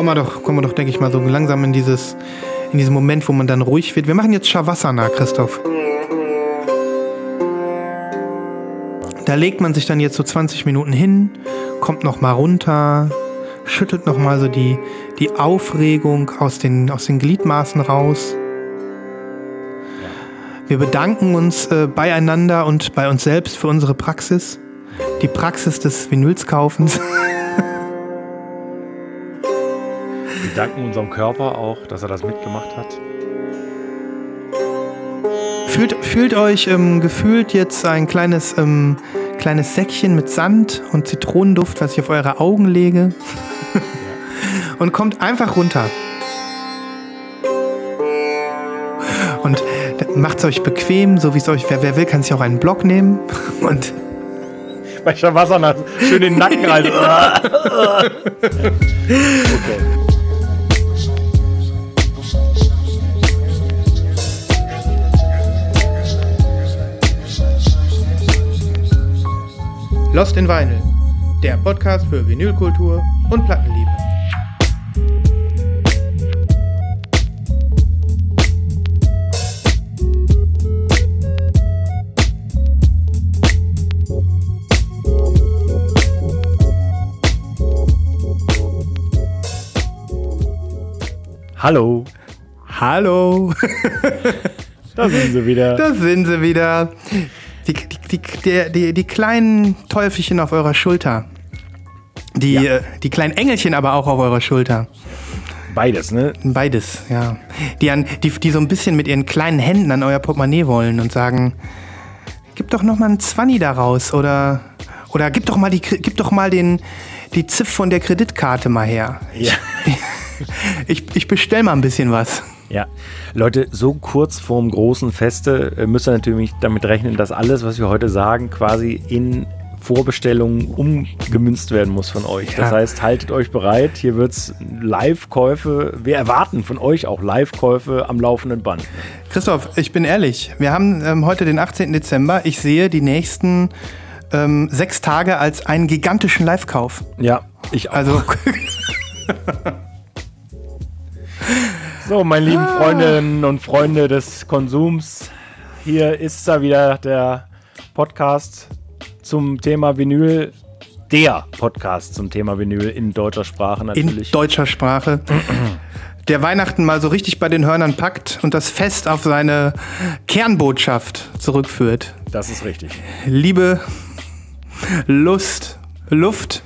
kommen wir doch, kommen wir doch, denke ich mal, so langsam in dieses, in diesen Moment, wo man dann ruhig wird. Wir machen jetzt Shavasana, Christoph. Da legt man sich dann jetzt so 20 Minuten hin, kommt noch mal runter, schüttelt noch mal so die, die Aufregung aus den, aus den Gliedmaßen raus. Wir bedanken uns äh, beieinander und bei uns selbst für unsere Praxis. Die Praxis des Vinylskaufens. Wir danken unserem Körper auch, dass er das mitgemacht hat. Fühlt, fühlt euch ähm, gefühlt jetzt ein kleines, ähm, kleines Säckchen mit Sand und Zitronenduft, was ich auf eure Augen lege. und kommt einfach runter. Und macht es euch bequem, so wie es euch, wer, wer will, kann sich auch einen Block nehmen. Und Bei Shavasana schön den Nacken rein. okay. Lost in Vinyl, der Podcast für Vinylkultur und Plattenliebe. Hallo, Hallo, da sind sie wieder. da sind sie wieder. Die, die, die, die, die, die kleinen Teufelchen auf eurer Schulter. Die, Ja. äh, die kleinen Engelchen aber auch auf eurer Schulter. Beides, ne? Beides, ja. Die, an, die, die so ein bisschen mit ihren kleinen Händen an euer Portemonnaie wollen und sagen, gib doch noch mal einen Zwanni daraus oder, oder gib doch mal, die, gib doch mal den, die Ziff von der Kreditkarte mal her. Ja. Ich, ich bestell mal ein bisschen was. Ja, Leute, so kurz vorm großen Feste äh, müsst ihr natürlich damit rechnen, dass alles, was wir heute sagen, quasi in Vorbestellungen umgemünzt werden muss von euch. Das Ja. heißt, haltet euch bereit. Hier wird es Live-Käufe. Wir erwarten von euch auch Live-Käufe am laufenden Band. Christoph, ich bin ehrlich. Wir haben ähm, heute den 18. Dezember. Ich sehe die nächsten ähm, sechs Tage als einen gigantischen Live-Kauf. Ja, ich auch. Also, So, meine lieben Freundinnen und Freunde des Konsums, hier ist da wieder der Podcast zum Thema Vinyl. Der Podcast zum Thema Vinyl in deutscher Sprache in natürlich. deutscher Sprache. Der Weihnachten mal so richtig bei den Hörnern packt und das Fest auf seine Kernbotschaft zurückführt. das ist richtig. Liebe, Lust, Luft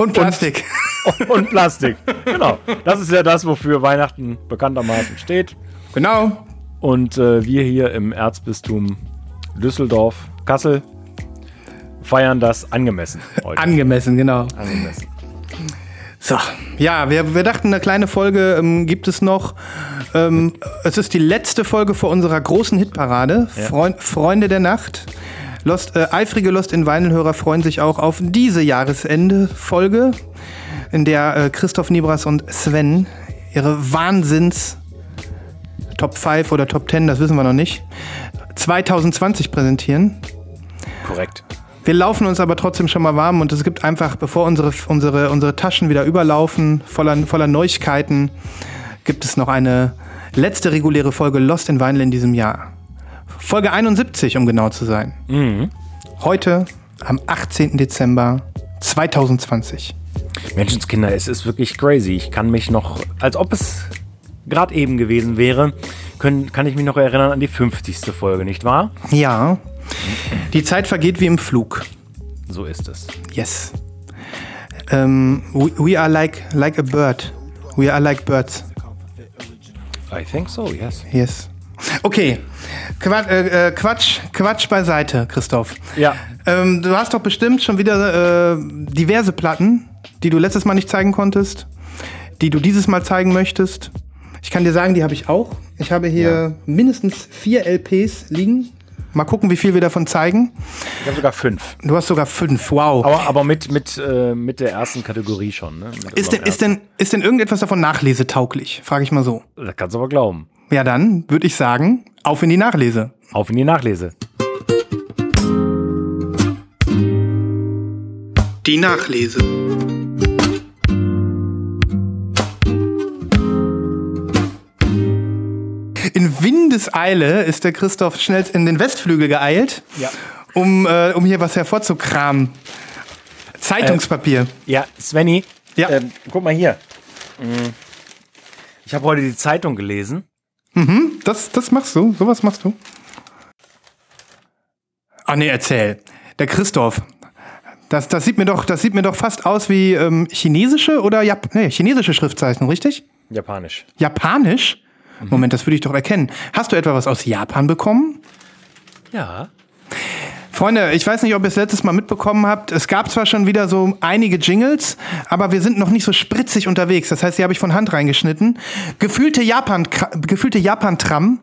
und Plastik. Und Plastik. Genau. Das ist ja das, wofür Weihnachten bekanntermaßen steht. Genau. Und äh, wir hier im Erzbistum Düsseldorf, Kassel, feiern das angemessen heute. Angemessen, genau. angemessen. So, ja, wir, wir dachten, eine kleine Folge ähm, gibt es noch. Ähm, es ist die letzte Folge vor unserer großen Hitparade, Ja. Freund, Freunde der Nacht. Lost, äh, eifrige Lost in Vinyl-Hörer freuen sich auch auf diese Jahresende-Folge, in der äh, Christoph Nibras und Sven ihre Wahnsinns Top 5 oder Top 10, das wissen wir noch nicht, 2020 präsentieren. Korrekt. Wir laufen uns aber trotzdem schon mal warm und es gibt einfach, bevor unsere, unsere, unsere Taschen wieder überlaufen, voller, voller Neuigkeiten, gibt es noch eine letzte reguläre Folge Lost in Vinyl in diesem Jahr. Folge 71, um genau zu sein. Heute am 18. Dezember 2020. Menschenskinder, es ist wirklich crazy. Ich kann mich noch, als ob es gerade eben gewesen wäre, können, kann ich mich noch erinnern an die 50. Folge, nicht wahr? Ja, die Zeit vergeht wie im Flug. So ist es. Yes. Ähm, we, we are like, like a bird. We are like birds. I think so, yes. Yes. Okay, Quatsch, äh, äh, Quatsch, Quatsch beiseite, Christoph. Ja. Ähm, du hast doch bestimmt schon wieder äh, diverse Platten, die du letztes Mal nicht zeigen konntest, die du dieses Mal zeigen möchtest. Ich kann dir sagen, die habe ich auch. Ich habe hier mindestens vier LPs liegen. Mal gucken, wie viel wir davon zeigen. Ich habe sogar fünf. Du hast sogar fünf. Wow. Aber, aber mit, mit, äh, mit der ersten Kategorie schon. Ne? Ist, denn, ist, denn, ist denn irgendetwas davon nachlesetauglich? Frage ich mal so. Das kannst du aber glauben. Ja, dann würde ich sagen, auf in die Nachlese. Auf in die Nachlese. Die Nachlese. In Windeseile ist der Christoph schnell in den Westflügel geeilt, ja. um, äh, um hier was hervorzukramen. Zeitungspapier. Äh, ja, Svenny, ja. Ähm, guck mal hier. Mm. Ich habe heute die Zeitung gelesen das, das machst du? Sowas machst du? Ah nee, erzähl. Der Christoph. Das, das, sieht mir doch, das sieht mir doch fast aus wie ähm, chinesische oder Jap nee, chinesische Schriftzeichen, richtig? Japanisch. Japanisch? Moment, das würde ich doch erkennen. Hast du etwa was aus Japan bekommen? Ja. Freunde, ich weiß nicht, ob ihr es letztes Mal mitbekommen habt. Es gab zwar schon wieder so einige Jingles, aber wir sind noch nicht so spritzig unterwegs. Das heißt, die habe ich von Hand reingeschnitten. Gefühlte Japan, gefühlte Japan-Tram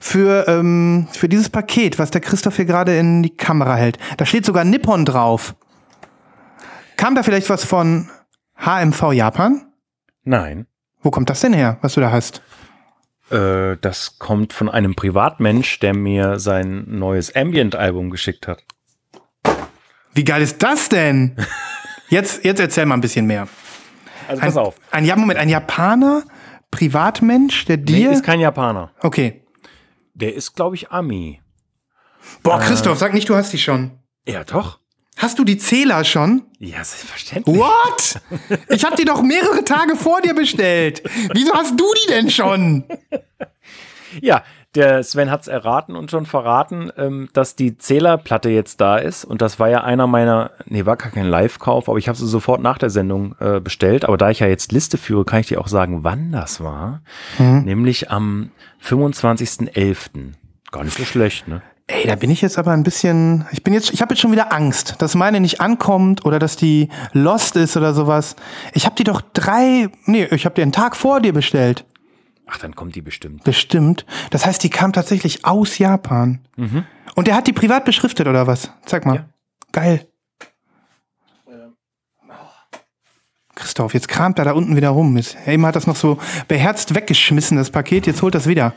für, ähm, für dieses Paket, was der Christoph hier gerade in die Kamera hält. Da steht sogar Nippon drauf. Kam da vielleicht was von HMV Japan? Nein. Wo kommt das denn her, was du da hast? Äh, das kommt von einem Privatmensch, der mir sein neues Ambient-Album geschickt hat. Wie geil ist das denn? Jetzt, jetzt erzähl mal ein bisschen mehr. Also Ein, pass auf. Ein, ja, Moment, ein Japaner, Privatmensch, der Nee, dir. ist kein Japaner. okay. Der ist, glaube ich, Ami. Boah, Christoph, sag nicht, du hast die schon. Ja, doch. Hast du die Zähler schon? Ja, selbstverständlich. What? Ich habe die doch mehrere Tage vor dir bestellt. Wieso hast du die denn schon? Ja, der Sven hat's erraten und schon verraten, ähm, dass die Zählerplatte jetzt da ist. Und das war ja einer meiner, nee, war gar kein Live-Kauf, aber ich habe sie sofort nach der Sendung äh, bestellt. Aber da ich ja jetzt Liste führe, kann ich dir auch sagen, wann das war. Nämlich am 25.11. Gar nicht so schlecht, ne? Ey, da bin ich jetzt aber ein bisschen. Ich bin jetzt, ich habe jetzt schon wieder Angst, dass meine nicht ankommt oder dass die lost ist oder sowas. Ich habe die doch drei, nee, ich habe die einen Tag vor dir bestellt. Ach, dann kommt die bestimmt. Bestimmt. Das heißt, die kam tatsächlich aus Japan. Und der hat die privat beschriftet oder was? Zeig mal. Ja. Geil. Christoph, jetzt kramt er da unten wieder rum. Eben hat das noch so beherzt weggeschmissen, das Paket. Jetzt holt das wieder.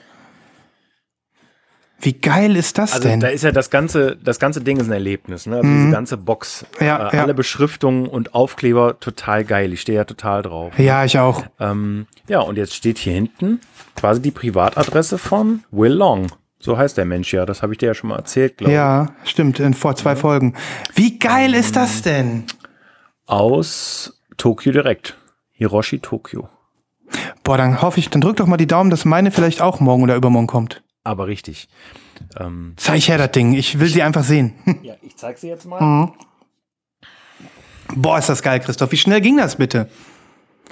Wie geil ist das Also denn? da ist ja das ganze, das ganze Ding ist ein Erlebnis, ne? Also diese ganze Box, Mhm. Ja, äh, ja. alle Beschriftungen und Aufkleber total geil. Ich stehe ja total drauf. ja, ich auch. Ähm, ja, und jetzt steht hier hinten quasi die Privatadresse von Will Long. So heißt der Mensch ja. Das habe ich dir ja schon mal erzählt, glaube ich. Ja, stimmt, in vor zwei Folgen. Wie geil ist das denn? Aus Tokio direkt. Hiroshi Tokio. Boah, dann hoffe ich, dann drück doch mal die Daumen, dass meine vielleicht auch morgen oder übermorgen kommt. Aber richtig. Ähm, Zeig her das Ding, ich will sie einfach sehen. ja, ich zeig sie jetzt mal. Mhm. Boah, ist das geil, Christoph. Wie schnell ging das bitte?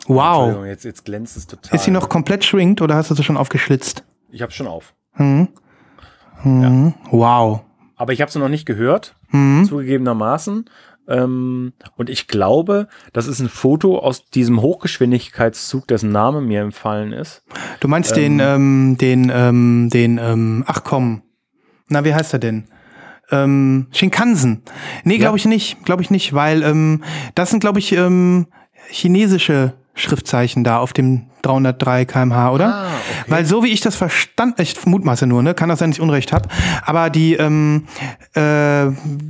Wow. Entschuldigung, jetzt, jetzt glänzt es total. Ist sie noch komplett schrinkt oder hast du sie schon aufgeschlitzt? Ich habe schon auf. Wow. Aber ich habe sie noch nicht gehört, Mhm. zugegebenermaßen. Ähm, und ich glaube, das ist ein Foto aus diesem Hochgeschwindigkeitszug, dessen Name mir empfallen ist. Du meinst den, ähm, den, ähm, den, ähm, ach komm. Na, wie heißt er denn? Ähm, Shinkansen. Nee, glaube ich nicht. Glaube ich nicht, weil ähm, das sind, glaube ich, ähm, chinesische Schriftzeichen da auf dem 303 kmh, oder? Ah, Weil so wie ich das verstanden, ich mutmaße nur, ne, kann das sein, dass ich Unrecht habe, aber die, ähm, äh,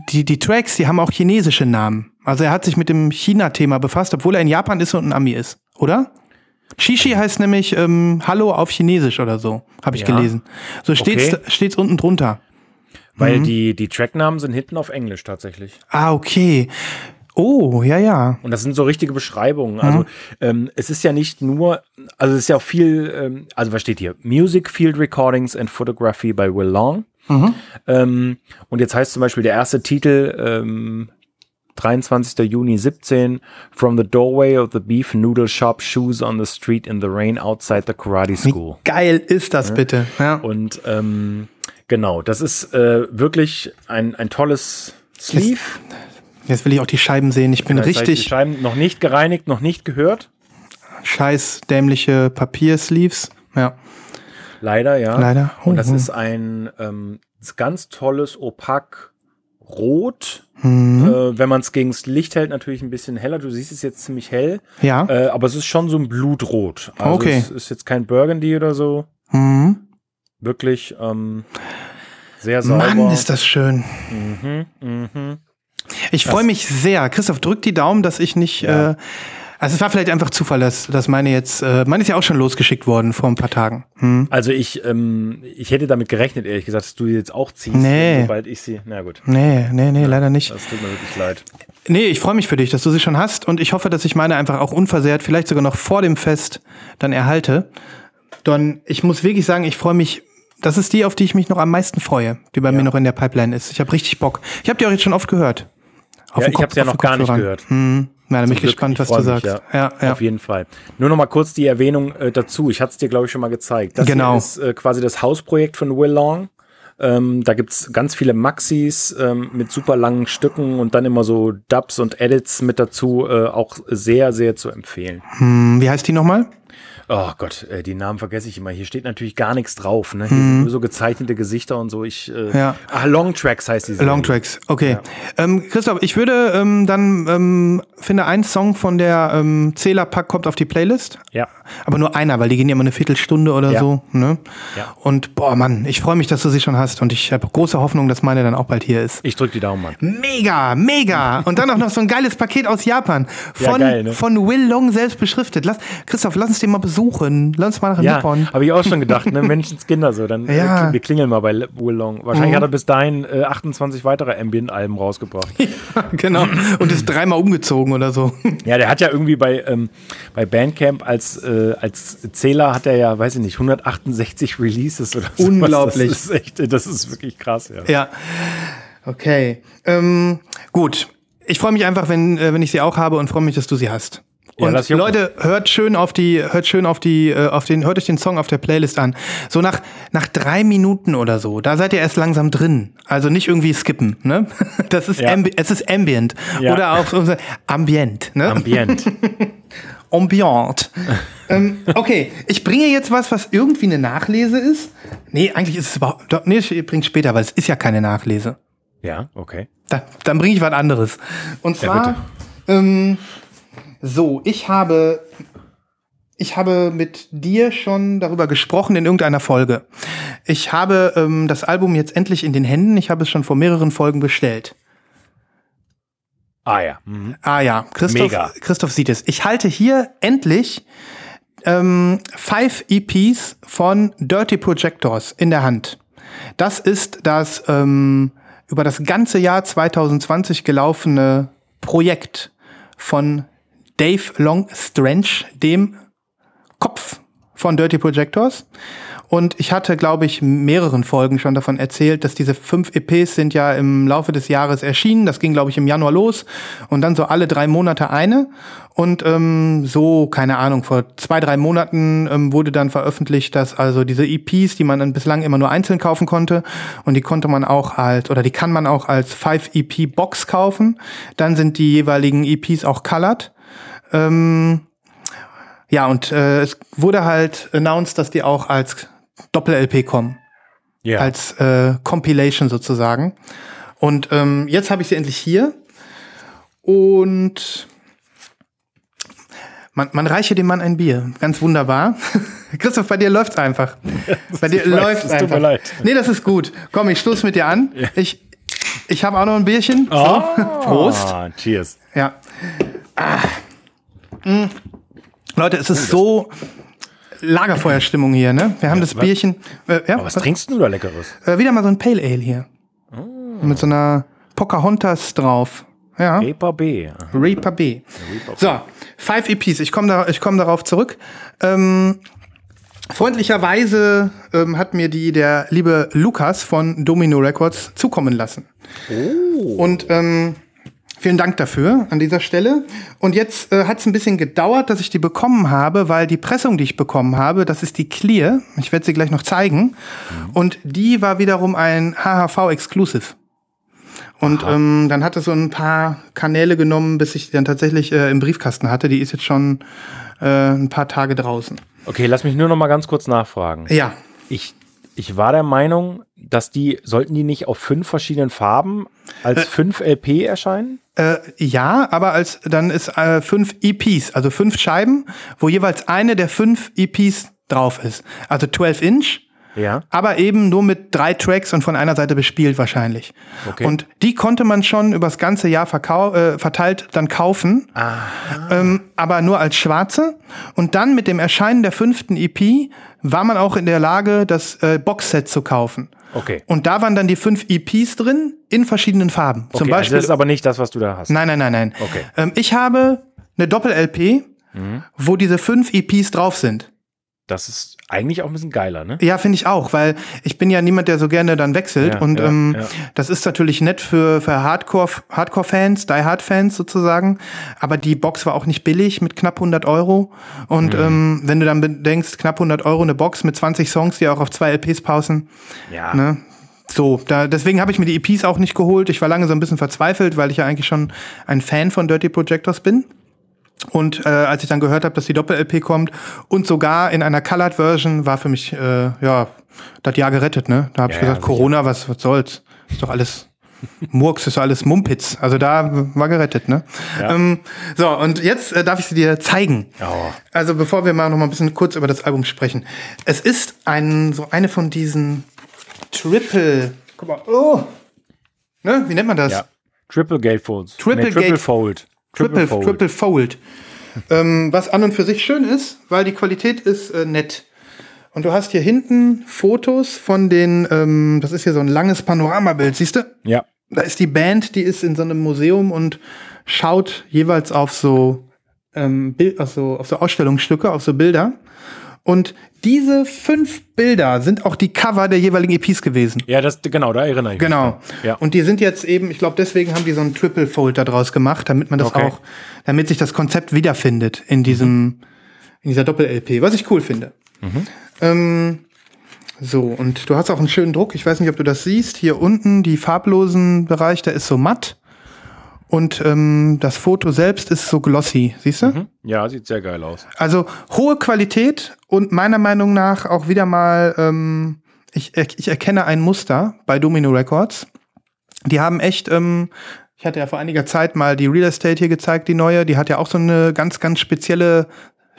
die, die Tracks, die haben auch chinesische Namen. Also er hat sich mit dem China-Thema befasst, obwohl er in Japan ist und ein Ami ist, oder? Shishi heißt nämlich ähm, Hallo auf Chinesisch oder so, habe ich Ja. gelesen. So steht's, Okay. steht's unten drunter. Weil Mhm. die, die Tracknamen sind hinten auf Englisch tatsächlich. Ah, okay. Oh, ja, ja. Und das sind so richtige Beschreibungen. Mhm. Also ähm, es ist ja nicht nur, also es ist ja auch viel, ähm, also was steht hier? Music Field Recordings and Photography by Will Long. Mhm. Ähm, und jetzt heißt zum Beispiel der erste Titel, ähm, 23. Juni 17, From the doorway of the beef noodle shop, shoes on the street in the rain outside the karate school. Geil ist das bitte. Ja. Und ähm, genau, das ist äh, wirklich ein, ein tolles Sleeve. Jetzt will ich auch die Scheiben sehen. Ich bin Das heißt, die richtig Scheiben noch nicht gereinigt, noch nicht gehört. scheiß dämliche Papiersleeves. Ja. Leider, ja. Leider. Oh, Und das oh. ist ein ähm, ganz tolles Opak Rot. Mhm. Äh, wenn man es gegen das Licht hält, natürlich ein bisschen heller. Du siehst es jetzt ziemlich hell. Ja. Äh, aber es ist schon so ein Blutrot. Also Okay. es ist jetzt kein Burgundy oder so. Mhm. Wirklich ähm, sehr sauber. Mann, ist das schön. Mhm, mhm. Ich freue mich sehr. Christoph, drück die Daumen, dass ich nicht Ja. äh, Also es war vielleicht einfach Zufall, dass, dass meine jetzt, äh, meine ist ja auch schon losgeschickt worden vor ein paar Tagen. Hm? Also ich, ähm, ich hätte damit gerechnet, ehrlich gesagt, dass du die jetzt auch ziehst, Nee. sobald ich sie. Na gut. Nee, nee, nee, leider nicht. Das tut mir wirklich leid. Nee, ich freue mich für dich, dass du sie schon hast und ich hoffe, dass ich meine einfach auch unversehrt, vielleicht sogar noch vor dem Fest dann erhalte. Don, ich muss wirklich sagen, ich freue mich, das ist die, auf die ich mich noch am meisten freue, die bei mir noch in der Pipeline ist. Ich habe richtig Bock. Ich habe die auch jetzt schon oft gehört. Auf Ja, ich habe es ja noch gar nicht gehört. Hm. Ja, dann bin ich Glück, gespannt, ich was du mich, sagst. ja. Ja, ja. Auf jeden Fall. Nur noch mal kurz die Erwähnung äh, dazu. Ich hatte es dir, glaube ich, schon mal gezeigt. Das Genau. ist äh, quasi das Hausprojekt von Will Long. Ähm, da gibt's ganz viele Maxis ähm, mit super langen Stücken und dann immer so Dubs und Edits mit dazu. Äh, auch sehr, sehr zu empfehlen. Hm, wie heißt die nochmal? Oh Gott, äh, die Namen vergesse ich immer. Hier steht natürlich gar nichts drauf. Ne? Hier sind nur so gezeichnete Gesichter und so. Ich, äh, Mhm. Ja. Ah, Long Tracks heißt die. Serie. Long Tracks, okay. Ähm, Christoph, ich würde ähm, dann, ähm, finde, ein Song von der ähm, Zählerpack kommt auf die Playlist. Ja. Aber nur einer, weil die gehen ja immer eine Viertelstunde oder Ja. so. Ne? Ja. Und boah, Mann, ich freue mich, dass du sie schon hast und ich habe große Hoffnung, dass meine dann auch bald hier ist. Ich drück die Daumen, Mann. Mega, mega. Und dann auch noch so ein geiles Paket aus Japan. Ja, Von, geil, ne? von Will Long selbst beschriftet. Lass, Christoph, lass uns den mal besuchen. Lass uns mal nach Ja, Nippon. habe ich auch schon gedacht, ne? Menschenskinder so. Dann Ja. äh, wir klingeln mal bei Will Long. Wahrscheinlich hat er bis dahin äh, 28 weitere Ambient-Alben rausgebracht. genau. Und ist dreimal umgezogen oder so. ja, der hat ja irgendwie bei, ähm, bei Bandcamp als, äh, als Zähler hat er ja, weiß ich nicht, 168 Releases oder so. Unglaublich. Das ist echt, das ist wirklich krass, ja. Ja. Okay. Ähm, gut. Ich freue mich einfach, wenn, äh, wenn ich sie auch habe und freue mich, dass du sie hast. Ja, Und auch Leute, hört schön auf die, hört schön auf die, äh, auf den, hört euch den Song auf der Playlist an. So nach, nach drei Minuten oder so, da seid ihr erst langsam drin. Also nicht irgendwie skippen, ne? Das ist, Ja. ambi es ist Ambient. Ja. Oder auch so Ambient, ne? Ambient. Ambient. ähm, okay, ich bringe jetzt was, was irgendwie eine Nachlese ist. Nee, eigentlich ist es überhaupt, nee, ich bringe später, weil es ist ja keine Nachlese. ja, okay. Da, dann bringe ich was anderes. Und Ja, zwar, ähm, so, ich habe, ich habe mit dir schon darüber gesprochen in irgendeiner Folge. Ich habe ähm, das Album jetzt endlich in den Händen. Ich habe es schon vor mehreren Folgen bestellt. Ah ja. Mhm. Ah ja, Christoph, Mega. Christoph sieht es. Ich halte hier endlich ähm, five EPs von Dirty Projectors in der Hand. Das ist das ähm, über das ganze Jahr 2020 gelaufene Projekt von Dave Longstrange, dem Kopf von Dirty Projectors. Und ich hatte, glaube ich, mehreren Folgen schon davon erzählt, dass diese fünf EPs sind ja im Laufe des Jahres erschienen. Das ging, glaube ich, im Januar los. Und dann so alle drei Monate eine. Und ähm, so, keine Ahnung, vor zwei, drei Monaten ähm, wurde dann veröffentlicht, dass also diese EPs, die man dann bislang immer nur einzeln kaufen konnte, und die konnte man auch als, oder die kann man auch als 5-EP-Box kaufen. Dann sind die jeweiligen EPs auch colored. Ähm, ja, und äh, es wurde halt announced, dass die auch als Doppel-LP kommen. Ja. Als äh, Compilation sozusagen. Und ähm, jetzt habe ich sie endlich hier. Und man, man reiche dem Mann ein Bier. Ganz wunderbar. Christoph, bei dir läuft's einfach. Bei dir Ich weiß, läuft's es tut einfach. mir leid. Nee, das ist gut. Komm, ich stoß mit dir an. Ich, ich habe auch noch ein Bierchen. So. Prost. Ah, cheers. Ja. Ah. Mm. Leute, es ist so Lagerfeuerstimmung hier, ne? Wir haben das was? Bierchen. Äh, ja, Aber was trinkst du da Leckeres? äh, wieder mal so ein Pale Ale hier. Mit so einer Pocahontas drauf. Ja. Reaper B. Reaper B. So, Five EPs. Ich komme da, ich komm darauf zurück. Ähm, freundlicherweise ähm, hat mir die der liebe Lukas von Domino Records zukommen lassen. Und ähm, vielen Dank dafür an dieser Stelle. Und jetzt äh, hat es ein bisschen gedauert, dass ich die bekommen habe, weil die Pressung, die ich bekommen habe, das ist die Clear. Ich werde sie gleich noch zeigen. Und die war wiederum ein HHV-Exclusive. Und ähm, dann hat es so ein paar Kanäle genommen, bis ich die dann tatsächlich äh, im Briefkasten hatte. Die ist jetzt schon äh, ein paar Tage draußen. Okay, lass mich nur noch mal ganz kurz nachfragen. Ja, Ich, ich war der Meinung, dass die, sollten die nicht auf fünf verschiedenen Farben als fünf LP erscheinen? äh, ja, aber als dann ist äh, fünf EPs, also fünf Scheiben, wo jeweils eine der fünf EPs drauf ist. Also 12 Inch Ja. aber eben nur mit drei Tracks und von einer Seite bespielt wahrscheinlich. Okay. Und die konnte man schon übers ganze Jahr verkau äh, verteilt dann kaufen, ähm, aber nur als schwarze. Und dann mit dem Erscheinen der fünften EP war man auch in der Lage, das äh, Boxset zu kaufen. Okay. Und da waren dann die fünf EPs drin in verschiedenen Farben. Zum okay, also Beispiel das ist aber nicht das, was du da hast. Nein, nein, nein, nein. Okay. Ähm, ich habe eine Doppel-LP, wo diese fünf EPs drauf sind. Das ist eigentlich auch ein bisschen geiler, ne? Ja, finde ich auch, weil ich bin ja niemand, der so gerne dann wechselt. Ja, und ja, ähm, ja. das ist natürlich nett für, für Hardcore, Hardcore-Fans, Die-Hard-Fans sozusagen. Aber die Box war auch nicht billig mit knapp 100 Euro. Und Mhm. ähm, wenn du dann bedenkst, knapp 100 Euro eine Box mit 20 Songs, die auch auf zwei LPs pausen, Ja. Ne? So, da, deswegen habe ich mir die EPs auch nicht geholt. Ich war lange so ein bisschen verzweifelt, weil ich ja eigentlich schon ein Fan von Dirty Projectors bin. Und äh, als ich dann gehört habe, dass die Doppel-LP kommt und sogar in einer Colored Version, war für mich, äh, ja, das Jahr gerettet, ne? Da habe Ja, ich gesagt, ja. Corona, was, was soll's? Ist doch alles Murks, ist doch alles Mumpitz. Also da war gerettet, ne? Ja. Ähm, so, und jetzt äh, darf ich sie dir zeigen. Oh. Also bevor wir mal noch mal ein bisschen kurz über das Album sprechen. Es ist ein, so eine von diesen Triple, guck mal, oh, ne, wie nennt man das? Ja. Triple Gatefolds. Triple Triple Gate- Fold. Triple, Triple Fold. ähm, was an und für sich schön ist, weil die Qualität ist äh, nett. Und du hast hier hinten Fotos von den, ähm, das ist hier so ein langes Panoramabild, siehst du? Ja. Da ist die Band, die ist in so einem museum und schaut jeweils auf so, ähm, Bild, auf so, auf so Ausstellungsstücke, auf so Bilder. Und diese fünf Bilder sind auch die Cover der jeweiligen EPs gewesen. Ja, das, genau, da erinnere ich mich. Genau. Ja. Und die sind jetzt eben, ich glaube, deswegen haben die so einen Triple Fold da draus gemacht, damit man das Okay. auch, damit sich das Konzept wiederfindet in diesem, in dieser Doppel-LP, was ich cool finde. Ähm, so, und du hast auch einen schönen Druck. Ich weiß nicht, ob du das siehst. Hier unten, die farblosen Bereich, der ist so matt. Und ähm, das Foto selbst ist so glossy, siehst du? Ja, sieht sehr geil aus. Also hohe Qualität und meiner Meinung nach auch wieder mal, ähm, ich, ich erkenne ein Muster bei Domino Records. Die haben echt, ähm, ich hatte ja vor einiger Zeit mal die Real Estate hier gezeigt, die neue. Die hat ja auch so eine ganz, ganz spezielle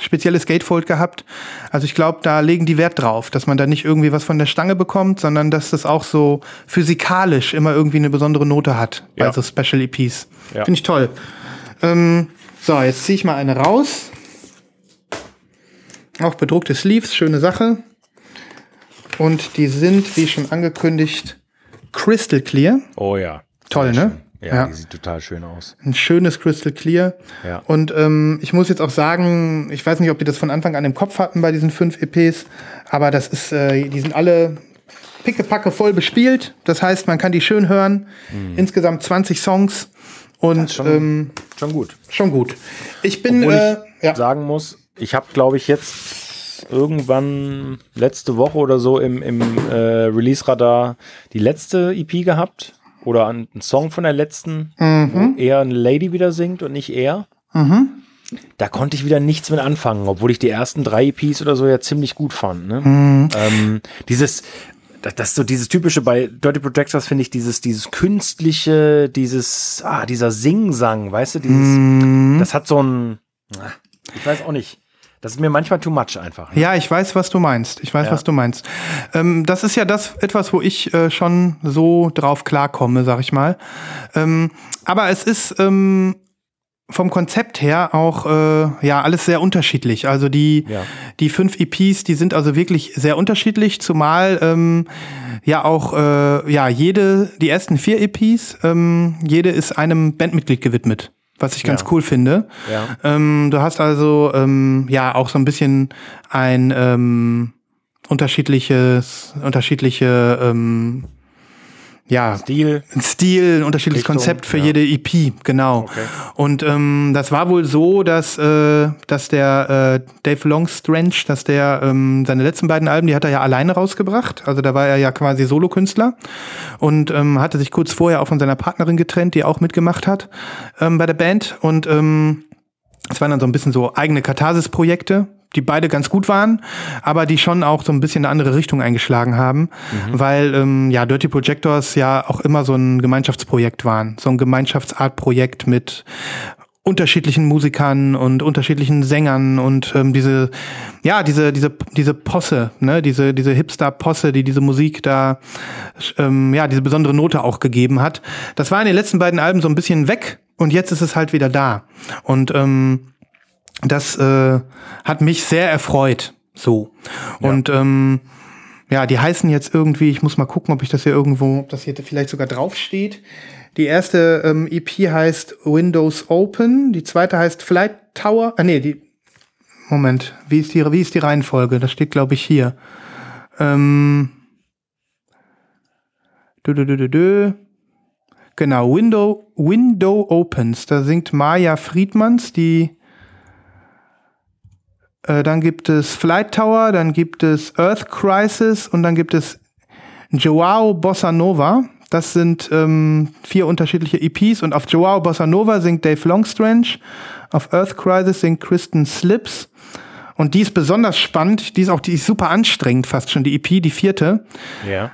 spezielles Gatefold gehabt. Also ich glaube, da legen die Wert drauf, dass man da nicht irgendwie was von der Stange bekommt, sondern dass das auch so physikalisch immer irgendwie eine besondere Note hat bei Ja. so Special EPs. Ja. Finde ich toll. Ähm, so, jetzt ziehe ich mal eine raus. Auch bedruckte Sleeves, schöne Sache. Und die sind, wie schon angekündigt, Crystal Clear. Oh ja. Toll, ne? Schön. Ja, die sieht total schön aus. Ein schönes Crystal Clear. Ja. Und ähm, ich muss jetzt auch sagen, ich weiß nicht, ob die das von Anfang an im Kopf hatten bei diesen fünf EPs, aber das ist, äh, die sind alle pickepacke voll bespielt. Das heißt, man kann die schön hören. Insgesamt 20 Songs und schon- ähm, Schon gut. schon gut. Ich bin, Obwohl äh, ich ja, sagen muss, ich habe, glaube ich, jetzt irgendwann letzte Woche oder so im, im äh, Release-Radar die letzte EP gehabt. Oder einen einen Song von der letzten, wo eher eine Lady wieder singt und nicht er. Da konnte ich wieder nichts mit anfangen, obwohl ich die ersten drei EPs oder so ja ziemlich gut fand. Ne? Ähm, dieses, das, das so dieses typische bei Dirty Projectors finde ich dieses, dieses künstliche, dieses, ah, dieser Singsang, weißt du, dieses, das hat so ein, ah, ich weiß auch nicht. Das ist mir manchmal too much einfach. Ne? Ja, ich weiß, was du meinst. Ich weiß, Ja. was du meinst. Ähm, das ist ja das etwas, wo ich äh, schon so drauf klarkomme, sag ich mal. Ähm, aber es ist ähm, vom Konzept her auch äh, ja alles sehr unterschiedlich. Also die Ja. die fünf EPs, die sind also wirklich sehr unterschiedlich, zumal ähm, ja auch äh, ja jede die ersten vier EPs ähm, jede ist einem Bandmitglied gewidmet, was ich ganz Ja. cool finde. Ja. Ähm, du hast also ähm, ja auch so ein bisschen ein ähm, unterschiedliches, unterschiedliche ähm, ja, Stil. ein Stil, ein unterschiedliches Richtung, Konzept für ja. jede EP, genau. Okay. Und ähm, das war wohl so, dass, äh, dass der äh, Dave Longstrange, dass der ähm, seine letzten beiden Alben, die hat er ja alleine rausgebracht. Also da war er ja quasi Solokünstler und ähm, hatte sich kurz vorher auch von seiner Partnerin getrennt, die auch mitgemacht hat ähm, bei der Band. Und ähm, es waren dann so ein bisschen so eigene Katharsis-Projekte, die beide ganz gut waren, aber die schon auch so ein bisschen eine andere Richtung eingeschlagen haben, weil ähm, ja Dirty Projectors ja auch immer so ein Gemeinschaftsprojekt waren, so ein Gemeinschaftsartprojekt mit unterschiedlichen Musikern und unterschiedlichen Sängern und ähm, diese, ja, diese, diese, diese Posse, ne, diese, diese Hipster-Posse, die diese Musik da, ähm, ja, diese besondere Note auch gegeben hat. Das war in den letzten beiden Alben so ein bisschen weg und jetzt ist es halt wieder da. Und ähm, das äh, hat mich sehr erfreut. So. Ja. Und ähm, ja, die heißen jetzt irgendwie, ich muss mal gucken, ob ich das hier irgendwo, ob das hier vielleicht sogar draufsteht. Die erste ähm, EP heißt Windows Open, die zweite heißt Flight Tower. Ah nee, die Moment, wie ist die, wie ist die Reihenfolge? Das steht, glaube ich, hier. Ähm, dö, dö, dö, dö. Genau, Window, Window Opens. Da singt Maya Friedmans, die äh, dann gibt es Flight Tower, dann gibt es Earth Crisis und dann gibt es Joao Bossa Nova. Das sind ähm, vier unterschiedliche EPs und auf Joao Bossa Nova singt Dave Longstrange, auf Earth Crisis singt Kristen Slips und die ist besonders spannend, die ist auch die ist super anstrengend fast schon, die EP, die vierte. Ja.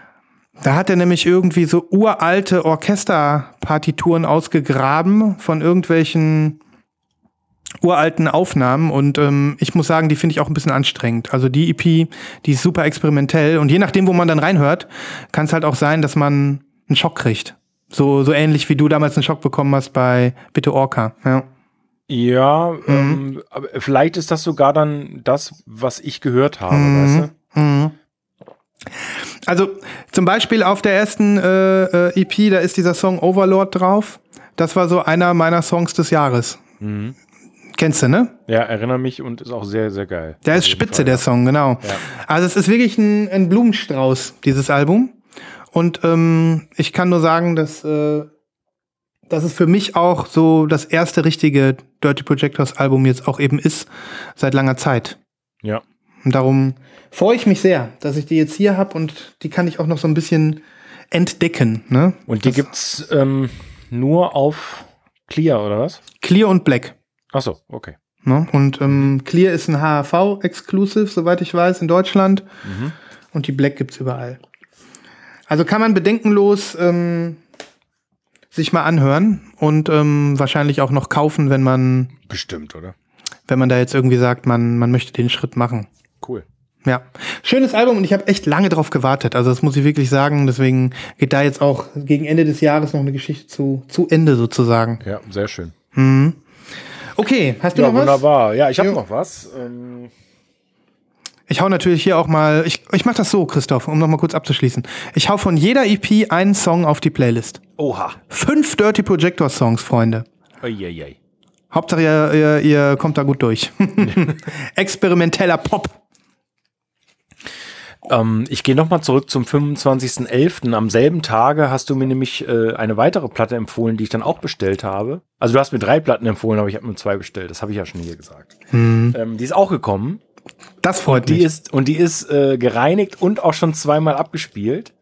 Da hat er nämlich irgendwie so uralte Orchesterpartituren ausgegraben von irgendwelchen uralten Aufnahmen und ähm, ich muss sagen, die finde ich auch ein bisschen anstrengend. Also die EP, die ist super experimentell und je nachdem, wo man dann reinhört, kann es halt auch sein, dass man einen Schock kriegt. So, so ähnlich wie du damals einen Schock bekommen hast bei Bitte Orca. Ja. Ja, mhm. ähm, aber vielleicht ist das sogar dann das, was ich gehört habe, mhm. weißt du? Mhm. Also zum Beispiel auf der ersten äh, äh EP, da ist dieser Song Overlord drauf. Das war so einer meiner Songs des Jahres. Kennst du, ne? Ja, erinnere mich und ist auch sehr, sehr geil. Der ist spitze, Fall, der Song, genau. Ja. Also es ist wirklich ein, ein, Blumenstrauß, dieses Album. Und ähm, ich kann nur sagen, dass, äh, dass es für mich auch so das erste richtige Dirty Projectors Album jetzt auch eben ist, seit langer Zeit. Ja. Und darum freue ich mich sehr, dass ich die jetzt hier habe und die kann ich auch noch so ein bisschen entdecken. Ne? Und die das gibt's ähm, nur auf Clear, oder was? Clear und Black. Ach so, okay. Ne? Und ähm, Clear ist ein HAV-Exclusive, soweit ich weiß, in Deutschland. Mhm. Und die Black gibt's überall. Also kann man bedenkenlos ähm, sich mal anhören und ähm, wahrscheinlich auch noch kaufen, wenn man. Bestimmt, oder? Wenn man da jetzt irgendwie sagt, man, man möchte den Schritt machen. Cool. Ja, schönes Album und ich habe echt lange drauf gewartet. Also das muss ich wirklich sagen. Deswegen geht da jetzt auch gegen Ende des Jahres noch eine Geschichte zu, zu Ende sozusagen. Ja, sehr schön. Mhm. Okay, hast du ja, noch was? wunderbar. Ja, ich habe noch was. Ähm ich hau natürlich hier auch mal, ich, ich mach das so, Christoph, um noch mal kurz abzuschließen. Ich hau von jeder EP einen Song auf die Playlist. Oha. Fünf Dirty Projector Songs, Freunde. Uiuiui. Hauptsache, ihr, ihr, ihr kommt da gut durch. Experimenteller Pop. Ähm, ich gehe nochmal zurück zum 25.11. Am selben Tage hast du mir nämlich äh, eine weitere Platte empfohlen, die ich dann auch bestellt habe. Also du hast mir drei Platten empfohlen, aber ich habe nur zwei bestellt. Das habe ich ja schon hier gesagt. Mhm. Ähm, die ist auch gekommen. Das freut und die mich. Ist, und die ist äh, gereinigt und auch schon zweimal abgespielt.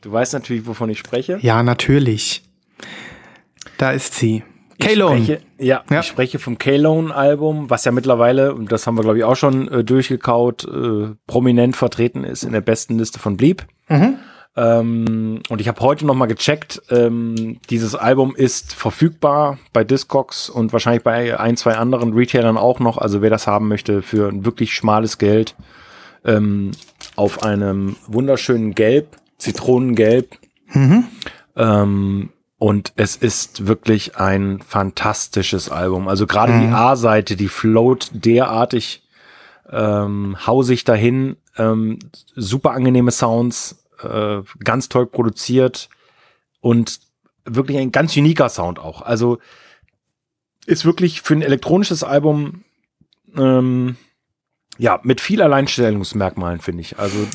Du weißt natürlich, wovon ich spreche. Ja, natürlich. Da ist sie. K-Lone. Ja, ja, ich spreche vom K-Lone-Album, was ja mittlerweile, und das haben wir, glaube ich, auch schon äh, durchgekaut, äh, prominent vertreten ist in der besten Liste von Bleep. Mhm. Ähm, und ich habe heute noch mal gecheckt, ähm, dieses Album ist verfügbar bei Discogs und wahrscheinlich bei ein, zwei anderen Retailern auch noch. Also wer das haben möchte für ein wirklich schmales Geld ähm, auf einem wunderschönen Gelb, Zitronengelb. Mhm. Und es ist wirklich ein fantastisches Album. Also gerade mhm. die A-Seite, die float derartig ähm, hausig dahin. Ähm, super angenehme Sounds, äh, ganz toll produziert und wirklich ein ganz uniker Sound auch. Also ist wirklich für ein elektronisches Album ähm, ja mit viel Alleinstellungsmerkmalen finde ich. Also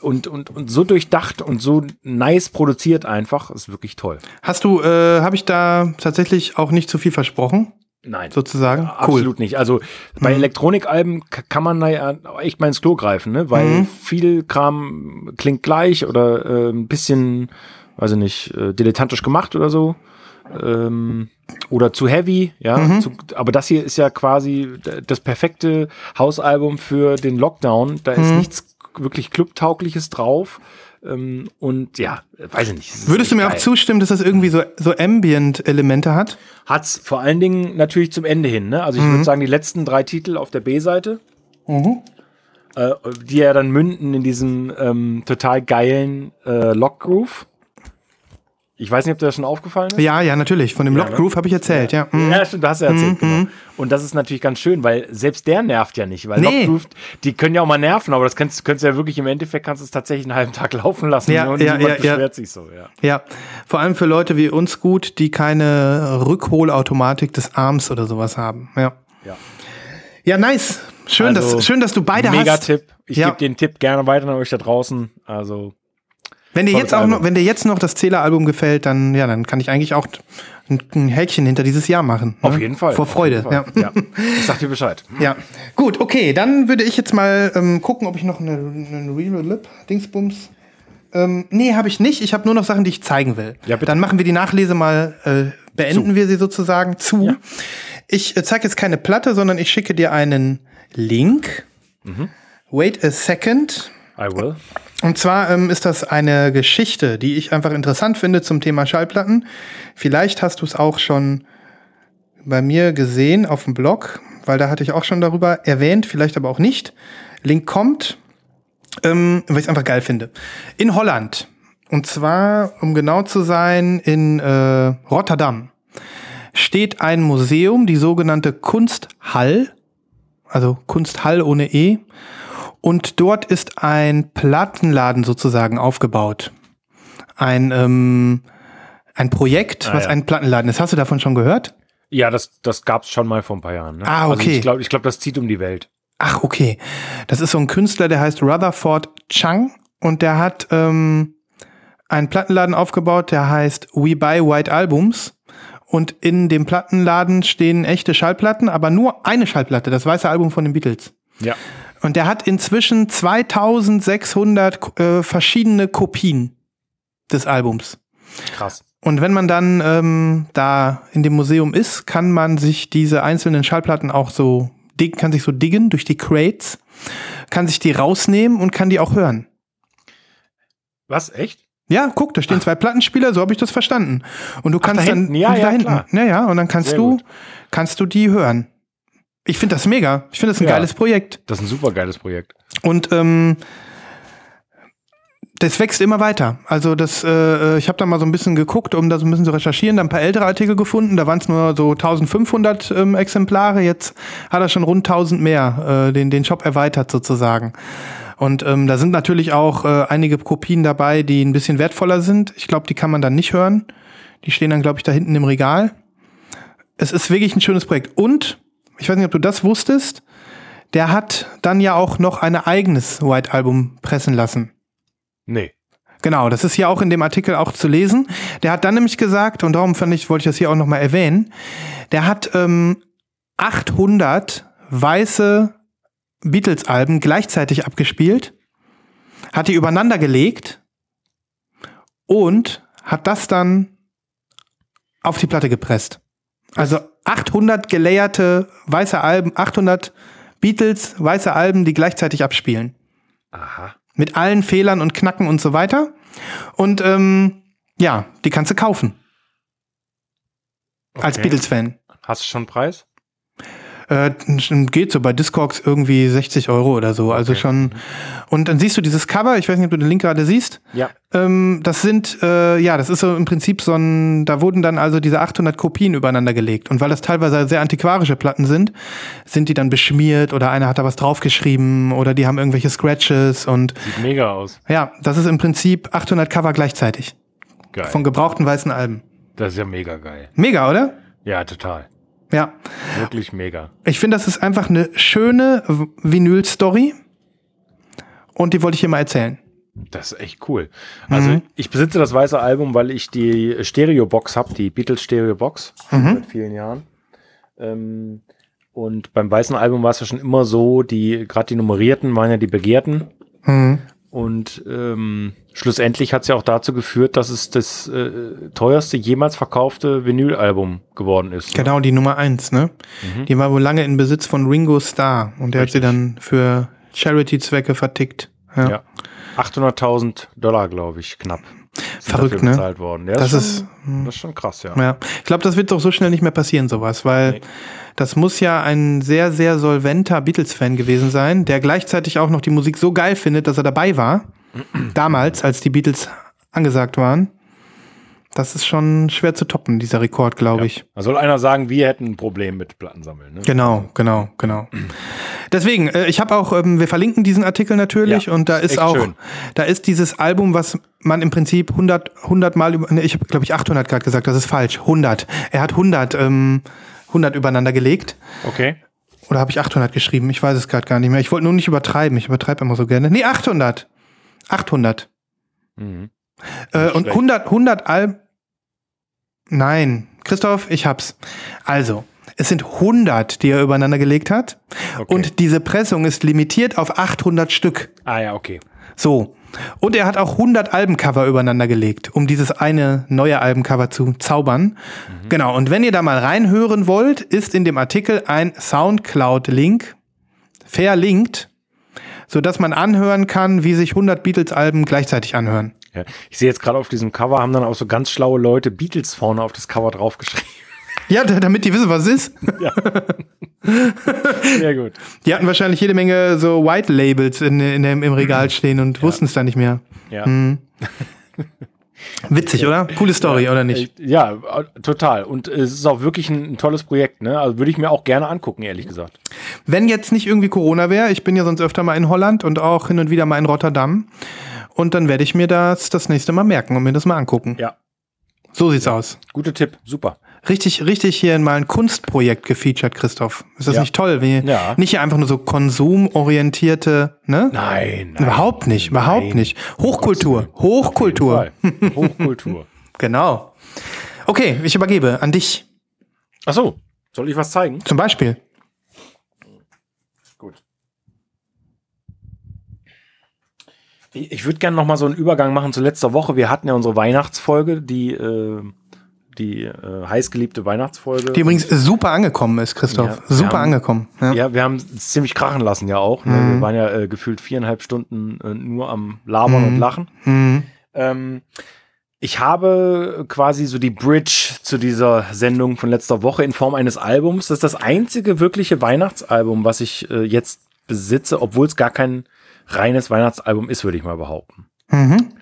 und, und, und so durchdacht und so nice produziert einfach, ist wirklich toll. Hast du, äh, habe ich da tatsächlich auch nicht zu viel versprochen? Nein. Sozusagen? Ja, absolut nicht. Also bei mhm. Elektronikalben kann man da ja echt mal ins Klo greifen, ne? Weil mhm. viel Kram klingt gleich oder äh, ein bisschen, weiß ich nicht, äh, dilettantisch gemacht oder so. Ähm, oder zu heavy, ja. Mhm. Zu, aber das hier ist ja quasi das perfekte Hausalbum für den Lockdown. Da ist mhm. nichts wirklich Clubtaugliches drauf. Ähm, und ja, weiß ich nicht. Würdest du mir geil. auch zustimmen, dass das irgendwie so, so Ambient-Elemente hat? Hat's vor allen Dingen natürlich zum Ende hin. Ne? Also ich mhm. würde sagen, die letzten drei Titel auf der B-Seite, mhm. äh, die ja dann münden in diesem ähm, total geilen äh, Lock Groove. Ich weiß nicht, ob dir das schon aufgefallen ist. Ja, ja, natürlich. Von dem ja, Lock ne? Groove ne? habe ich erzählt, ja. Ja, mhm. ja stimmt, du hast ja erzählt, mhm. genau. Und das ist natürlich ganz schön, weil selbst der nervt ja nicht. Weil nee. Lock Groove, die können ja auch mal nerven, aber das kannst, kannst du ja wirklich im Endeffekt, kannst du es tatsächlich einen halben Tag laufen lassen. Ja, und ja, ja, beschwert ja. sich so, ja. Ja, vor allem für Leute wie uns gut, die keine Rückholautomatik des Arms oder sowas haben. Ja. Ja, ja nice. Schön, also, dass, schön, dass du beide mega hast. Mega Tipp. Ich gebe den Tipp gerne weiter an euch da draußen. Also wenn dir jetzt auch noch, wenn dir jetzt noch das Zähleralbum gefällt, dann ja, dann kann ich eigentlich auch ein, ein Häkchen hinter dieses Jahr machen. Auf ne? jeden Fall. Vor Freude. Ja. ja. Ich sag dir Bescheid. Ja. Gut, okay, dann würde ich jetzt mal ähm, gucken, ob ich noch eine, eine Real Lip Dingsbums. Ähm, nee, habe ich nicht. Ich habe nur noch Sachen, die ich zeigen will. Ja, bitte. Dann machen wir die Nachlese mal, äh, beenden zu. wir sie sozusagen zu. Ja. Ich äh, zeige jetzt keine Platte, sondern ich schicke dir einen Link. Mhm. Wait a second. I will. Und zwar ähm, ist das eine Geschichte, die ich einfach interessant finde zum Thema Schallplatten. Vielleicht hast du es auch schon bei mir gesehen auf dem Blog, weil da hatte ich auch schon darüber erwähnt, vielleicht aber auch nicht. Link kommt, ähm, weil ich es einfach geil finde. In Holland. Und zwar, um genau zu sein, in äh, Rotterdam steht ein Museum, die sogenannte Kunsthall, also Kunsthall ohne E. Und dort ist ein Plattenladen sozusagen aufgebaut. Ein, ähm, ein Projekt, ah, was ja. ein Plattenladen ist. Hast du davon schon gehört? Ja, das, das gab es schon mal vor ein paar Jahren. Ne? Ah, okay. Also ich glaube, ich glaub, das zieht um die Welt. Ach, okay. Das ist so ein Künstler, der heißt Rutherford Chang und der hat ähm, einen Plattenladen aufgebaut, der heißt We Buy White Albums. Und in dem Plattenladen stehen echte Schallplatten, aber nur eine Schallplatte, das weiße Album von den Beatles. Ja. Und der hat inzwischen 2600 äh, verschiedene Kopien des Albums. Krass. Und wenn man dann ähm, da in dem Museum ist, kann man sich diese einzelnen Schallplatten auch so kann sich so diggen durch die Crates, kann sich die rausnehmen und kann die auch hören. Was echt? Ja, guck, da stehen Ach. zwei Plattenspieler, so habe ich das verstanden. Und du kannst Ach, da dann ja, ja, da hinten, ja, ja, und dann kannst Sehr du gut. kannst du die hören. Ich finde das mega. Ich finde das ein ja, geiles Projekt. Das ist ein super geiles Projekt. Und ähm, das wächst immer weiter. Also das, äh, ich habe da mal so ein bisschen geguckt, um da so ein bisschen zu recherchieren, da ein paar ältere Artikel gefunden. Da waren es nur so 1500 ähm, Exemplare. Jetzt hat er schon rund 1000 mehr, äh, den den Shop erweitert sozusagen. Und ähm, da sind natürlich auch äh, einige Kopien dabei, die ein bisschen wertvoller sind. Ich glaube, die kann man dann nicht hören. Die stehen dann, glaube ich, da hinten im Regal. Es ist wirklich ein schönes Projekt. Und ich weiß nicht, ob du das wusstest, der hat dann ja auch noch ein eigenes White Album pressen lassen. Nee. Genau, das ist ja auch in dem Artikel auch zu lesen. Der hat dann nämlich gesagt, und darum fand ich, wollte ich das hier auch nochmal erwähnen, der hat ähm, 800 weiße Beatles-Alben gleichzeitig abgespielt, hat die übereinander gelegt und hat das dann auf die Platte gepresst. Also 800 gelayerte weiße Alben, 800 Beatles weiße Alben, die gleichzeitig abspielen. Aha. Mit allen Fehlern und Knacken und so weiter. Und ähm, ja, die kannst du kaufen. Okay. Als Beatles-Fan. Hast du schon einen Preis? Äh, geht so bei Discogs irgendwie 60 Euro oder so. Also okay. schon. Und dann siehst du dieses Cover, ich weiß nicht, ob du den Link gerade siehst. Ja. Ähm, das sind, äh, ja, das ist so im Prinzip so ein, da wurden dann also diese 800 Kopien übereinander gelegt. Und weil das teilweise sehr antiquarische Platten sind, sind die dann beschmiert oder einer hat da was draufgeschrieben oder die haben irgendwelche Scratches und. Sieht mega aus. Ja, das ist im Prinzip 800 Cover gleichzeitig. Geil. Von gebrauchten weißen Alben. Das ist ja mega geil. Mega, oder? Ja, total. Ja. Wirklich mega. Ich finde, das ist einfach eine schöne Vinyl-Story. Und die wollte ich hier mal erzählen. Das ist echt cool. Also mhm. ich besitze das weiße Album, weil ich die Stereo-Box habe, die Beatles Stereo-Box mhm. seit vielen Jahren. Ähm, und beim weißen Album war es ja schon immer so, die gerade die nummerierten waren ja die begehrten. Mhm. Und ähm, schlussendlich hat es ja auch dazu geführt, dass es das äh, teuerste jemals verkaufte Vinylalbum geworden ist. Ne? Genau, die Nummer eins, ne? Mhm. Die war wohl lange in Besitz von Ringo Starr und der Richtig. hat sie dann für Charity-Zwecke vertickt. Ja. Ja. 800.000 Dollar, glaube ich, knapp. Verrückt, ne? bezahlt worden. Ja, Das schon, ist- das ist schon krass, ja. Ja, ich glaube, das wird doch so schnell nicht mehr passieren, sowas, weil Nee. das muss ja ein sehr, sehr solventer Beatles-Fan gewesen sein, der gleichzeitig auch noch die Musik so geil findet, dass er dabei war. damals, als die Beatles angesagt waren. Das ist schon schwer zu toppen, dieser Rekord, glaube ich. Da soll einer sagen, wir hätten ein Problem mit Plattensammeln. Ne? Genau, genau, genau. Deswegen, äh, ich habe auch, ähm, wir verlinken diesen Artikel natürlich Ja, und da ist ist auch, schön. da ist dieses Album, was man im Prinzip 100, 100 Mal, ne, ich habe glaube ich 800 gerade gesagt, das ist falsch, 100. Er hat 100, ähm, 100 übereinander gelegt. Okay. Oder habe ich 800 geschrieben? Ich weiß es gerade gar nicht mehr. Ich wollte nur nicht übertreiben. Ich übertreibe immer so gerne. Nee, 800. 800. Mhm. Äh, und schlecht. 100, 100 Alben. Nein, Christoph, ich hab's. Also, es sind 100, die er übereinander gelegt hat. Okay. Und diese Pressung ist limitiert auf 800 Stück. Ah ja, okay. So. Und er hat auch 100 Albencover übereinander gelegt, um dieses eine neue Albencover zu zaubern. Genau. Und wenn ihr da mal reinhören wollt, ist in dem Artikel ein Soundcloud-Link verlinkt, sodass man anhören kann, wie sich 100 Beatles-Alben gleichzeitig anhören. Ja. Ich sehe jetzt gerade auf diesem Cover, haben dann auch so ganz schlaue Leute Beatles vorne auf das Cover draufgeschrieben. Ja, da- damit die wissen, was es ist. Sehr gut. Die hatten wahrscheinlich jede Menge so White Labels in, in dem, im Regal stehen und wussten es dann nicht mehr. Ja. Hm. Witzig, oder? Coole Story, oder nicht? Äh, Ja, äh, total. Und äh, es ist auch wirklich ein, ein tolles Projekt. Ne? Also würde ich mir auch gerne angucken, ehrlich gesagt. Wenn jetzt nicht irgendwie Corona wäre, ich bin ja sonst öfter mal in Holland und auch hin und wieder mal in Rotterdam. Und dann werde ich mir das das nächste Mal merken und mir das mal angucken. Ja. So sieht's aus. Guter Tipp. Super. Richtig, richtig hier mal ein Kunstprojekt gefeatured, Christoph. Ist das Ja. nicht toll? Wie, Ja. Nicht hier einfach nur so konsumorientierte, ne? Nein. nein. Überhaupt nicht, überhaupt Nein. nicht. Hochkultur, Hochkultur. Hochkultur. Genau. Okay, ich übergebe an dich. Ach so. Soll ich was zeigen? Zum Beispiel. Ich, würde gerne noch mal so einen Übergang machen zu letzter Woche. Wir hatten ja unsere Weihnachtsfolge, die, äh, die äh, heißgeliebte Weihnachtsfolge. Die übrigens super angekommen ist, Christoph. Ja, super haben- angekommen. Ja. Ja, wir haben es ziemlich krachen lassen ja auch. Ne? Mhm. Wir waren ja äh, gefühlt viereinhalb Stunden äh, nur am Labern und Lachen. Mhm. Ähm, ich habe quasi so die Bridge zu dieser Sendung von letzter Woche in Form eines Albums. Das ist das einzige wirkliche Weihnachtsalbum, was ich äh, jetzt besitze, obwohl es gar kein reines Weihnachtsalbum ist, würde ich mal behaupten. Mhm.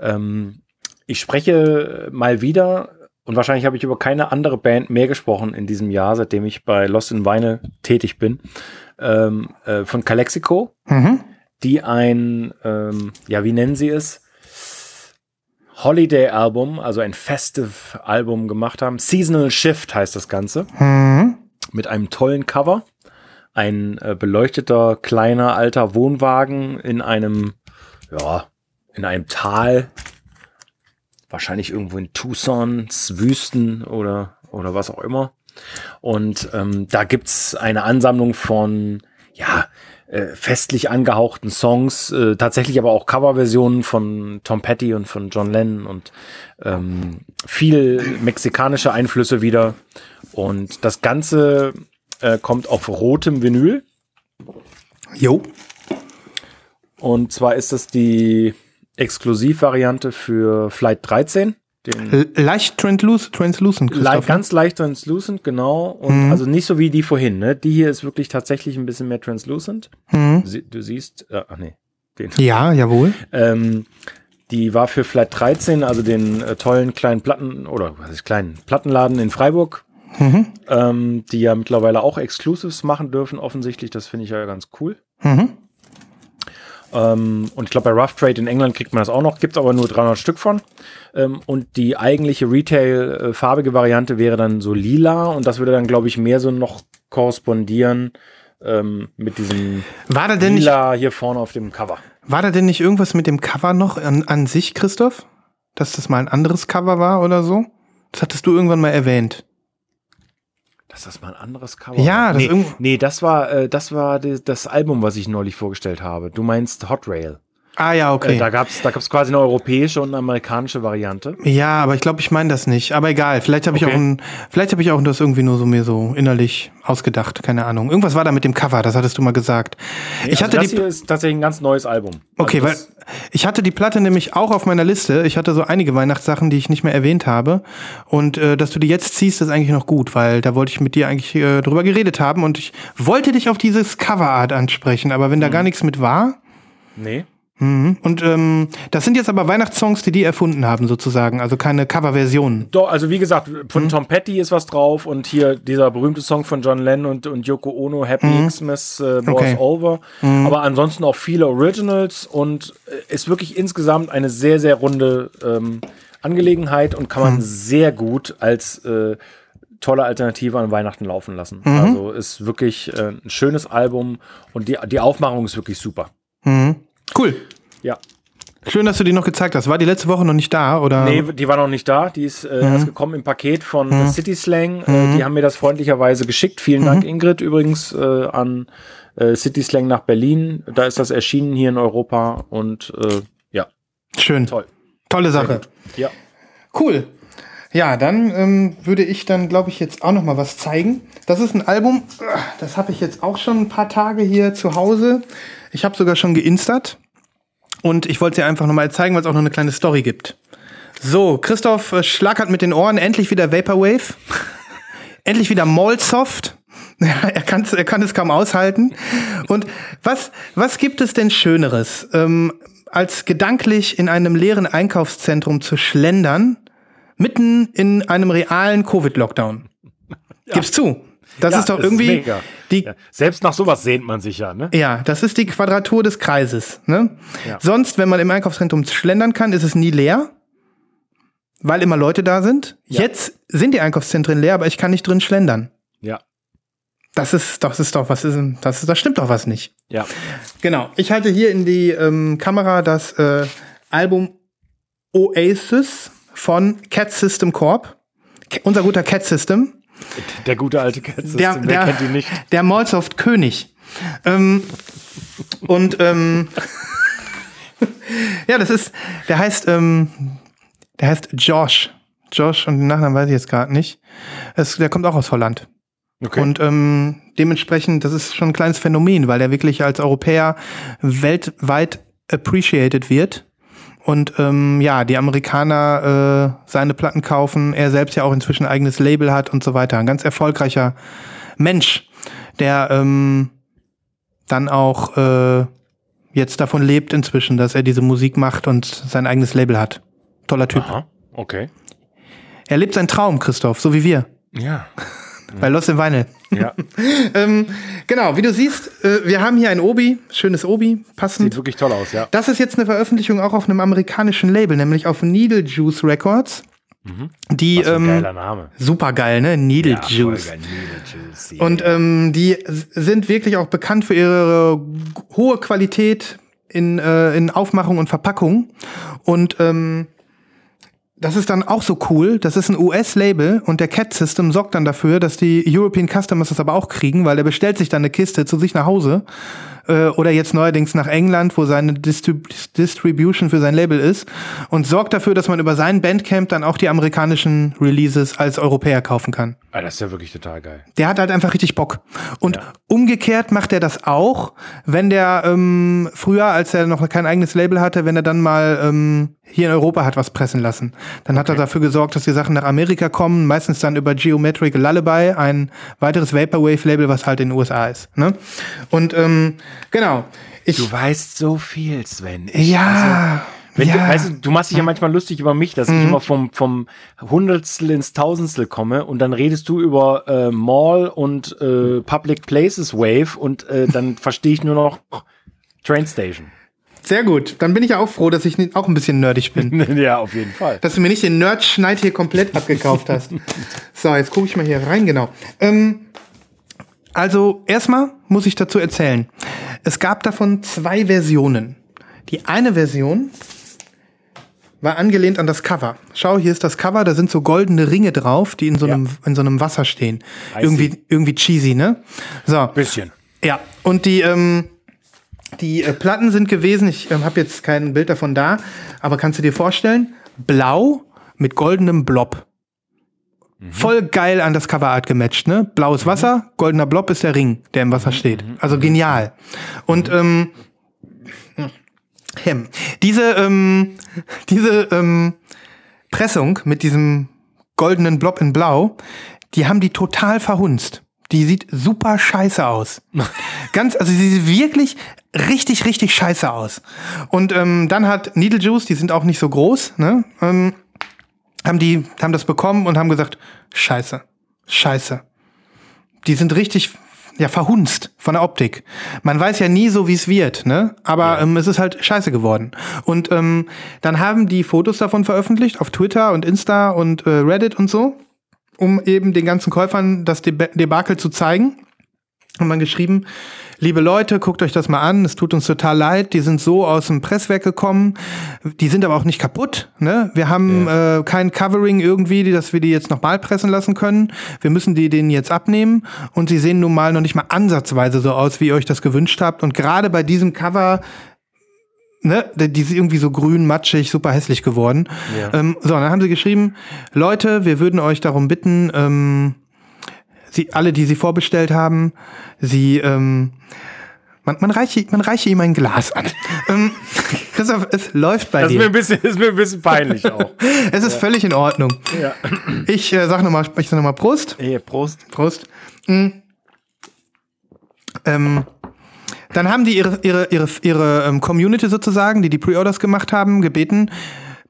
Ähm, ich spreche mal wieder und wahrscheinlich habe ich über keine andere Band mehr gesprochen in diesem Jahr, seitdem ich bei Lost in Vinyl tätig bin, ähm, äh, von Calexico, Mhm. die ein, ähm, ja, wie nennen sie es? Holiday-Album, also ein Festive-Album gemacht haben. Seasonal Shift heißt das Ganze, Mhm. mit einem tollen Cover. Ein äh, beleuchteter, kleiner, alter Wohnwagen in einem, ja, in einem Tal. Wahrscheinlich irgendwo in Tucsons Wüsten oder, oder was auch immer. Und ähm, da gibt's eine Ansammlung von, ja, äh, festlich angehauchten Songs, äh, tatsächlich aber auch Coverversionen von Tom Petty und von John Lennon und ähm, viel mexikanische Einflüsse wieder. Und das Ganze äh, kommt auf rotem Vinyl. Jo. Und zwar ist das die Exklusivvariante für Flight 13. Den L- Leicht transluc translucent, Christoph. ganz leicht translucent, genau. Und also nicht so wie die vorhin, ne? Die hier ist wirklich tatsächlich ein bisschen mehr translucent. Mhm. Sie, du siehst, äh, ach nee, den. Ja, jawohl. Ähm, die war für Flight 13, also den äh, tollen kleinen Platten, oder was ist kleinen Plattenladen in Freiburg, Mhm. ähm, die ja mittlerweile auch Exclusives machen dürfen, offensichtlich. Das finde ich ja ganz cool. Mhm. Ähm, und ich glaube, bei Rough Trade in England kriegt man das auch noch, gibt aber nur 300 Stück von. Ähm, und die eigentliche Retail-farbige Variante wäre dann so lila und das würde dann, glaube ich, mehr so noch korrespondieren ähm, mit diesem War da denn nicht, lila hier vorne auf dem Cover. war da denn nicht irgendwas mit dem Cover noch an, an sich, Christoph? Dass das mal ein anderes Cover war oder so? Das hattest du irgendwann mal erwähnt. Dass das mal ein anderes Cover Ja, das nee, nee, das war, äh, das war das Album, was ich neulich vorgestellt habe. Du meinst Hot Rail. Ah ja, okay. Äh, da gab es da gab's quasi eine europäische und eine amerikanische Variante. Ja, aber ich glaube, ich meine das nicht. Aber egal, vielleicht habe ich Okay. auch ein, vielleicht habe ich auch das irgendwie nur so mir so innerlich ausgedacht, keine Ahnung. Irgendwas war da mit dem Cover, das hattest du mal gesagt. ich hatte also das die hier ist tatsächlich ein ganz neues Album. Okay, weil also das, ich hatte die Platte nämlich auch auf meiner Liste. Ich hatte so einige Weihnachtssachen, die ich nicht mehr erwähnt habe. Und äh, dass du die jetzt ziehst, ist eigentlich noch gut, weil da wollte ich mit dir eigentlich äh, drüber geredet haben und ich wollte dich auf dieses Coverart ansprechen, aber wenn da gar nichts mit war. Nee. Mhm. Und ähm, das sind jetzt aber Weihnachtssongs, die die erfunden haben, sozusagen, also keine Coverversionen. Doch, also wie gesagt, Mhm. von Tom Petty ist was drauf und hier dieser berühmte Song von John Lennon und, und Yoko Ono, Happy Xmas äh, Mhm. Okay. Mhm. Over. Aber ansonsten auch viele Originals und äh, ist wirklich insgesamt eine sehr, sehr runde ähm, Angelegenheit und kann man Mhm. sehr gut als äh, tolle Alternative an Weihnachten laufen lassen. Mhm. Also ist wirklich äh, ein schönes Album und die, die Aufmachung ist wirklich super. Cool. Ja. Schön, dass du die noch gezeigt hast. War die letzte Woche noch nicht da, oder? Nee, die war noch nicht da. Die ist äh, Mhm. erst gekommen im Paket von The City Slang. Äh, die haben mir das freundlicherweise geschickt. Vielen Dank, Mhm. Ingrid, übrigens äh, an äh, City Slang nach Berlin. Da ist das erschienen hier in Europa und äh, ja, Schön. toll. Tolle Sache. Ja. Cool. Ja, dann ähm, würde ich dann, glaube ich, jetzt auch noch mal was zeigen. Das ist ein Album, äh, das habe ich jetzt auch schon ein paar Tage hier zu Hause. Ich habe sogar schon geinstert. Und ich wollte es dir einfach noch mal zeigen, weil es auch noch eine kleine Story gibt. So, Christoph äh, schlagert mit den Ohren. Endlich wieder Vaporwave. endlich wieder Mallsoft. Ja, er, kann's, er kann es kaum aushalten. Und was, was gibt es denn Schöneres, ähm, als gedanklich in einem leeren Einkaufszentrum zu schlendern, mitten in einem realen Covid-Lockdown? Gib's zu. Das Ja, ist doch irgendwie mega. die Ja. Selbst nach sowas sehnt man sich ja, ne? ja, das ist die Quadratur des Kreises. Ne? Ja. Sonst, wenn man im Einkaufszentrum schlendern kann, ist es nie leer, weil immer Leute da sind. Jetzt sind die Einkaufszentren leer, aber ich kann nicht drin schlendern. Ja. Das ist, das ist doch, was ist, das, ist, das stimmt doch was nicht. Ja. Genau. Ich halte hier in die ähm, Kamera das äh, Album Oasis von Cat System Corp. Unser guter Cat System. Der gute alte Cat System, Der, der, kennt ihn nicht? der Mallsoft König. Ähm, und ähm, ja, das ist, der heißt, ähm, der heißt Josh. Josh und den Nachnamen weiß ich jetzt gerade nicht. Es, der kommt auch aus Holland. Okay. Und ähm, dementsprechend, das ist schon ein kleines Phänomen, weil er wirklich als Europäer weltweit appreciated wird. Und ähm, ja, die Amerikaner äh, seine Platten kaufen, er selbst ja auch inzwischen ein eigenes Label hat und so weiter. Ein ganz erfolgreicher Mensch, der ähm, dann auch äh, jetzt davon lebt inzwischen, dass er diese Musik macht und sein eigenes Label hat. Toller Typ. Aha. Okay. Er lebt seinen Traum, Christoph, so wie wir. Ja. Bei Lost in Vinyl. Ja. Ähm, genau, wie du siehst, äh, wir haben hier ein Obi, schönes Obi, passend. Sieht wirklich toll aus, ja. Das ist jetzt eine Veröffentlichung auch auf einem amerikanischen Label, nämlich auf Needle Juice Records. Die Mhm. Was für ein ähm, geiler Name. super geil, ne? Needle Juice. Und ähm, die sind wirklich auch bekannt für ihre hohe Qualität in, äh, in Aufmachung und Verpackung. Und ähm, das ist dann auch so cool. Das ist ein US-Label und der Cat System sorgt dann dafür, dass die European Customers das aber auch kriegen, weil er bestellt sich dann eine Kiste zu sich nach Hause äh, oder jetzt neuerdings nach England, wo seine Distrib Distribution für sein Label ist und sorgt dafür, dass man über seinen Bandcamp dann auch die amerikanischen Releases als Europäer kaufen kann. ah, das ist ja wirklich total geil. Der hat halt einfach richtig Bock. Und Ja. umgekehrt macht er das auch, wenn der ähm, früher, als er noch kein eigenes Label hatte, wenn er dann mal ähm, hier in Europa hat was pressen lassen. Dann hat er dafür gesorgt, dass die Sachen nach Amerika kommen, meistens dann über Geometric Lullaby, ein weiteres Vaporwave-Label, was halt in den USA ist. Ne? Und ähm, genau. Ich, Du weißt so viel, Sven. ja. Wenn ja. Mhm. du, weißt du, du machst dich ja manchmal lustig über mich, dass ich immer vom, vom Hundertstel ins Tausendstel komme und dann redest du über äh, Mall und äh, Public Places Wave und äh, dann verstehe ich nur noch Train Station. Sehr gut. Dann bin ich ja auch froh, dass ich auch ein bisschen nerdig bin. ja, auf jeden Fall. dass du mir nicht den Nerd-Schneid hier komplett abgekauft hast. So, jetzt gucke ich mal hier rein, genau. Ähm, also, erstmal muss ich dazu erzählen. Es gab davon zwei Versionen. Die eine Version war angelehnt an das Cover. Schau, hier ist das Cover, da sind so goldene Ringe drauf, die in so Ja. einem, in so einem Wasser stehen. Irgendwie, irgendwie cheesy, ne? So. Bisschen. Ja, und die, ähm, Die äh, Platten sind gewesen, ich ähm, habe jetzt kein Bild davon da, aber kannst du dir vorstellen, blau mit goldenem Blob. Voll geil an das Coverart gematcht, ne? Blaues Wasser, goldener Blob ist der Ring, der im Wasser steht. Also genial. Und ähm, hm, diese ähm, diese ähm, Pressung mit diesem goldenen Blob in Blau, die haben die total verhunzt. Die sieht super scheiße aus. Ganz, also sie sieht wirklich richtig, richtig scheiße aus. Und ähm, dann hat Needle Juice, die sind auch nicht so groß, ne? Ähm, haben die, haben das bekommen und haben gesagt, scheiße, scheiße. Die sind richtig, ja, verhunzt von der Optik. Man weiß ja nie so, wie es wird, ne? Aber ähm, es ist halt scheiße geworden. Und ähm, dann haben die Fotos davon veröffentlicht auf Twitter und Insta und äh, Reddit und so, um eben den ganzen Käufern das Deb Debakel zu zeigen. Haben man geschrieben, liebe Leute, guckt euch das mal an, es tut uns total leid, die sind so aus dem Presswerk gekommen, die sind aber auch nicht kaputt. Ne? Wir haben äh, kein Covering irgendwie, die- dass wir die jetzt nochmal pressen lassen können. Wir müssen die denen jetzt abnehmen und sie sehen nun mal noch nicht mal ansatzweise so aus, wie ihr euch das gewünscht habt. Und gerade bei diesem Cover ne, die ist irgendwie so grün, matschig, super hässlich geworden. Ja. Ähm, so, und dann haben sie geschrieben, Leute, wir würden euch darum bitten, ähm, sie, alle, die sie vorbestellt haben, sie, ähm, man, man, reiche, man reiche ihm ein Glas an. ähm, Christoph, es läuft bei Das ist mir dir. ein bisschen, ist mir ein bisschen peinlich auch. Es ist völlig in Ordnung. ja. Ich äh, sag nochmal, ich sag noch mal Prost. Hey, Prost. Prost. Mm. Ähm, dann haben die ihre, ihre, ihre, ihre ähm, Community sozusagen, die die Pre-Orders gemacht haben, gebeten,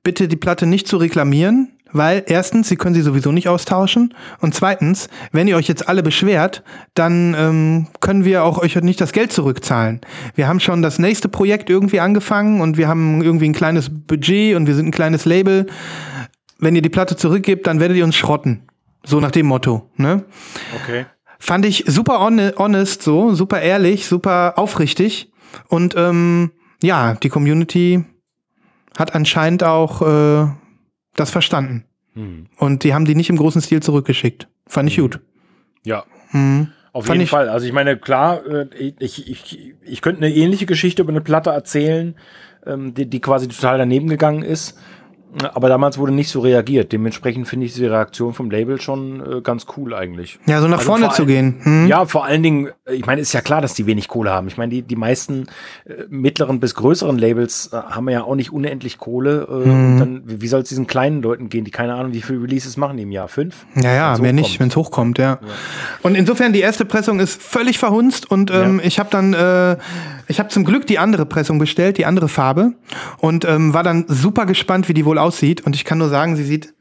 bitte die Platte nicht zu reklamieren, weil erstens, sie können sie sowieso nicht austauschen und zweitens, wenn ihr euch jetzt alle beschwert, dann ähm, können wir auch euch nicht das Geld zurückzahlen. Wir haben schon das nächste Projekt irgendwie angefangen und wir haben irgendwie ein kleines Budget und wir sind ein kleines Label. Wenn ihr die Platte zurückgebt, dann werdet ihr uns schrotten. So nach dem Motto, ne? Okay. Fand ich super hone- honest, so, super ehrlich, super aufrichtig. Und ähm, ja, die Community hat anscheinend auch äh, das verstanden. Hm. Und die haben die nicht im großen Stil zurückgeschickt. Fand ich gut. Ja. Mhm. Auf Fand jeden ich- Fall. Also ich meine, klar, äh, ich, ich, ich könnte eine ähnliche Geschichte über eine Platte erzählen, ähm, die, die quasi total daneben gegangen ist. Aber damals wurde nicht so reagiert. Dementsprechend finde ich diese Reaktion vom Label schon äh, ganz cool eigentlich. Ja, so nach Also vorne vor zu gehen. Hm? Ja, vor allen Dingen, äh, ich meine, ist ja klar, dass die wenig Kohle haben. Ich meine, die, die meisten äh, mittleren bis größeren Labels äh, haben ja auch nicht unendlich Kohle. Äh. Und dann, wie wie soll es diesen kleinen Leuten gehen, die keine Ahnung, wie viele Releases machen die im Jahr? Fünf? Ja, ja, mehr nicht, wenn es hochkommt, ja. Und insofern, die erste Pressung ist völlig verhunzt und ähm, Ja. ich habe dann, äh, ich habe zum Glück die andere Pressung bestellt, die andere Farbe und ähm, war dann super gespannt, wie die wohl aussieht. Und ich kann nur sagen, sie sieht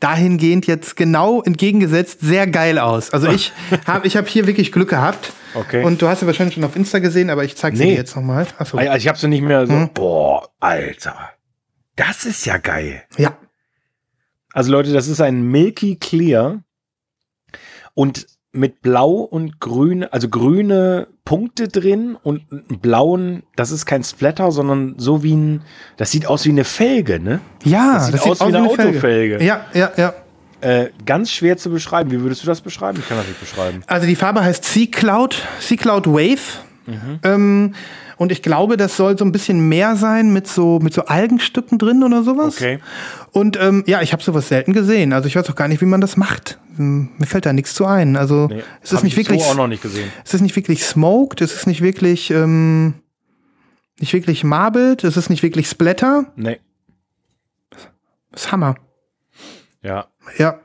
dahingehend jetzt genau entgegengesetzt sehr geil aus. Also ich habe ich hab hier wirklich Glück gehabt. Okay. Und du hast sie wahrscheinlich schon auf Insta gesehen, aber ich zeige sie Nee. dir jetzt nochmal. Achso. Also ich habe sie nicht mehr so. Hm. Boah, Alter. Das ist ja geil. Ja. Also Leute, das ist ein Milky Clear und mit blau und grün, also grüne Punkte drin und einen blauen, das ist kein Splatter, sondern so wie ein, das sieht aus wie eine Felge, ne? Ja, Das sieht aus wie eine Autofelge. Ja, ja, ja. Äh, ganz schwer zu beschreiben. Wie würdest du das beschreiben? Ich kann das nicht beschreiben. Also die Farbe heißt Sea Cloud, Sea Cloud Wave. Ähm, und ich glaube, das soll so ein bisschen mehr sein mit so, mit so Algenstücken drin oder sowas. Okay. Und ähm, ja, ich habe sowas selten gesehen. Also ich weiß auch gar nicht, wie man das macht. Hm, Mir fällt da nichts zu ein. Also Nee, es ist nicht ich wirklich, so auch noch nicht gesehen. es ist nicht wirklich smoked, es ist nicht wirklich, ähm, nicht wirklich marbled, es ist nicht wirklich splatter. Nee. Das ist Hammer. Ja. Ja.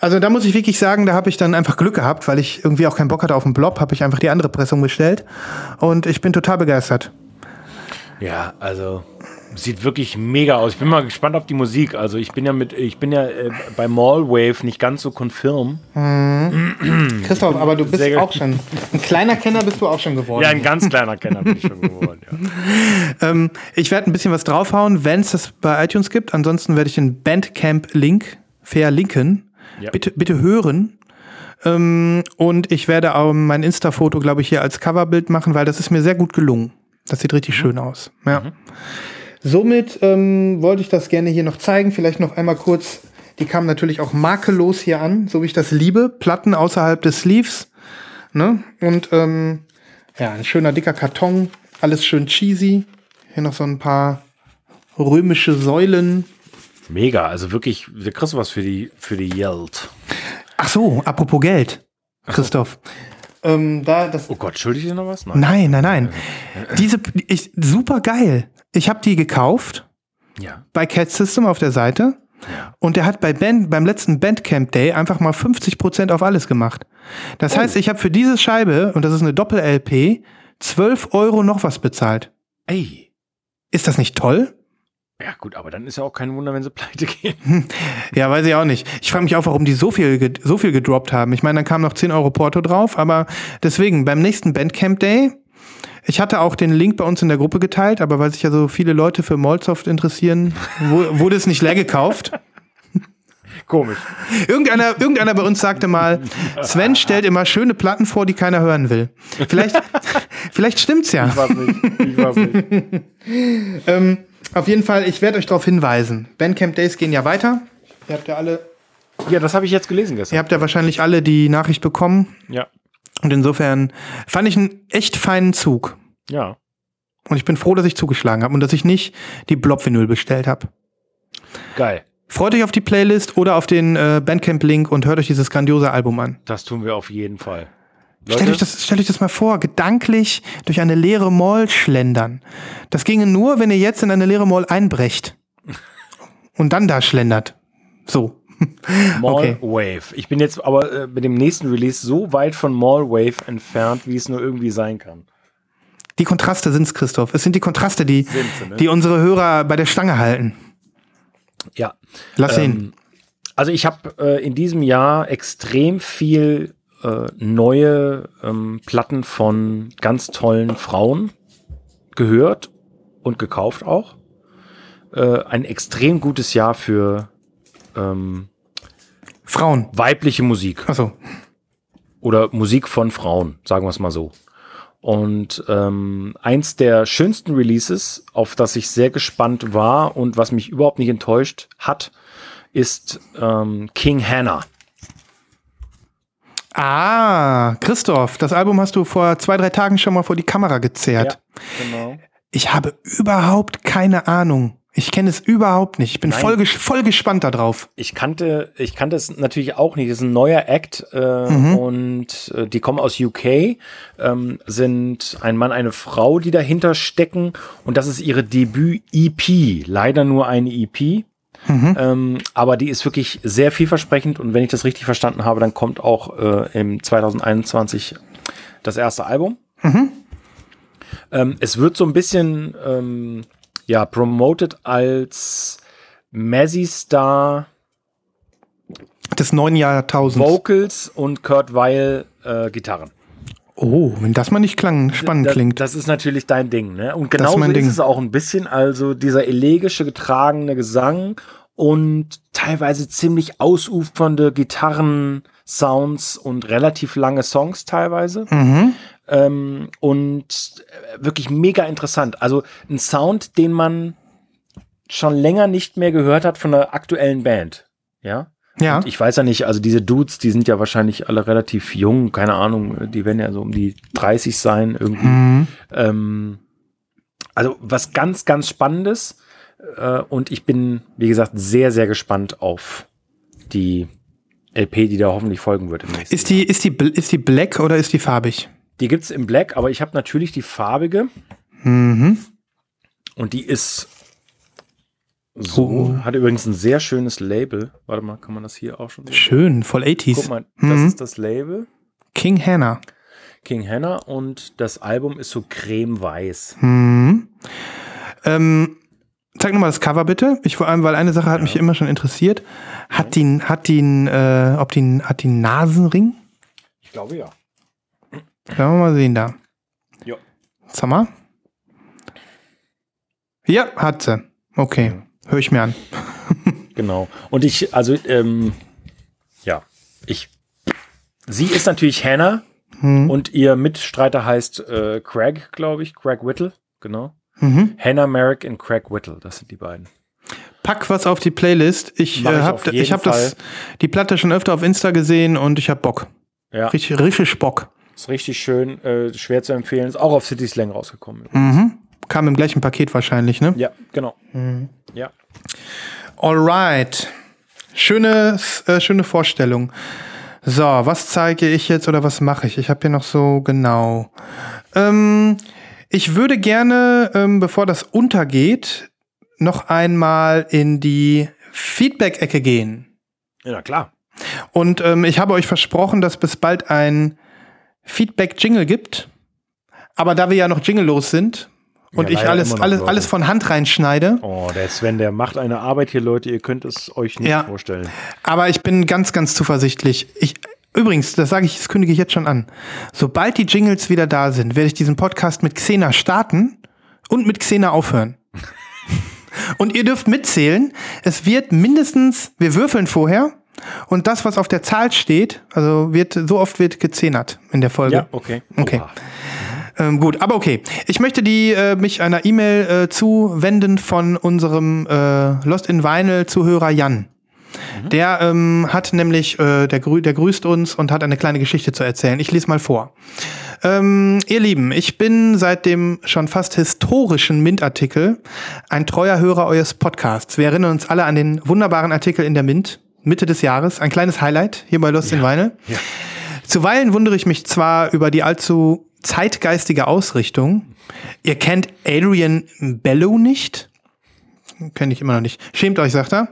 Also da muss ich wirklich sagen, da habe ich dann einfach Glück gehabt, weil ich irgendwie auch keinen Bock hatte auf den Blob, habe ich einfach die andere Pressung bestellt. Und ich bin total begeistert. Ja, also sieht wirklich mega aus. Ich bin mal gespannt auf die Musik. Also ich bin ja mit, ich bin ja äh, bei Mallwave nicht ganz so confirm. Christoph, aber du bist auch schon. Ein kleiner Kenner bist du auch schon geworden. Ja, ein ganz kleiner Kenner bin ich schon geworden. Ja. Ähm, ich werde ein bisschen was draufhauen, wenn es das bei iTunes gibt. Ansonsten werde ich den Bandcamp-Link verlinken. Ja. Bitte, bitte hören. Ähm, und ich werde auch mein Insta-Foto, glaube ich, hier als Coverbild machen, weil das ist mir sehr gut gelungen. Das sieht richtig schön aus. Ja. Somit ähm, wollte ich das gerne hier noch zeigen. Vielleicht noch einmal kurz. Die kamen natürlich auch makellos hier an, so wie ich das liebe. Platten außerhalb des Sleeves. Ne? Und ähm, ja, ein schöner dicker Karton. Alles schön cheesy. Hier noch so ein paar römische Säulen. Mega, also wirklich, wir kriegst du was für die, für die Yeld. Ach so, apropos Geld, Christoph. Ähm, da, das, Oh Gott, schuldig dir noch was? nein, nein, nein. Diese, ich, super geil. Ich habe die gekauft Ja. bei Cat System auf der Seite. Und der hat bei Band, beim letzten Bandcamp Day einfach mal 50% auf alles gemacht. Das heißt, ich habe für diese Scheibe, und das ist eine Doppel-LP, 12 Euro noch was bezahlt. Ey. Ist das nicht toll? Ja, gut, aber dann ist ja auch kein Wunder, wenn sie pleite gehen. Ja, weiß ich auch nicht. Ich frage mich auch, warum die so viel, so viel gedroppt haben. Ich meine, dann kam noch 10 Euro Porto drauf, aber deswegen, beim nächsten Bandcamp Day, ich hatte auch den Link bei uns in der Gruppe geteilt, aber weil sich ja so viele Leute für Molsoft interessieren, wurde es nicht leer gekauft. Komisch. Irgendeiner, irgendeiner bei uns sagte mal, Sven stellt immer schöne Platten vor, die keiner hören will. Vielleicht, vielleicht stimmt's ja. Ich weiß nicht. Ich weiß nicht. Ähm, auf jeden Fall, ich werde euch darauf hinweisen. Bandcamp Days gehen ja weiter. Ihr habt ja alle, Ja, das habe ich jetzt gelesen ihr gestern. habt ja wahrscheinlich alle die Nachricht bekommen. Ja. Und insofern fand ich einen echt feinen Zug. Ja. Und ich bin froh, dass ich zugeschlagen habe und dass ich nicht die Blob-Vinyl bestellt habe. Geil. Freut euch auf die Playlist oder auf den äh, Bandcamp-Link und hört euch dieses grandiose Album an. Das tun wir auf jeden Fall. Stellt euch, das, stellt euch das mal vor, gedanklich durch eine leere Mall schlendern. Das ginge nur, wenn ihr jetzt in eine leere Mall einbrecht. Und dann da schlendert. So. Mall okay. Wave. Ich bin jetzt aber äh, mit dem nächsten Release so weit von Mall Wave entfernt, wie es nur irgendwie sein kann. Die Kontraste sind's, Christoph. Es sind die Kontraste, die, Sind sie, ne? die unsere Hörer bei der Stange halten. Ja. Lass. Ähm, also ich habe äh, in diesem Jahr extrem viel äh, neue ähm, Platten von ganz tollen Frauen gehört und gekauft auch. Äh, ein extrem gutes Jahr für ähm, Frauen. weibliche Musik Achso. oder Musik von Frauen, sagen wir es mal so. Und ähm, eins der schönsten Releases, auf das ich sehr gespannt war und was mich überhaupt nicht enttäuscht hat, ist ähm, King Hannah. Ah, Christoph, das Album hast du vor zwei, drei Tagen schon mal vor die Kamera gezerrt. genau. Ich habe überhaupt keine Ahnung. Ich kenne es überhaupt nicht. Ich bin Nein. voll, ges voll gespannt darauf. Ich kannte, ich kannte es natürlich auch nicht. Das ist ein neuer Act äh, und äh, die kommen aus UK, ähm, sind ein Mann, eine Frau, die dahinter stecken und das ist ihre Debüt-EP. Leider nur eine EP. Ähm, aber die ist wirklich sehr vielversprechend und wenn ich das richtig verstanden habe, dann kommt auch äh, im 2021 das erste Album. Ähm, es wird so ein bisschen ähm, ja promoted als Mazzy Star Des neuen Jahrtausends. Vocals und Kurt Weil äh, Gitarren. Oh, wenn das mal nicht klang, spannend das, klingt. Das ist natürlich dein Ding, ne? Und Das ist ist, es auch ein bisschen, also dieser elegische, getragene Gesang und teilweise ziemlich ausufernde Gitarren-Sounds und relativ lange Songs teilweise. mhm. Ähm, und äh, wirklich mega interessant. Also ein Sound, den man schon länger nicht mehr gehört hat von der aktuellen Band. Ja. Ja. Und ich weiß ja nicht, also diese Dudes, die sind ja wahrscheinlich alle relativ jung, keine Ahnung, die werden ja so um die 30 sein irgendwie. Mhm. Ähm, also was ganz, ganz Spannendes. Äh, und ich bin, wie gesagt, sehr, sehr gespannt auf die LP, die da hoffentlich folgen wird im nächsten Ist die, ist die, ist die black oder ist die farbig? Die gibt's im Black, aber ich habe natürlich die farbige Mhm. und die ist so, Oh. hat übrigens ein sehr schönes Label. Warte mal, kann man das hier auch schon sehen? Schön, voll 80s. Guck mal, das Mhm. ist das Label. King Hannah. King Hannah und das Album ist so cremeweiß. Mhm. Ähm, zeig nochmal das Cover bitte. Ich vor allem, weil eine Sache hat mich immer schon interessiert. Hat die, hat die, äh, ob die, hat die einen Nasenring? Ich glaube ja. Können wir mal sehen da. Ja. Sag mal. Ja, hat sie. Okay, höre ich mir an. Genau. Und ich, also, ähm, ja, ich, sie ist natürlich Hannah Mhm. und ihr Mitstreiter heißt äh, Craig, glaube ich, Craig Whittle, genau. Mhm. Hannah Merrick und Craig Whittle, das sind die beiden. Pack was auf die Playlist. Ich äh, ich hab, auf jeden ich hab das, die Platte schon öfter auf Insta gesehen und ich hab Bock. Ja. Richtig, richtig Bock. Ist richtig schön, äh, schwer zu empfehlen. Ist auch auf City Slang rausgekommen. Mhm. Kam im gleichen Paket wahrscheinlich, ne? Ja, genau. Ja. Alright. Schöne, äh, schöne Vorstellung. So, was zeige ich jetzt oder was mache ich? Ich habe hier noch so genau. Ähm, ich würde gerne, ähm, bevor das untergeht, noch einmal in die Feedback-Ecke gehen. Ja, klar. Und ähm, ich habe euch versprochen, dass bis bald ein Feedback-Jingle gibt. Aber da wir ja noch jinglelos sind und Ja, ich alles, alles, Leute. alles von Hand reinschneide, Oh, der Sven, der macht eine Arbeit hier, Leute. Ihr könnt es euch nicht Ja. vorstellen. Aber ich bin ganz, ganz zuversichtlich. Ich, übrigens, das sage ich, das kündige ich jetzt schon an. Sobald die Jingles wieder da sind, werde ich diesen Podcast mit Xena starten und mit Xena aufhören. und ihr dürft mitzählen. Es wird mindestens, wir würfeln vorher. Und das, was auf der Zahl steht, also wird, so oft wird gezenert in der Folge. Ja, okay. Okay. Oha. Ähm, gut, aber okay. Ich möchte die äh, mich einer E-Mail äh, zuwenden von unserem äh, Lost in Vinyl Zuhörer Jan. Der ähm, hat nämlich, äh, der, grü der grüßt uns und hat eine kleine Geschichte zu erzählen. Ich lese mal vor. Ähm, ihr Lieben, ich bin seit dem schon fast historischen Mint-Artikel ein treuer Hörer eures Podcasts. Wir erinnern uns alle an den wunderbaren Artikel in der Mint, Mitte des Jahres. Ein kleines Highlight hier bei Lost in Vinyl. Ja. Zuweilen wundere ich mich zwar über die allzu zeitgeistige Ausrichtung. Ihr kennt Adrian Bellow nicht? Kenne ich immer noch nicht. Schämt euch, sagt er.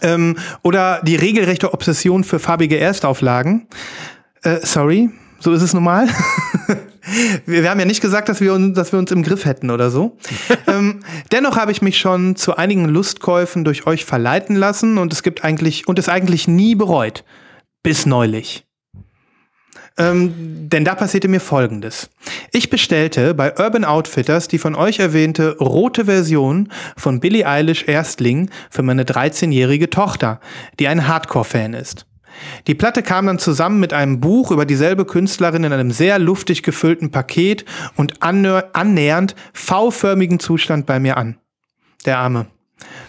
Ähm, oder die regelrechte Obsession für farbige Erstauflagen. Äh, sorry, so ist es normal. wir, wir haben ja nicht gesagt, dass wir, uns, dass wir uns im Griff hätten oder so. ähm, dennoch habe ich mich schon zu einigen Lustkäufen durch euch verleiten lassen und es gibt eigentlich und es eigentlich nie bereut. Bis neulich. Ähm, denn da passierte mir Folgendes. Ich bestellte bei Urban Outfitters die von euch erwähnte rote Version von Billie Eilish Erstling für meine 13-jährige Tochter, die ein Hardcore-Fan ist. Die Platte kam dann zusammen mit einem Buch über dieselbe Künstlerin in einem sehr luftig gefüllten Paket und annä- annähernd V-förmigen Zustand bei mir an. Der Arme.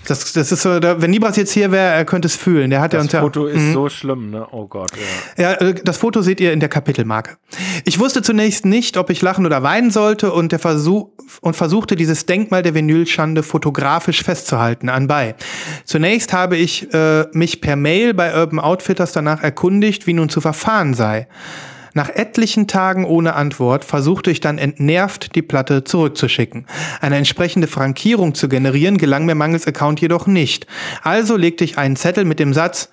Das, das ist so, da, wenn Nibras jetzt hier wäre, er könnte es fühlen. Der hat ja Das ja. Foto ist so schlimm, ne? Oh Gott, ja. Ja, äh, das Foto seht ihr in der Kapitelmarke. Ich wusste zunächst nicht, ob ich lachen oder weinen sollte und, der Versuch, und versuchte dieses Denkmal der Vinylschande fotografisch festzuhalten anbei. Zunächst habe ich äh, mich per Mail bei Urban Outfitters danach erkundigt, wie nun zu verfahren sei. Nach etlichen Tagen ohne Antwort versuchte ich dann entnervt, die Platte zurückzuschicken. Eine entsprechende Frankierung zu generieren gelang mir mangels Account jedoch nicht. Also legte ich einen Zettel mit dem Satz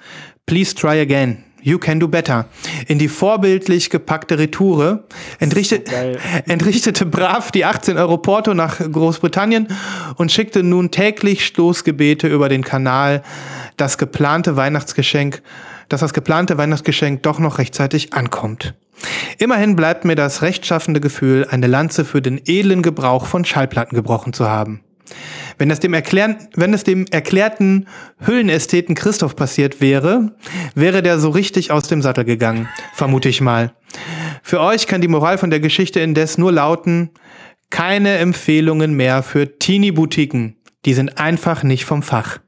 Please try again. You can do better. In die vorbildlich gepackte Retoure entrichtet, geil. entrichtete brav die 18 Euro Porto nach Großbritannien und schickte nun täglich Stoßgebete über den Kanal, das geplante Weihnachtsgeschenk, dass das geplante Weihnachtsgeschenk doch noch rechtzeitig ankommt. Immerhin bleibt mir das rechtschaffende Gefühl, eine Lanze für den edlen Gebrauch von Schallplatten gebrochen zu haben. Wenn es dem, erklären, wenn es dem erklärten Hüllenästheten Christoph passiert wäre, wäre der so richtig aus dem Sattel gegangen, vermute ich mal. Für euch kann die Moral von der Geschichte indes nur lauten, keine Empfehlungen mehr für Teenie-Boutiquen. Die sind einfach nicht vom Fach.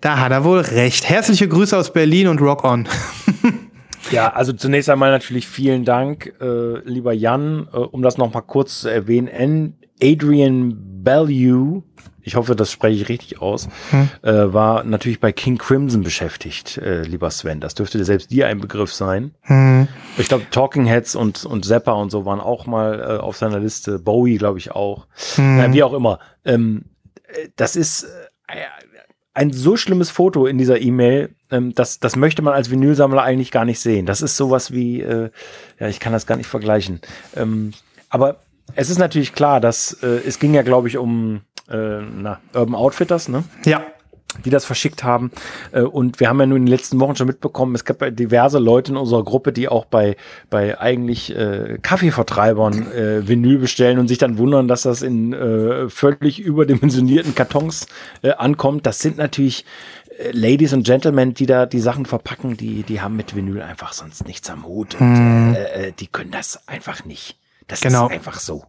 Da hat er wohl recht. Herzliche Grüße aus Berlin und Rock on. Ja, also zunächst einmal natürlich vielen Dank, äh, lieber Jan, äh, um das nochmal kurz zu erwähnen. Adrian Bellew, ich hoffe, das spreche ich richtig aus, äh, war natürlich bei King Crimson beschäftigt, äh, lieber Sven. Das dürfte selbst dir ein Begriff sein. Ich glaube, Talking Heads und, und Zappa und so waren auch mal äh, auf seiner Liste. Bowie, glaube ich, auch. Äh, wie auch immer. Ähm, äh, das ist äh, ein so schlimmes Foto in dieser E-Mail, ähm, das, das möchte man als Vinylsammler eigentlich gar nicht sehen. Das ist sowas wie, äh, ja, ich kann das gar nicht vergleichen. Ähm, aber es ist natürlich klar, dass äh, es ging ja, glaube ich, um äh, na, Urban Outfitters, ne? Ja. die das verschickt haben. Äh, Und wir haben ja nun in den letzten Wochen schon mitbekommen, es gab diverse Leute in unserer Gruppe, die auch bei, bei eigentlich äh, Kaffeevertreibern äh, Vinyl bestellen und sich dann wundern, dass das in äh, völlig überdimensionierten Kartons äh, ankommt. Das sind natürlich Ladies und Gentlemen, die da die Sachen verpacken, die, die haben mit Vinyl einfach sonst nichts am Hut und äh, äh, die können das einfach nicht. Das Genau. ist einfach so.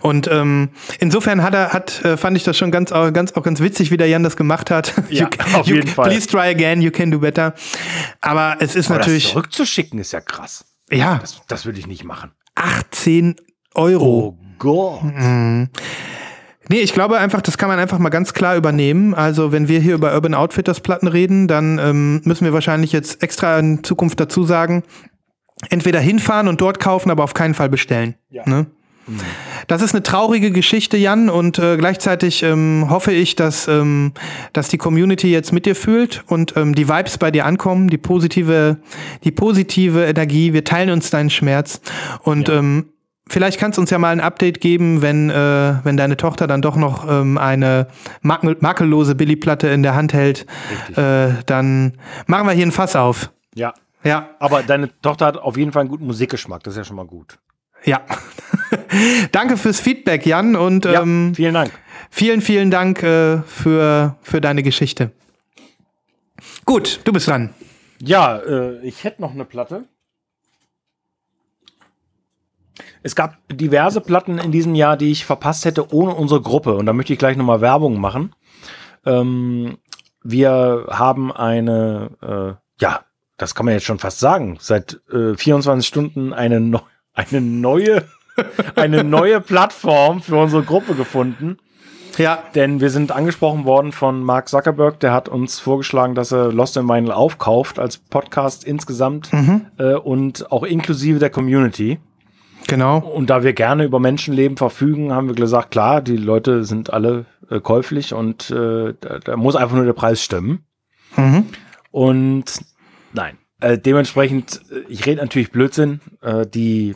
Und ähm, insofern hat er, hat, äh, fand ich das schon ganz, au- ganz, auch ganz witzig, wie der Jan das gemacht hat. Ja, you, auf jeden Fall. Please try again, you can do better. Aber es ist Aber das natürlich, zurückzuschicken ist ja krass. Ja, Das, das würde ich nicht machen. 18 Euro. Oh Gott. Mhm. Nee, ich glaube einfach, das kann man einfach mal ganz klar übernehmen. Also wenn wir hier über Urban Outfitters Platten reden, dann ähm, müssen wir wahrscheinlich jetzt extra in Zukunft dazu sagen, entweder hinfahren und dort kaufen, aber auf keinen Fall bestellen. Ja. Ne? Das ist eine traurige Geschichte, Jan, und äh, gleichzeitig ähm, hoffe ich, dass, ähm, dass die Community jetzt mit dir fühlt und ähm, die Vibes bei dir ankommen, die positive, die positive Energie. Wir teilen uns deinen Schmerz und Ja. ähm, vielleicht kannst du uns ja mal ein Update geben, wenn, äh, wenn deine Tochter dann doch noch ähm, eine makel makellose Billy-Platte in der Hand hält. Äh, dann machen wir hier ein Fass auf. Ja. Ja, Aber deine Tochter hat auf jeden Fall einen guten Musikgeschmack. Das ist ja schon mal gut. ja. Danke fürs Feedback, Jan, und Ja, ähm, vielen Dank. Vielen, vielen Dank äh, für, für deine Geschichte. Gut, du bist dran. Ja, äh, ich hätte noch eine Platte. Es gab diverse Platten in diesem Jahr, die ich verpasst hätte ohne unsere Gruppe. Und da möchte ich gleich nochmal Werbung machen. Ähm, wir haben eine, äh, ja, das kann man jetzt schon fast sagen, seit äh, 24 Stunden eine, neu, eine neue, eine neue Plattform für unsere Gruppe gefunden. Ja. Denn wir sind angesprochen worden von Mark Zuckerberg, der hat uns vorgeschlagen, dass er Lost in Vinyl aufkauft als Podcast insgesamt äh, und auch inklusive der Community. Genau. Und da wir gerne über Menschenleben verfügen, haben wir gesagt, klar, die Leute sind alle äh, käuflich und äh, da, da muss einfach nur der Preis stimmen. Mhm. Und nein, äh, dementsprechend, äh, ich rede natürlich Blödsinn. Äh, die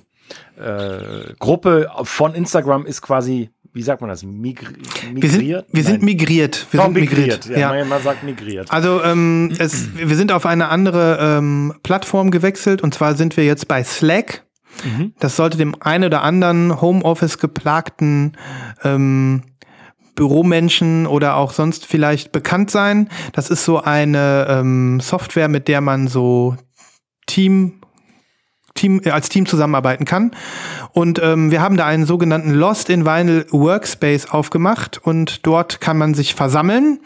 äh, Gruppe von Instagram ist quasi, wie sagt man das, migri Wir sind, migriert? wir sind migriert. Wir Oh, sind migriert. Ja, Ja. Man, man sagt migriert. Also ähm, es, wir sind auf eine andere ähm, Plattform gewechselt und zwar sind wir jetzt bei Slack. Mhm. Das sollte dem einen oder anderen Homeoffice geplagten ähm, Büromenschen oder auch sonst vielleicht bekannt sein. Das ist so eine ähm, Software, mit der man so Team Team, äh, als Team zusammenarbeiten kann. Und ähm, wir haben da einen sogenannten Lost in Vinyl Workspace aufgemacht und dort kann man sich versammeln.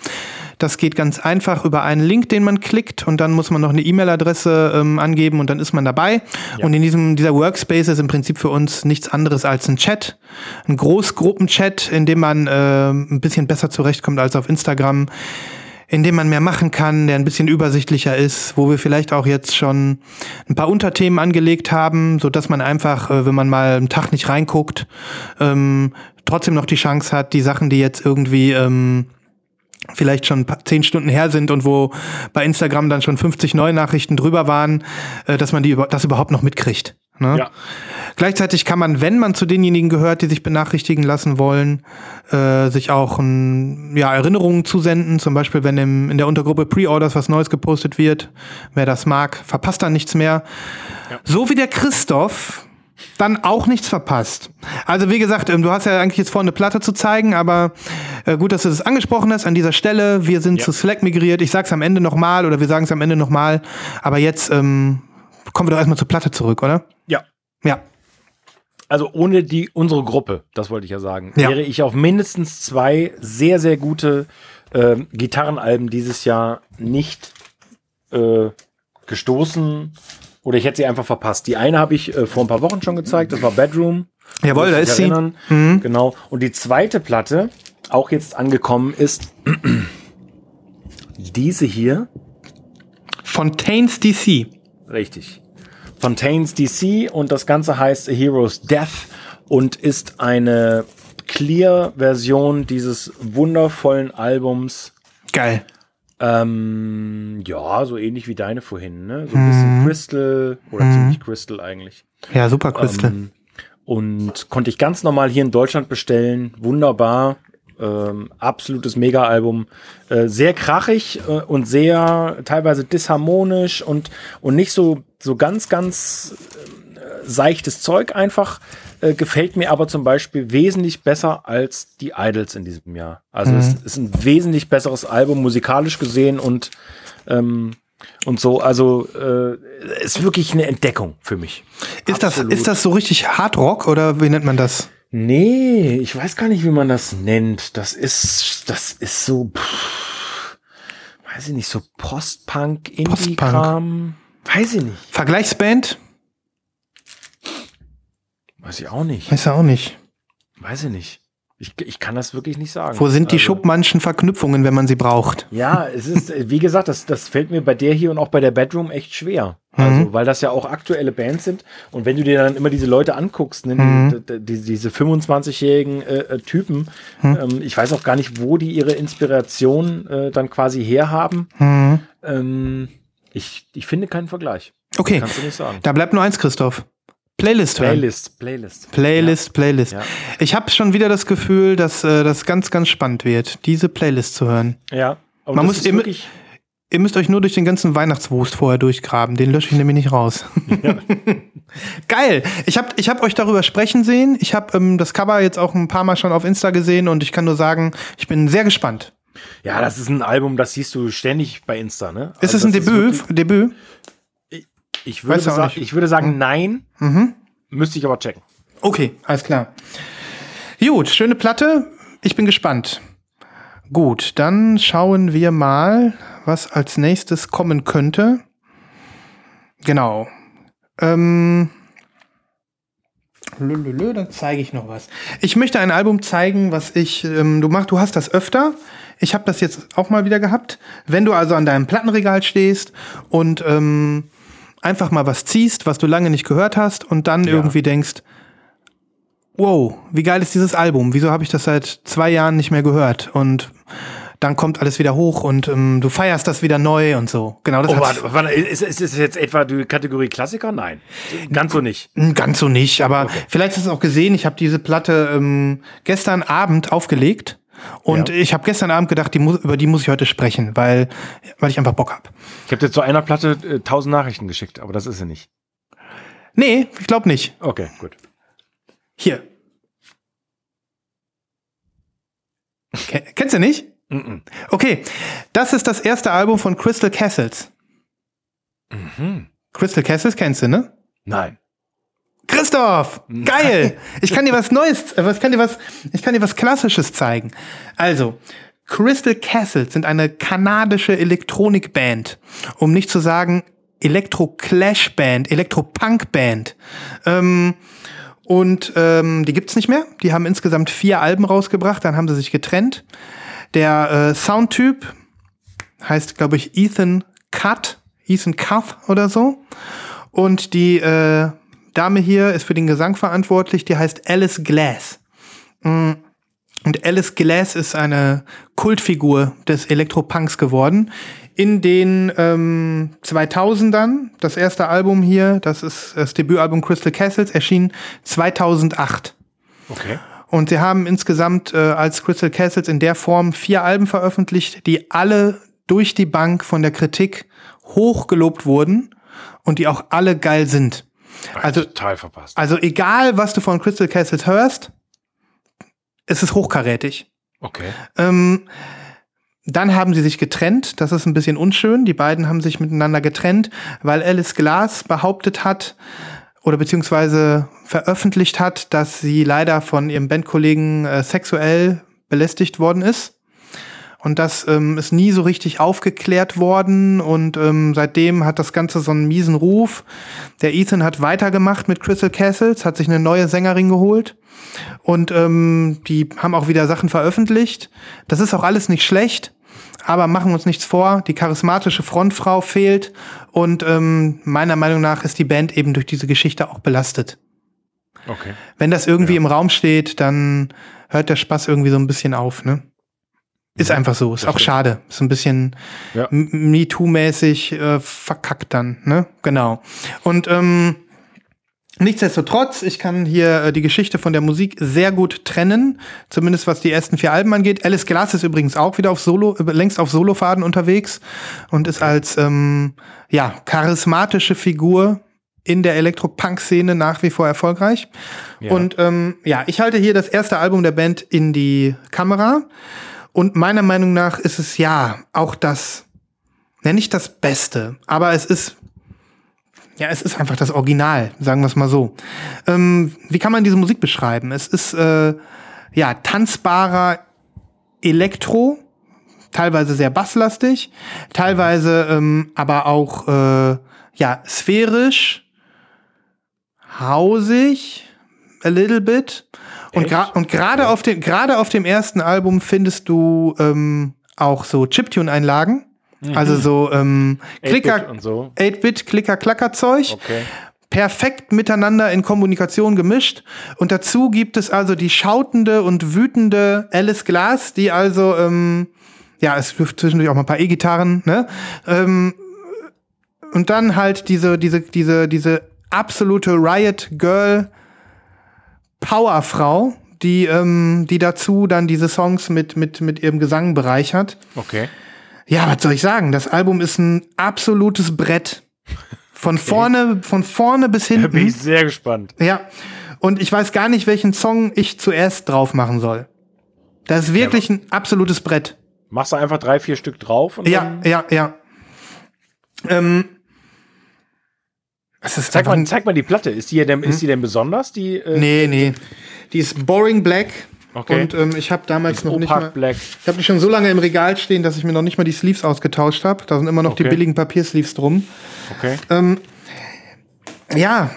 Das geht ganz einfach über einen Link, den man klickt und dann muss man noch eine E-Mail-Adresse ähm, angeben und dann ist man dabei. Ja. Und in diesem dieser Workspace ist im Prinzip für uns nichts anderes als ein Chat, ein Großgruppenchat, in dem man äh, ein bisschen besser zurechtkommt als auf Instagram in dem man mehr machen kann, der ein bisschen übersichtlicher ist, wo wir vielleicht auch jetzt schon ein paar Unterthemen angelegt haben, so dass man einfach, äh, wenn man mal einen Tag nicht reinguckt, ähm, trotzdem noch die Chance hat, die Sachen, die jetzt irgendwie ähm, vielleicht schon zehn Stunden her sind und wo bei Instagram dann schon 50 neue Nachrichten drüber waren, äh, dass man die das überhaupt noch mitkriegt. Ne? Ja. Gleichzeitig kann man, wenn man zu denjenigen gehört, die sich benachrichtigen lassen wollen, äh, sich auch ein, ja, Erinnerungen zusenden. Zum Beispiel, wenn im, in der Untergruppe Pre-Orders was Neues gepostet wird. Wer das mag, verpasst dann nichts mehr. Ja. So wie der Christoph dann auch nichts verpasst. Also wie gesagt, ähm, du hast ja eigentlich jetzt vor, eine Platte zu zeigen, aber äh, gut, dass du das angesprochen hast an dieser Stelle. Wir sind Ja. zu Slack migriert. Ich sag's am Ende nochmal oder wir sagen es am Ende nochmal. Aber jetzt ähm, kommen wir doch erstmal zur Platte zurück, oder? Ja. Ja. Also ohne die unsere Gruppe, das wollte ich ja sagen, Ja. wäre ich auf mindestens zwei sehr, sehr gute ähm, Gitarrenalben dieses Jahr nicht äh, gestoßen oder ich hätte sie einfach verpasst. Die eine habe ich äh, vor ein paar Wochen schon gezeigt, das war Bedroom. Jawohl, da ist dich sie. erinnern? Mhm. Genau. Und die zweite Platte, auch jetzt angekommen, ist diese hier. Fontaines DC. Richtig. Fontaines DC und das Ganze heißt A Hero's Death und ist eine Clear-Version dieses wundervollen Albums. Geil. Ähm, ja, so ähnlich wie deine vorhin, ne? So ein bisschen Crystal oder ziemlich Crystal eigentlich. Ja, super Crystal. Ähm, und konnte ich ganz normal hier in Deutschland bestellen. Wunderbar. Ähm, absolutes Mega-Album. Äh, sehr krachig äh, und sehr teilweise disharmonisch und, und nicht so, so ganz, ganz äh, seichtes Zeug einfach. Äh, gefällt mir aber zum Beispiel wesentlich besser als die Idols in diesem Jahr. Also es ist ein wesentlich besseres Album musikalisch gesehen und ähm, und so, also äh, ist wirklich eine Entdeckung für mich. ist, das, ist das so richtig Hardrock oder wie nennt man das? Nee, ich weiß gar nicht, wie man das nennt. Das ist, das ist so, pff, weiß ich nicht, so Post-Punk, Indie-Kram. Weiß ich nicht. Vergleichsband? Weiß ich auch nicht. Weiß er auch nicht. Weiß ich nicht. Ich, ich kann das wirklich nicht sagen. Wo sind die Also- Schuppmannschen Verknüpfungen, wenn man sie braucht? Ja, es ist, äh, wie gesagt, das, das fällt mir bei der hier und auch bei der Bedroom echt schwer. Mhm. Also, weil das ja auch aktuelle Bands sind. Und wenn du dir dann immer diese Leute anguckst, ne, Mhm. die, die, diese 25-jährigen äh, äh, Typen, Mhm. ähm, ich weiß auch gar nicht, wo die ihre Inspiration äh, dann quasi herhaben. Hm. Ähm, ich, ich finde keinen Vergleich. Okay, Kannst du nicht sagen. da bleibt nur eins, Christoph. Playlist hören. Playlist, Playlist. Playlist, Playlist. Ja. Ich habe schon wieder das Gefühl, dass äh, das ganz, ganz spannend wird, diese Playlist zu hören. Ja. Aber Man muss immer- wirklich, Ihr müsst euch nur durch den ganzen Weihnachtswust vorher durchgraben. Den lösche ich nämlich nicht raus. Geil. Ich habe ich hab euch darüber sprechen sehen. Ich habe ähm, das Cover jetzt auch ein paar Mal schon auf Insta gesehen und ich kann nur sagen, ich bin sehr gespannt. ja, das ist ein Album, das siehst du ständig bei Insta, ne? Ist Also es ein Debüt? Debüt? Ich würde, sa ich würde sagen, nein. Mhm. Müsste ich aber checken. Okay, alles klar. Gut, schöne Platte. Ich bin gespannt. Gut, dann schauen wir mal, was als nächstes kommen könnte. Genau. Ähm. Lülülü, dann zeige ich noch was. Ich möchte ein Album zeigen, was ich. Ähm, du machst, du hast das öfter. Ich habe das jetzt auch mal wieder gehabt. Wenn du also an deinem Plattenregal stehst und ähm, einfach mal was ziehst, was du lange nicht gehört hast, und dann Ja. irgendwie denkst, wow, wie geil ist dieses Album? Wieso habe ich das seit zwei Jahren nicht mehr gehört? Und dann kommt alles wieder hoch und ähm, du feierst das wieder neu und so. Genau das Oh, warte, warte, ist, ist es jetzt etwa die Kategorie Klassiker? Nein. Ganz so nicht. Ganz so nicht, aber vielleicht hast du es auch gesehen. Ich habe diese Platte ähm, gestern Abend aufgelegt und Ja. ich habe gestern Abend gedacht, die muss, über die muss ich heute sprechen, weil, weil ich einfach Bock hab. Ich habe dir zu einer Platte äh, tausend Nachrichten geschickt, aber das ist sie nicht. Nee, ich glaube nicht. Okay, gut. Hier. Ke kennst du nicht? Okay, das ist das erste Album von Crystal Castles. Mhm. Crystal Castles kennst du, ne? Nein. Christoph, geil! Ich kann dir was Neues, äh, was kann dir was, ich kann dir was Klassisches zeigen. Also, Crystal Castles sind eine kanadische Elektronikband, um nicht zu sagen Elektro-Clash-Band, Elektro-Punk-Band. Ähm, und ähm, die gibt's nicht mehr. Die haben insgesamt vier Alben rausgebracht, dann haben sie sich getrennt. Der äh, Soundtyp heißt, glaube ich, Ethan Cut, Ethan Cuff oder so. Und die äh, Dame hier ist für den Gesang verantwortlich, die heißt Alice Glass. Mm. Und Alice Glass ist eine Kultfigur des Elektropunks geworden. In den ähm, 2000ern, das erste Album hier, das ist das Debütalbum Crystal Castles, erschien 2008. Okay. Und sie haben insgesamt äh, als Crystal Castles in der Form vier Alben veröffentlicht, die alle durch die Bank von der Kritik hoch gelobt wurden und die auch alle geil sind. Also, total verpasst. also egal, was du von Crystal Castles hörst, es ist hochkarätig. Okay. Ähm, dann haben sie sich getrennt. Das ist ein bisschen unschön. Die beiden haben sich miteinander getrennt, weil Alice Glass behauptet hat oder beziehungsweise veröffentlicht hat, dass sie leider von ihrem Bandkollegen äh, sexuell belästigt worden ist. Und das ähm, ist nie so richtig aufgeklärt worden. Und ähm, seitdem hat das Ganze so einen miesen Ruf. Der Ethan hat weitergemacht mit Crystal Castles, hat sich eine neue Sängerin geholt. Und ähm, die haben auch wieder Sachen veröffentlicht. Das ist auch alles nicht schlecht. Aber machen wir uns nichts vor, die charismatische Frontfrau fehlt und ähm, meiner Meinung nach ist die Band eben durch diese Geschichte auch belastet. Okay. Wenn das irgendwie im Raum steht, dann hört der Spaß irgendwie so ein bisschen auf, ne? Ist einfach so, ist Das auch stimmt. schade. Ist ein bisschen Ja. MeToo-mäßig äh, verkackt dann, ne? Genau. Und ähm, nichtsdestotrotz, ich kann hier äh, die Geschichte von der Musik sehr gut trennen, zumindest was die ersten vier Alben angeht. Alice Glass ist übrigens auch wieder auf Solo, äh, längst auf Solofaden unterwegs und ist als ähm, ja charismatische Figur in der Elektropunk-Szene nach wie vor erfolgreich. Ja. Und ähm, ja, ich halte hier das erste Album der Band in die Kamera. Und meiner Meinung nach ist es ja auch das, ja nicht das Beste, aber es ist, ja, es ist einfach das Original, sagen wir es mal so. Ähm, wie kann man diese Musik beschreiben? Es ist, äh, ja, tanzbarer Elektro, teilweise sehr basslastig, teilweise ähm, aber auch, äh, ja, sphärisch, hausig, a little bit. Und, gra und gerade auf, dem, gerade auf dem ersten Album findest du ähm, auch so Chiptune-Einlagen. Also so ähm, 8-Bit Klicker, und so. 8-Bit, Klicker-Klacker-Zeug. Okay. Perfekt miteinander in Kommunikation gemischt. Und dazu gibt es also die schautende und wütende Alice Glass, die also, ähm, ja, es dürfen zwischendurch auch mal ein paar E-Gitarren, ne? Ähm, und dann halt diese, diese, diese, diese absolute Riot Girl Powerfrau, die, ähm, die dazu dann diese Songs mit, mit, mit ihrem Gesang bereichert. Okay. Ja, was soll ich sagen? Das Album ist ein absolutes Brett. Von vorne, von vorne bis Da bin hinten. ich sehr gespannt. Ja. Und ich weiß gar nicht, welchen Song ich zuerst drauf machen soll. Das ist wirklich ein absolutes Brett. Machst du einfach drei, vier Stück drauf und Ja, ja, ja. Ähm, zeig mal, zeig mal die Platte. Ist die denn, ist die denn besonders? Die äh, Nee, nee. Die ist Boring Black. Okay. Und ähm, ich habe damals noch nicht mal. Black. Ich habe die schon so lange im Regal stehen, dass ich mir noch nicht mal die Sleeves ausgetauscht habe. Da sind immer noch die Okay. billigen Papiersleeves drum. Okay. Ja,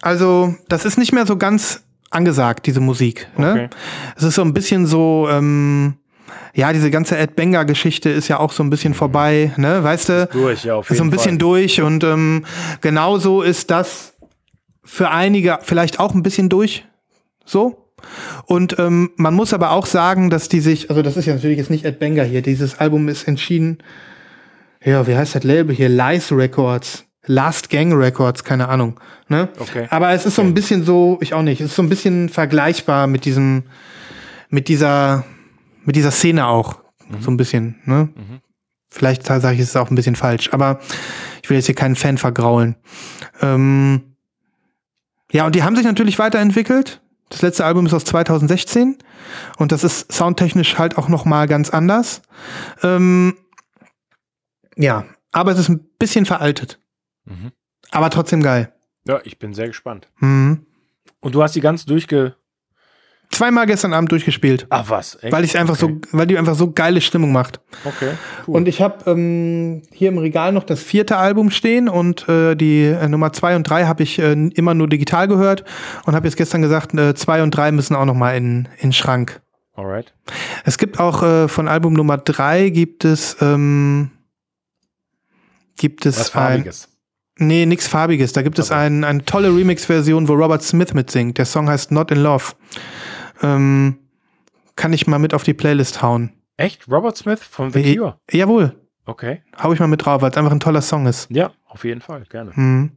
also das ist nicht mehr so ganz angesagt, diese Musik. Ne? Okay. Es ist so ein bisschen so, ähm, ja, diese ganze Ed Banger-Geschichte ist ja auch so ein bisschen vorbei, ne? Weißt du? durch, ja, auf Ist so ein jeden bisschen Fall. durch und ähm, genauso ist das für einige vielleicht auch ein bisschen durch. So. Und ähm, man muss aber auch sagen, dass die sich, also das ist ja natürlich jetzt nicht Ed Banger hier, dieses Album ist entschieden, ja, wie heißt das Label hier? Lice Records. Last Gang Records, keine Ahnung. Ne? Okay. Aber es ist so ein bisschen so, ich auch nicht, es ist so ein bisschen vergleichbar mit diesem, mit dieser, mit dieser Szene auch. So ein bisschen, ne? Vielleicht sage ich es auch ein bisschen falsch, aber ich will jetzt hier keinen Fan vergraulen. Ähm, ja, und die haben sich natürlich weiterentwickelt. Das letzte Album ist aus 2016 und das ist soundtechnisch halt auch noch mal ganz anders. Ähm, ja, aber es ist ein bisschen veraltet. Mhm. Aber trotzdem geil. Ja, ich bin sehr gespannt. Mhm. Und du hast die ganz durchge. Zweimal gestern Abend durchgespielt, Ach was, echt? weil ich einfach okay. so, weil die einfach so geile Stimmung macht. Okay. Cool. Und ich habe ähm, hier im Regal noch das vierte Album stehen und äh, die äh, Nummer zwei und drei habe ich äh, immer nur digital gehört und habe jetzt gestern gesagt, äh, zwei und drei müssen auch noch mal in in den Schrank. Alright. Es gibt auch äh, von Album Nummer drei gibt es ähm, gibt es Was ein Farbiges. nee nix farbiges. Da gibt es Okay. ein, eine tolle Remix-Version, wo Robert Smith mitsingt. Der Song heißt Not in Love. Ähm, kann ich mal mit auf die Playlist hauen. Echt? Robert Smith von The Äh, Cure? Jawohl, Okay. hau ich mal mit drauf, weil es einfach ein toller Song ist. Ja, auf jeden Fall, gerne. Mhm.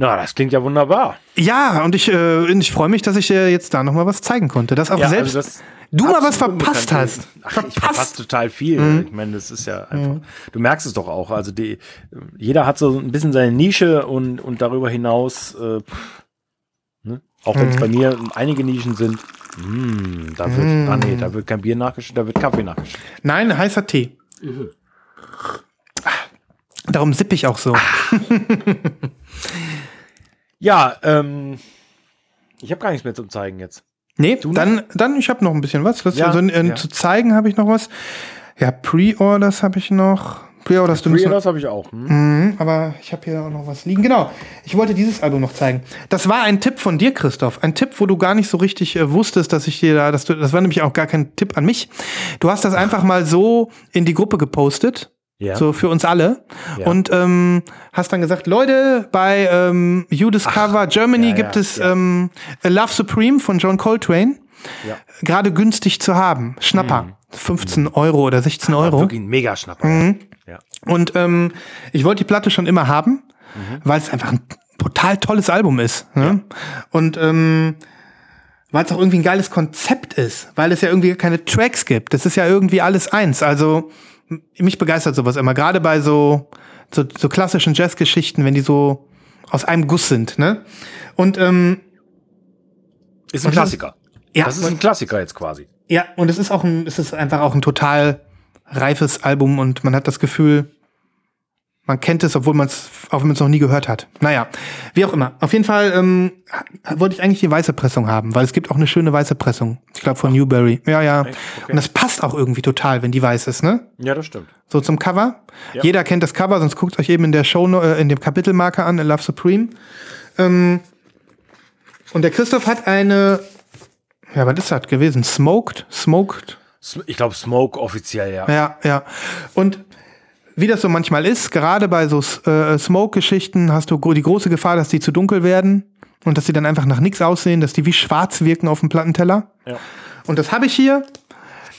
Na, das klingt ja wunderbar. Ja, und ich, äh, ich freue mich, dass ich dir jetzt da noch mal was zeigen konnte. Dass auch Ja, selbst also das du mal was verpasst hast. Ach, ich verpasse total viel. Mhm. Ich meine, das ist ja einfach. Du merkst es doch auch. Also die, jeder hat so ein bisschen seine Nische und, und darüber hinaus, äh, pff? Auch wenn es Mhm. bei mir einige Nischen sind, mm, da wird, Mhm. ah nee, da wird kein Bier nachgeschüttet, da wird Kaffee nachgeschüttet. Nein, heißer Tee. Darum sippe ich auch so. Ja, ähm, ich habe gar nichts mehr zum zeigen jetzt. Nee, Du dann, dann, ich habe noch ein bisschen was. Ja, also, äh, ja. Zu zeigen habe ich noch was. Ja, Pre-Orders habe ich noch. Pre-Orders, du noch, das habe ich auch. Hm? Mhm, aber ich habe hier auch noch was liegen. Genau, ich wollte dieses Album noch zeigen. Das war ein Tipp von dir, Christoph. Ein Tipp, wo du gar nicht so richtig äh, wusstest, dass ich dir da, dass du, das war nämlich auch gar kein Tipp an mich. Du hast das einfach mal so in die Gruppe gepostet. Ja. So für uns alle. Ja. Und ähm, hast dann gesagt, Leute, bei ähm, You Discover Germany ja, gibt es. Ähm, A Love Supreme von John Coltrane. Ja. Gerade günstig zu haben. Schnapper. 15 Euro oder 16 War Euro. Wirklich ein Megaschnapper. Mhm. Ja. Und ähm, ich wollte die Platte schon immer haben, Mhm. weil es einfach ein total tolles Album ist. Ne? Und ähm, weil es auch irgendwie ein geiles Konzept ist, weil es ja irgendwie keine Tracks gibt. Das ist ja irgendwie alles eins. Also mich begeistert sowas immer, gerade bei so, so, so klassischen Jazzgeschichten, wenn die so aus einem Guss sind. Ne? Und ähm, Ist ein Klassiker. Ja, Das ist ein Klassiker jetzt quasi. Ja, und es ist auch ein, es ist einfach auch ein total reifes Album und man hat das Gefühl, man kennt es, obwohl man es, auch wenn man es noch nie gehört hat. Naja, wie auch immer. Auf jeden Fall ähm, wollte ich eigentlich die weiße Pressung haben, weil es gibt auch eine schöne weiße Pressung. Ich glaube von Newberry. Ja, ja. Okay. Und das passt auch irgendwie total, wenn die weiß ist, ne? Ja, das stimmt. So zum Cover. Ja. Jeder kennt das Cover, sonst guckt euch eben in der Show, äh, in dem Kapitelmarker an, A Love Supreme. Ähm, Und der Christoph hat eine, ja, was ist das gewesen? Smoked? Smoked? Ich glaube, Smoke offiziell, ja. Ja, ja. Und wie das so manchmal ist, gerade bei so äh, Smoke-Geschichten hast du die große Gefahr, dass die zu dunkel werden und dass sie dann einfach nach nichts aussehen, dass die wie schwarz wirken auf dem Plattenteller. Ja. Und das habe ich hier.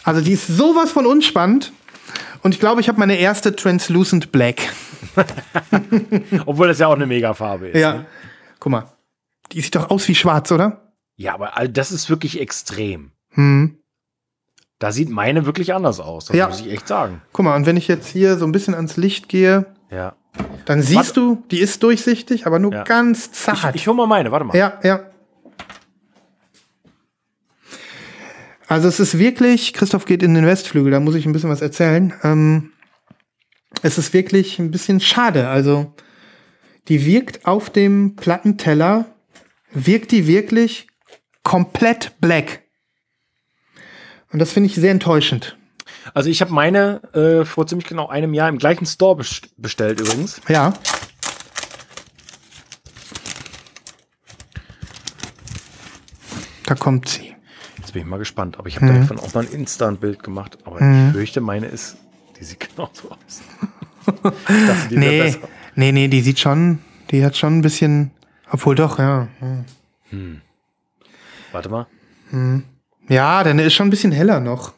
Also die ist sowas von unspannend. Und ich glaube, ich habe meine erste Translucent Black. Obwohl das ja auch eine Megafarbe ist. Ja. Ne? Guck mal. Die sieht doch aus wie schwarz, oder? Ja, aber das ist wirklich extrem. Hm. Da sieht meine wirklich anders aus, das Ja. muss ich echt sagen. Guck mal, und wenn ich jetzt hier so ein bisschen ans Licht gehe, Ja. dann siehst du, die ist durchsichtig, aber nur Ja. ganz Ich, zart. ich hol mal meine, warte mal. Ja, ja. Also es ist wirklich, Christoph geht in den Westflügel, da muss ich ein bisschen was erzählen. Ähm, es ist wirklich ein bisschen schade. Also die wirkt auf dem Plattenteller, wirkt die wirklich komplett black. Und das finde ich sehr enttäuschend. Also ich habe meine äh, vor ziemlich genau einem Jahr im gleichen Store best bestellt übrigens. Ja. Da kommt sie. Jetzt bin ich mal gespannt. Aber ich habe davon auch mal ein Insta-Bild gemacht. Aber ich fürchte, meine ist, die sieht genauso aus. ich dachte, die Nee, nee, nee, die sieht schon, die hat schon ein bisschen, obwohl doch, ja. Warte mal. Ja, deine ist schon ein bisschen heller noch.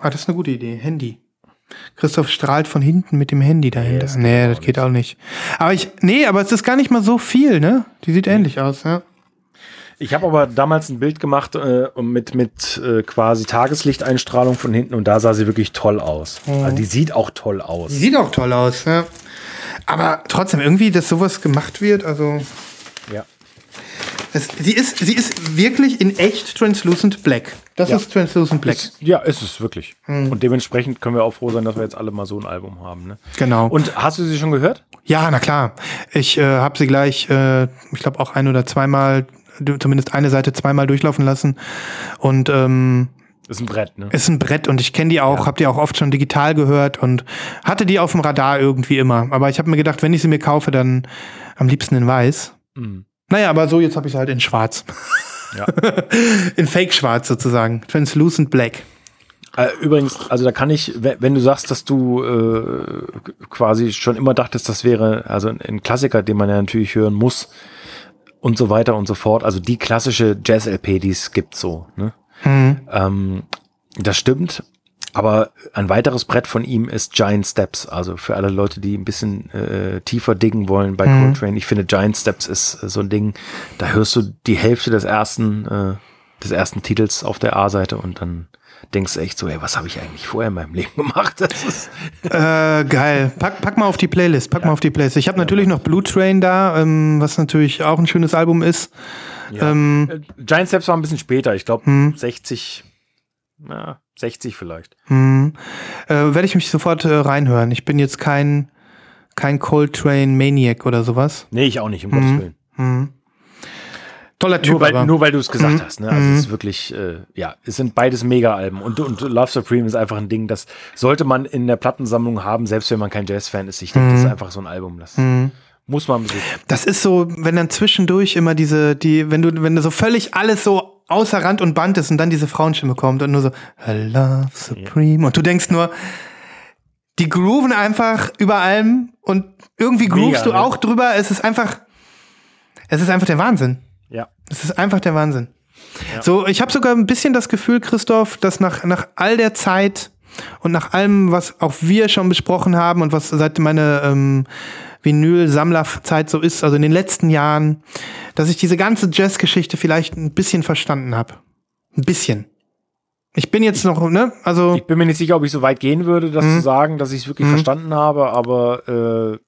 Ah, das ist eine gute Idee. Handy. Christoph strahlt von hinten mit dem Handy dahinter. das geht Nee, das geht auch nicht. Aber ich, nee, aber es ist gar nicht mal so viel, ne? Die sieht ähnlich aus, ja. Ich habe aber damals ein Bild gemacht äh, mit, mit äh, quasi Tageslichteinstrahlung von hinten und da sah sie wirklich toll aus. Also die sieht auch toll Die aus. sieht auch toll aus, ja. Aber trotzdem, irgendwie, dass sowas gemacht wird, also. Ja. Es, sie, ist, sie ist wirklich in echt Translucent Black. Das Ja. ist Translucent Black. Ist, ja, ist es wirklich. Und dementsprechend können wir auch froh sein, dass wir jetzt alle mal so ein Album haben. Ne? Genau. Und hast du sie schon gehört? Ja, na klar. Ich äh, habe sie gleich, äh, ich glaube auch ein oder zweimal, zumindest eine Seite zweimal durchlaufen lassen. Und ähm, Ist ein Brett, ne? ist ein Brett und ich kenne die auch, habe die auch oft schon digital gehört und hatte die auf dem Radar irgendwie immer. Aber ich habe mir gedacht, wenn ich sie mir kaufe, dann am liebsten in weiß. Mhm. Naja, aber so, jetzt habe ich halt in schwarz. Ja. in Fake-Schwarz sozusagen. Translucent Black. Äh, übrigens, also da kann ich, we- wenn du sagst, dass du äh, quasi schon immer dachtest, das wäre also ein- Klassiker, den man ja natürlich hören muss und so weiter und so fort. Also die klassische Jazz-LP, die es gibt so. Ne? Ähm, das stimmt. Aber ein weiteres Brett von ihm ist Giant Steps. Also für alle Leute, die ein bisschen äh, tiefer diggen wollen bei Coltrane. Ich finde Giant Steps ist äh, so ein Ding, da hörst du die Hälfte des ersten, äh, des ersten Titels auf der A-Seite und dann denkst du echt so, ey, was habe ich eigentlich vorher in meinem Leben gemacht? Das ist, Äh, geil. Pack, pack mal auf die Playlist. Pack mal auf die Playlist. Ich habe natürlich noch Blue Train da, ähm, was natürlich auch ein schönes Album ist. Ähm, äh, Giant Steps war ein bisschen später. Ich glaube Hm. 60, ja, 60 vielleicht. hm, äh, Werde ich mich sofort äh, reinhören. Ich bin jetzt kein, kein Coltrane Maniac oder sowas. Nee, ich auch nicht, um Gottes Willen. Hm. Toller Typ. Nur weil, nur weil du es gesagt Mhm. hast. Ne? Also es ist wirklich, äh, ja, es sind beides Mega-Alben. Und, und Love Supreme ist einfach ein Ding, das sollte man in der Plattensammlung haben, selbst wenn man kein Jazz-Fan ist. Ich denke, das ist einfach so ein Album. Das muss man besitzen. Das ist so, wenn dann zwischendurch immer diese, die, wenn du, wenn du so völlig alles so außer Rand und Band ist und dann diese Frauenstimme kommt und nur so, I love Supreme. Und du denkst nur, die grooven einfach über allem und irgendwie groovst Mega, du ne? auch drüber. Es ist einfach, es ist einfach der Wahnsinn. Ja. Es ist einfach der Wahnsinn. So, ich habe sogar ein bisschen das Gefühl, Christoph, dass nach, nach all der Zeit und nach allem, was auch wir schon besprochen haben und was seit meiner ähm, Vinyl-Sammlerzeit so ist, also in den letzten Jahren, dass ich diese ganze Jazz-Geschichte vielleicht ein bisschen verstanden habe. Ein bisschen. Ich bin jetzt noch, ne? Also, Ich bin mir nicht sicher, ob ich so weit gehen würde, das Mhm. zu sagen, dass ich es wirklich verstanden habe, aber äh,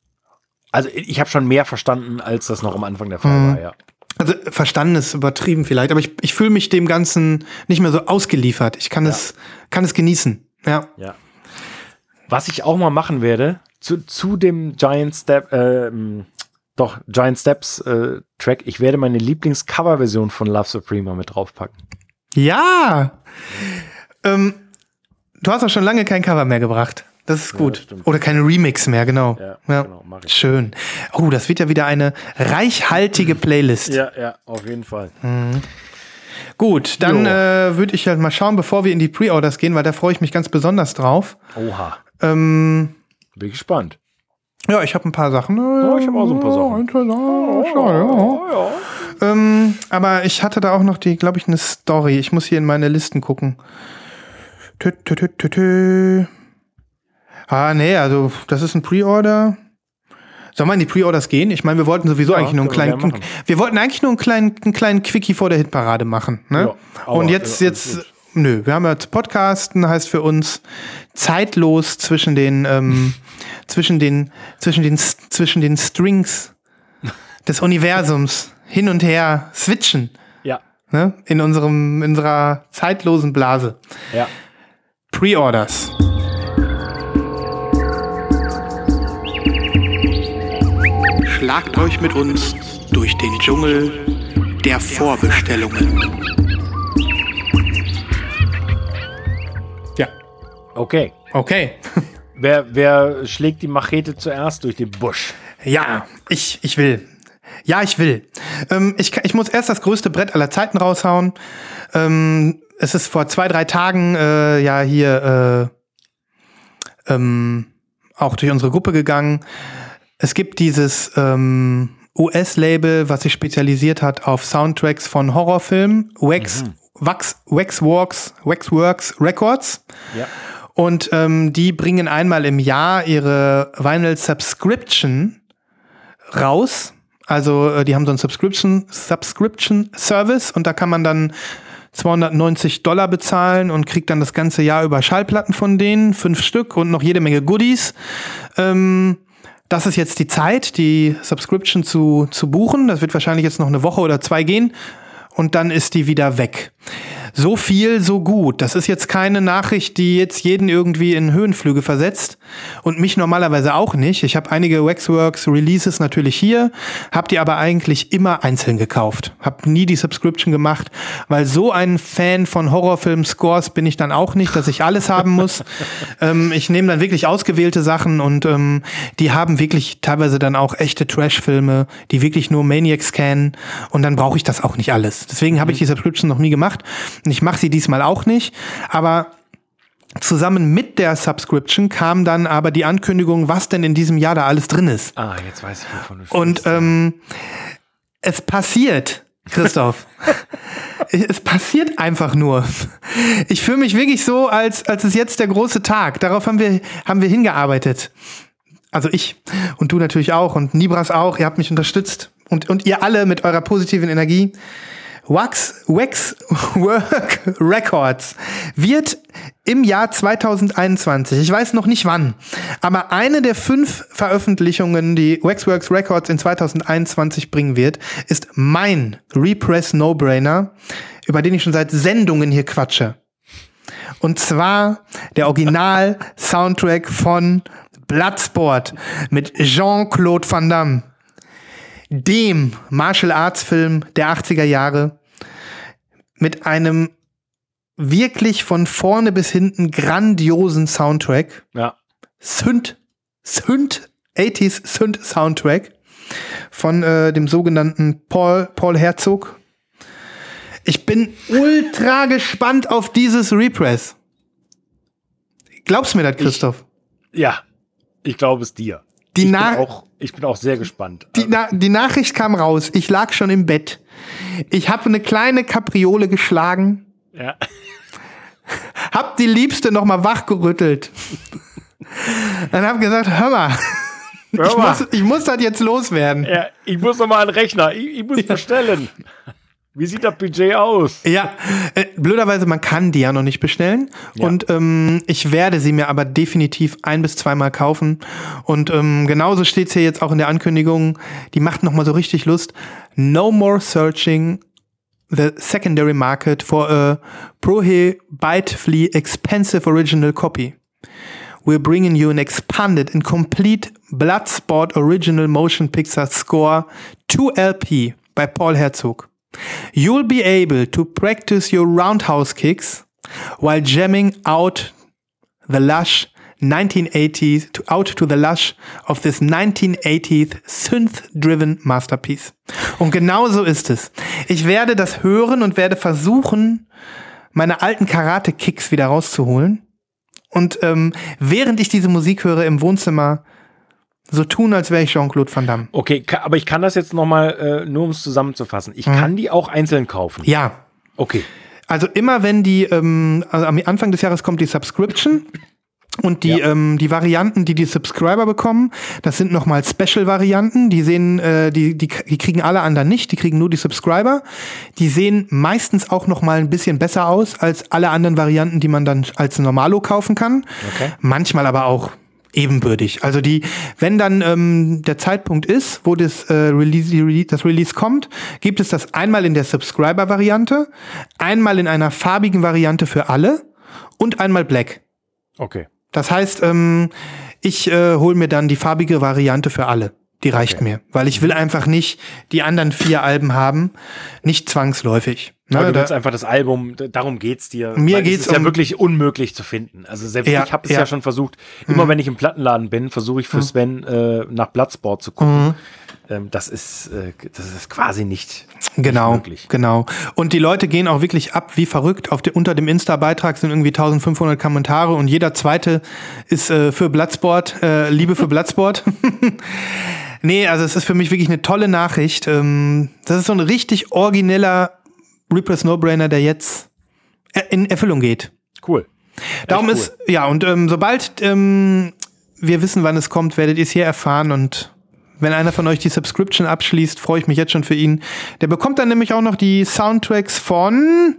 also ich habe schon mehr verstanden, als das noch am Anfang der Fall Mhm. war, ja. also verstanden ist übertrieben vielleicht, aber ich, ich fühle mich dem Ganzen nicht mehr so ausgeliefert. Ich kann es, kann es genießen. Ja. Ja. Was ich auch mal machen werde, zu, zu dem Giant Step, ähm, doch, Giant Steps äh, Track, ich werde meine Lieblings-Cover-Version von Love Supreme mit draufpacken. Ja! Ähm, du hast auch schon lange kein Cover mehr gebracht. Das ist Ja, gut. stimmt. Oder keine Remix mehr, genau. Ja, Ja, genau. Schön. Oh, das wird ja wieder eine reichhaltige Playlist. Ja, ja, auf jeden Fall. Gut, dann äh, würde ich halt mal schauen, bevor wir in die Pre-Orders gehen, weil da freue ich mich ganz besonders drauf. Oha. Ähm, Bin gespannt. ja, ich habe ein paar Sachen. Ja, ich hab auch so ein paar Sachen. Interessant, schade, ja. Ähm, aber ich hatte da auch noch die, glaube ich, eine Story. Ich muss hier in meine Listen gucken. Tü, tü, tü, tü, tü. Ah, nee, also das ist ein Pre-Order. Sollen wir in die Pre-Orders gehen? Ich meine, wir wollten sowieso Ja, eigentlich nur einen wir kleinen, machen. wir wollten eigentlich nur einen kleinen, einen kleinen Quickie vor der Hitparade machen. Ne? Ja, Und jetzt, ja, jetzt. Nö, wir haben jetzt Podcasten, heißt für uns zeitlos zwischen den, ähm, zwischen den, zwischen den, zwischen den Strings des Universums hin und her switchen. Ja, Ne? In unserem, in unserer zeitlosen Blase. ja. Pre-Orders. Schlagt euch mit uns durch den Dschungel der Vorbestellungen. Okay. okay. Wer, wer schlägt die Machete zuerst durch den Busch? Ja, ich, ich will. Ja, ich will. Ähm, ich, ich muss erst das größte Brett aller Zeiten raushauen. Ähm, es ist vor zwei, drei Tagen äh, ja hier äh, ähm, auch durch unsere Gruppe gegangen. Es gibt dieses ähm, US-Label, was sich spezialisiert hat auf Soundtracks von Horrorfilmen, Wax, Wax, Waxworks, Waxworks Records. Ja. Und ähm, die bringen einmal im Jahr ihre Vinyl Subscription raus. Also äh, die haben so einen Subscription, Subscription Service und da kann man dann 290 Dollar bezahlen und kriegt dann das ganze Jahr über Schallplatten von denen, fünf Stück und noch jede Menge Goodies. Ähm, das ist jetzt die Zeit, die Subscription zu, zu buchen. Das wird wahrscheinlich jetzt noch eine Woche oder zwei gehen und dann ist die wieder weg. So viel, so gut. Das ist jetzt keine Nachricht, die jetzt jeden irgendwie in Höhenflüge versetzt und mich normalerweise auch nicht. Ich habe einige Waxworks Releases natürlich hier, habe die aber eigentlich immer einzeln gekauft. Habe nie die Subscription gemacht, weil so ein Fan von Horrorfilm-Scores bin ich dann auch nicht, dass ich alles haben muss. ähm, ich nehme dann wirklich ausgewählte Sachen und ähm, die haben wirklich teilweise dann auch echte Trash-Filme, die wirklich nur Maniacs kennen und dann brauche ich das auch nicht alles. Deswegen habe ich die Subscription noch nie gemacht und ich mache sie diesmal auch nicht, aber zusammen mit der Subscription kam dann aber die Ankündigung, was denn in diesem Jahr da alles drin ist. Ah, jetzt weiß ich, wovon du Und sprichst. ähm, es passiert, Christoph. es passiert einfach nur. Ich fühle mich wirklich so, als, als ist jetzt der große Tag. Darauf haben wir, haben wir hingearbeitet. Also ich und du natürlich auch und Nibras auch. Ihr habt mich unterstützt und, und ihr alle mit eurer positiven Energie. Wax, Wax Work Records wird im Jahr 2021, ich weiß noch nicht wann, aber eine der fünf Veröffentlichungen, die Waxworks Records in 2021 bringen wird, ist mein Repress No-Brainer, über den ich schon seit Sendungen hier quatsche. Und zwar der Original-Soundtrack von Bloodsport mit Jean-Claude Van Damme dem Martial Arts Film der 80er Jahre mit einem wirklich von vorne bis hinten grandiosen Soundtrack. ja. Synth, Synth, 80s Synth Soundtrack von äh, dem sogenannten Paul, Paul Herzog. Ich bin ultra gespannt auf dieses Repress. Glaubst du mir das, Christoph? Ja, ich glaube es dir. Die ich, bin auch, ich bin auch sehr gespannt. Die, Na die Nachricht kam raus. Ich lag schon im Bett. Ich habe eine kleine Kapriole geschlagen, ja. hab die Liebste noch mal wachgerüttelt. Dann hab gesagt, hör mal, Hör ich mal. muss, ich muss das jetzt loswerden. ja, ich muss noch mal einen Rechner. Ich, ich muss bestellen. Wie sieht das Budget aus? Ja, äh, blöderweise, man kann die ja noch nicht bestellen. Ja. Und ähm, ich werde sie mir aber definitiv ein- bis zweimal kaufen. Und ähm, genauso steht es hier jetzt auch in der Ankündigung. Die macht noch mal so richtig Lust. No more searching the secondary market for a prohibitively expensive original copy. We're bringing you an expanded and complete Bloodsport original motion picture score 2LP by Paul Herzog. You'll be able to practice your roundhouse kicks while jamming out the lush 1980s, to, out to the lush of this 1980s synth-driven masterpiece. Und genau so ist es. Ich werde das hören und werde versuchen, meine alten Karate-Kicks wieder rauszuholen. Und ähm, während ich diese Musik höre im Wohnzimmer, so tun, als wäre ich Jean-Claude Van Damme. Okay, aber ich kann das jetzt noch mal, äh, nur um es zusammenzufassen. Ich mhm. kann die auch einzeln kaufen. Ja. Okay. Also immer wenn die, ähm, also am Anfang des Jahres kommt die Subscription. Und die, ja. ähm, die Varianten, die die Subscriber bekommen, das sind nochmal Special-Varianten. Die sehen, äh, die, die, die kriegen alle anderen nicht, die kriegen nur die Subscriber. Die sehen meistens auch nochmal ein bisschen besser aus als alle anderen Varianten, die man dann als Normalo kaufen kann. Okay. Manchmal aber auch ebenbürtig. Also die, wenn dann ähm, der Zeitpunkt ist, wo das, äh, Release, das Release kommt, gibt es das einmal in der Subscriber-Variante, einmal in einer farbigen Variante für alle und einmal Black. Okay. Das heißt, ähm, ich äh, hole mir dann die farbige Variante für alle. Die reicht okay. mir, weil ich will einfach nicht die anderen vier Alben haben, nicht zwangsläufig. Ne, Aber du willst einfach das Album, darum geht's dir. Mir geht's es ist um, ja wirklich unmöglich zu finden. Also selbst ja, ich habe es ja. ja. schon versucht. Immer mhm. wenn ich im Plattenladen bin, versuche ich für mhm. Sven äh, nach Bloodsport zu gucken. Mhm. Ähm, das ist äh, das ist quasi nicht, genau, nicht möglich. Genau. Und die Leute gehen auch wirklich ab wie verrückt. Auf de, unter dem Insta-Beitrag sind irgendwie 1500 Kommentare und jeder zweite ist äh, für Bloodsport, äh, Liebe für Bloodsport. nee, also es ist für mich wirklich eine tolle Nachricht. Ähm, das ist so ein richtig origineller Reaper's No-Brainer, der jetzt in Erfüllung geht. Cool. Darum cool. ist, ja, und ähm, sobald ähm, wir wissen, wann es kommt, werdet ihr es hier erfahren und wenn einer von euch die Subscription abschließt, freue ich mich jetzt schon für ihn. Der bekommt dann nämlich auch noch die Soundtracks von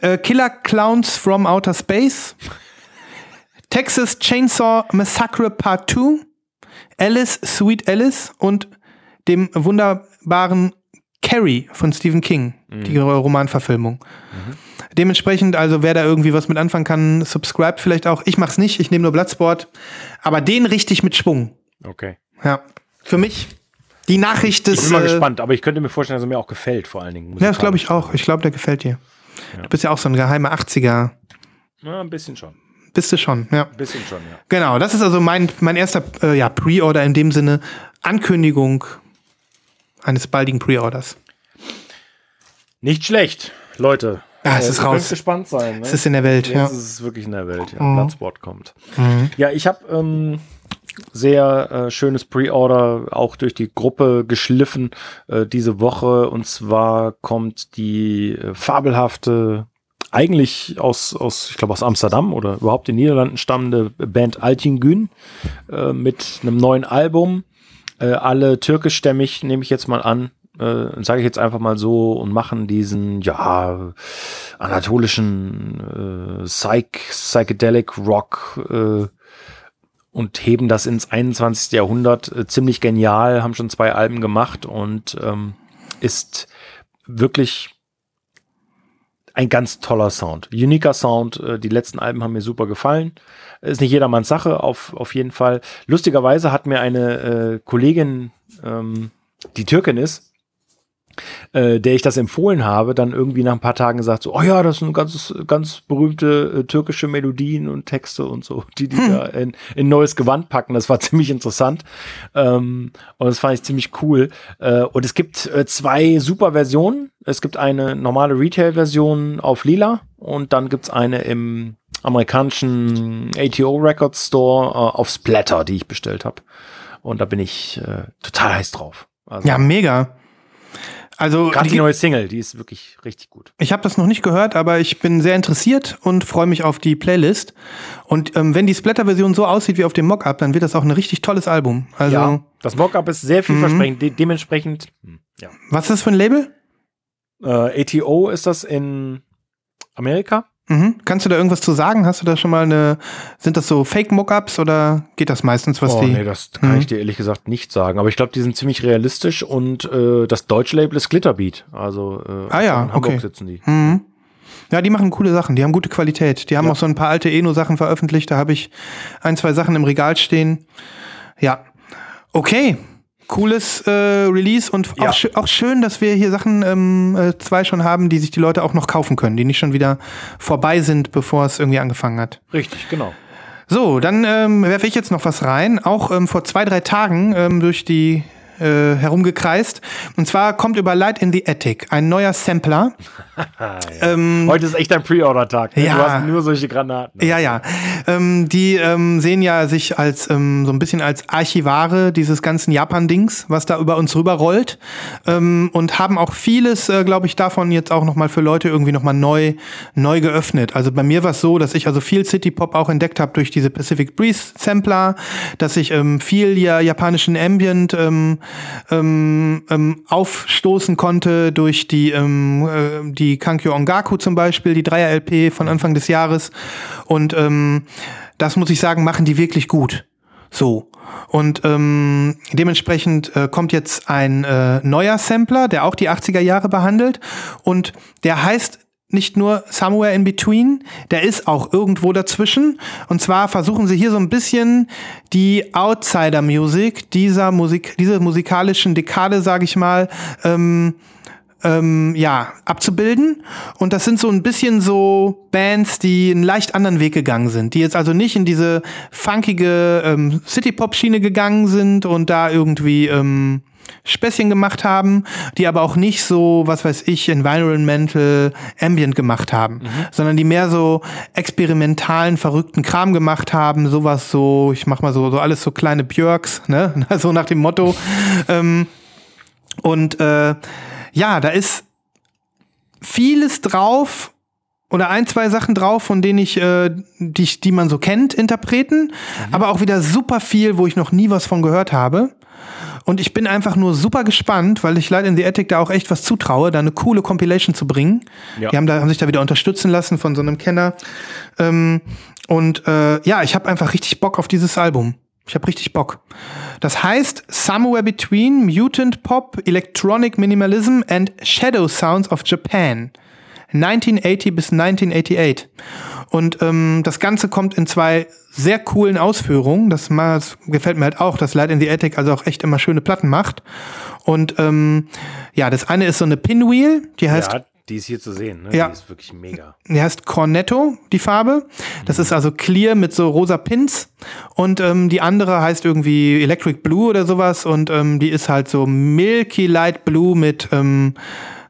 äh, Killer Clowns from Outer Space, Texas Chainsaw Massacre Part 2, Alice, Sweet Alice und dem wunderbaren Carrie von Stephen King, mhm. die Romanverfilmung. Mhm. Dementsprechend, also wer da irgendwie was mit anfangen kann, subscribe vielleicht auch. Ich mach's nicht, ich nehme nur Bloodsport, aber den richtig mit Schwung. Okay. Ja. Für mich die Nachricht des. Ich bin mal äh, gespannt, aber ich könnte mir vorstellen, dass er mir auch gefällt, vor allen Dingen. Ja, das glaube ich auch. Ich glaube, der gefällt dir. Ja. Du bist ja auch so ein geheimer 80er. Ja, ein bisschen schon. Bist du schon, ja. Ein bisschen schon, ja. Genau, das ist also mein, mein erster äh, ja, Pre-Order in dem Sinne. Ankündigung eines baldigen Pre-Orders. Nicht schlecht, Leute. Ja, es äh, ist raus. gespannt sein. Ne? Es ist in der Welt, Jetzt ja. ist es wirklich in der Welt, ja. Mhm. Bloodsport kommt. Mhm. Ja, ich habe ähm, sehr äh, schönes Pre-Order auch durch die Gruppe geschliffen äh, diese Woche. Und zwar kommt die äh, fabelhafte eigentlich aus, aus ich glaube, aus Amsterdam oder überhaupt den Niederlanden stammende Band Altingün äh, mit einem neuen Album. Äh, alle türkischstämmig, nehme ich jetzt mal an, äh, sage ich jetzt einfach mal so, und machen diesen, ja, anatolischen äh, Psych, Psychedelic Rock äh, und heben das ins 21. Jahrhundert äh, ziemlich genial, haben schon zwei Alben gemacht und ähm, ist wirklich ein ganz toller Sound. Uniker Sound. Äh, die letzten Alben haben mir super gefallen. Ist nicht jedermanns Sache, auf, auf jeden Fall. Lustigerweise hat mir eine äh, Kollegin, ähm, die Türkin ist, äh, der ich das empfohlen habe, dann irgendwie nach ein paar Tagen gesagt so, oh ja, das sind ganz, ganz berühmte äh, türkische Melodien und Texte und so, die die hm. da in, in neues Gewand packen. Das war ziemlich interessant ähm, und das fand ich ziemlich cool. Äh, und es gibt äh, zwei super Versionen. Es gibt eine normale Retail-Version auf Lila und dann gibt's eine im amerikanischen ATO Records Store äh, auf Splatter, die ich bestellt habe. Und da bin ich äh, total heiß drauf. Also, ja, mega. Also Gerade die, die, neue Single, die ist wirklich richtig gut. Ich habe das noch nicht gehört, aber ich bin sehr interessiert und freue mich auf die Playlist. Und ähm, wenn die Splatter-Version so aussieht wie auf dem Mockup, dann wird das auch ein richtig tolles Album. Also ja, das Mockup ist sehr vielversprechend. De dementsprechend. Hm, ja. Was ist das für ein Label? Äh, ATO ist das in Amerika. Mhm. Kannst du da irgendwas zu sagen? Hast du da schon mal eine, sind das so Fake-Mockups oder geht das meistens, was oh, die? Nee, das kann mhm. ich dir ehrlich gesagt nicht sagen. Aber ich glaube, die sind ziemlich realistisch und äh, das deutsche Label ist Glitterbeat. Also äh, ah, ja, in Hamburg okay. sitzen die. Mhm. Ja, die machen coole Sachen, die haben gute Qualität. Die haben ja. auch so ein paar alte Eno-Sachen veröffentlicht. Da habe ich ein, zwei Sachen im Regal stehen. Ja. Okay, cooles äh, Release und ja. auch, sch auch, schön, dass wir hier Sachen ähm, äh, zwei schon haben, die sich die Leute auch noch kaufen können, die nicht schon wieder vorbei sind, bevor es irgendwie angefangen hat. Richtig, genau. So, dann ähm, werfe ich jetzt noch was rein. Auch ähm, vor zwei, drei Tagen ähm, durch die äh, herumgekreist. Und zwar kommt über Light in the Attic ein neuer Sampler. Ja. ähm, Heute ist echt ein Pre-Order-Tag. Ne? Ja. Du hast nur solche Granaten. Ja, ja. Ähm, die ähm, sehen ja sich als ähm, so ein bisschen als Archivare dieses ganzen Japan-Dings, was da über uns rüber rollt. Ähm, und haben auch vieles, äh, glaube ich, davon jetzt auch nochmal für Leute irgendwie nochmal neu, neu geöffnet. Also bei mir war es so, dass ich also viel City-Pop auch entdeckt habe durch diese Pacific Breeze Sampler, dass ich ähm, viel ja japanischen Ambient aufstoßen konnte durch die, ähm, die Kankyo Ongaku zum Beispiel, die Dreier-LP von Anfang des Jahres. Und ähm, das muss ich sagen, machen die wirklich gut. So. Und ähm, dementsprechend äh, kommt jetzt ein äh, neuer Sampler, der auch die 80er Jahre behandelt. Und der heißt nicht nur Somewhere in Between, der ist auch irgendwo dazwischen. Und zwar versuchen sie hier so ein bisschen die Outsider-Music dieser Musik, dieser musikalischen Dekade, sage ich mal, ähm, ähm, ja, abzubilden. Und das sind so ein bisschen so Bands, die einen leicht anderen Weg gegangen sind, die jetzt also nicht in diese funkige ähm, City-Pop-Schiene gegangen sind und da irgendwie ähm, Späßchen gemacht haben, die aber auch nicht so, was weiß ich, environmental ambient gemacht haben, mhm. sondern die mehr so experimentalen, verrückten Kram gemacht haben, sowas so, ich mach mal so, so alles so kleine Björks, ne, so nach dem Motto. ähm, und äh, ja, da ist vieles drauf oder ein, zwei Sachen drauf, von denen ich, äh, die, die man so kennt, Interpreten, mhm. aber auch wieder super viel, wo ich noch nie was von gehört habe. Und ich bin einfach nur super gespannt, weil ich leider in The Attic da auch echt was zutraue, da eine coole Compilation zu bringen. Ja. Die haben, da, haben sich da wieder unterstützen lassen von so einem Kenner. Ähm, und äh, ja, ich habe einfach richtig Bock auf dieses Album. Ich habe richtig Bock. Das heißt Somewhere Between Mutant Pop, Electronic Minimalism and Shadow Sounds of Japan. 1980 bis 1988. Und ähm, das Ganze kommt in zwei sehr coolen Ausführungen. Das, das gefällt mir halt auch, dass Light in the Attic also auch echt immer schöne Platten macht. Und ähm, ja, das eine ist so eine Pinwheel, die heißt. Ja, die ist hier zu sehen, ne? Ja. Die ist wirklich mega. Die heißt Cornetto, die Farbe. Das mhm. ist also clear mit so rosa Pins. Und ähm, die andere heißt irgendwie Electric Blue oder sowas. Und ähm, die ist halt so Milky Light Blue mit, ähm,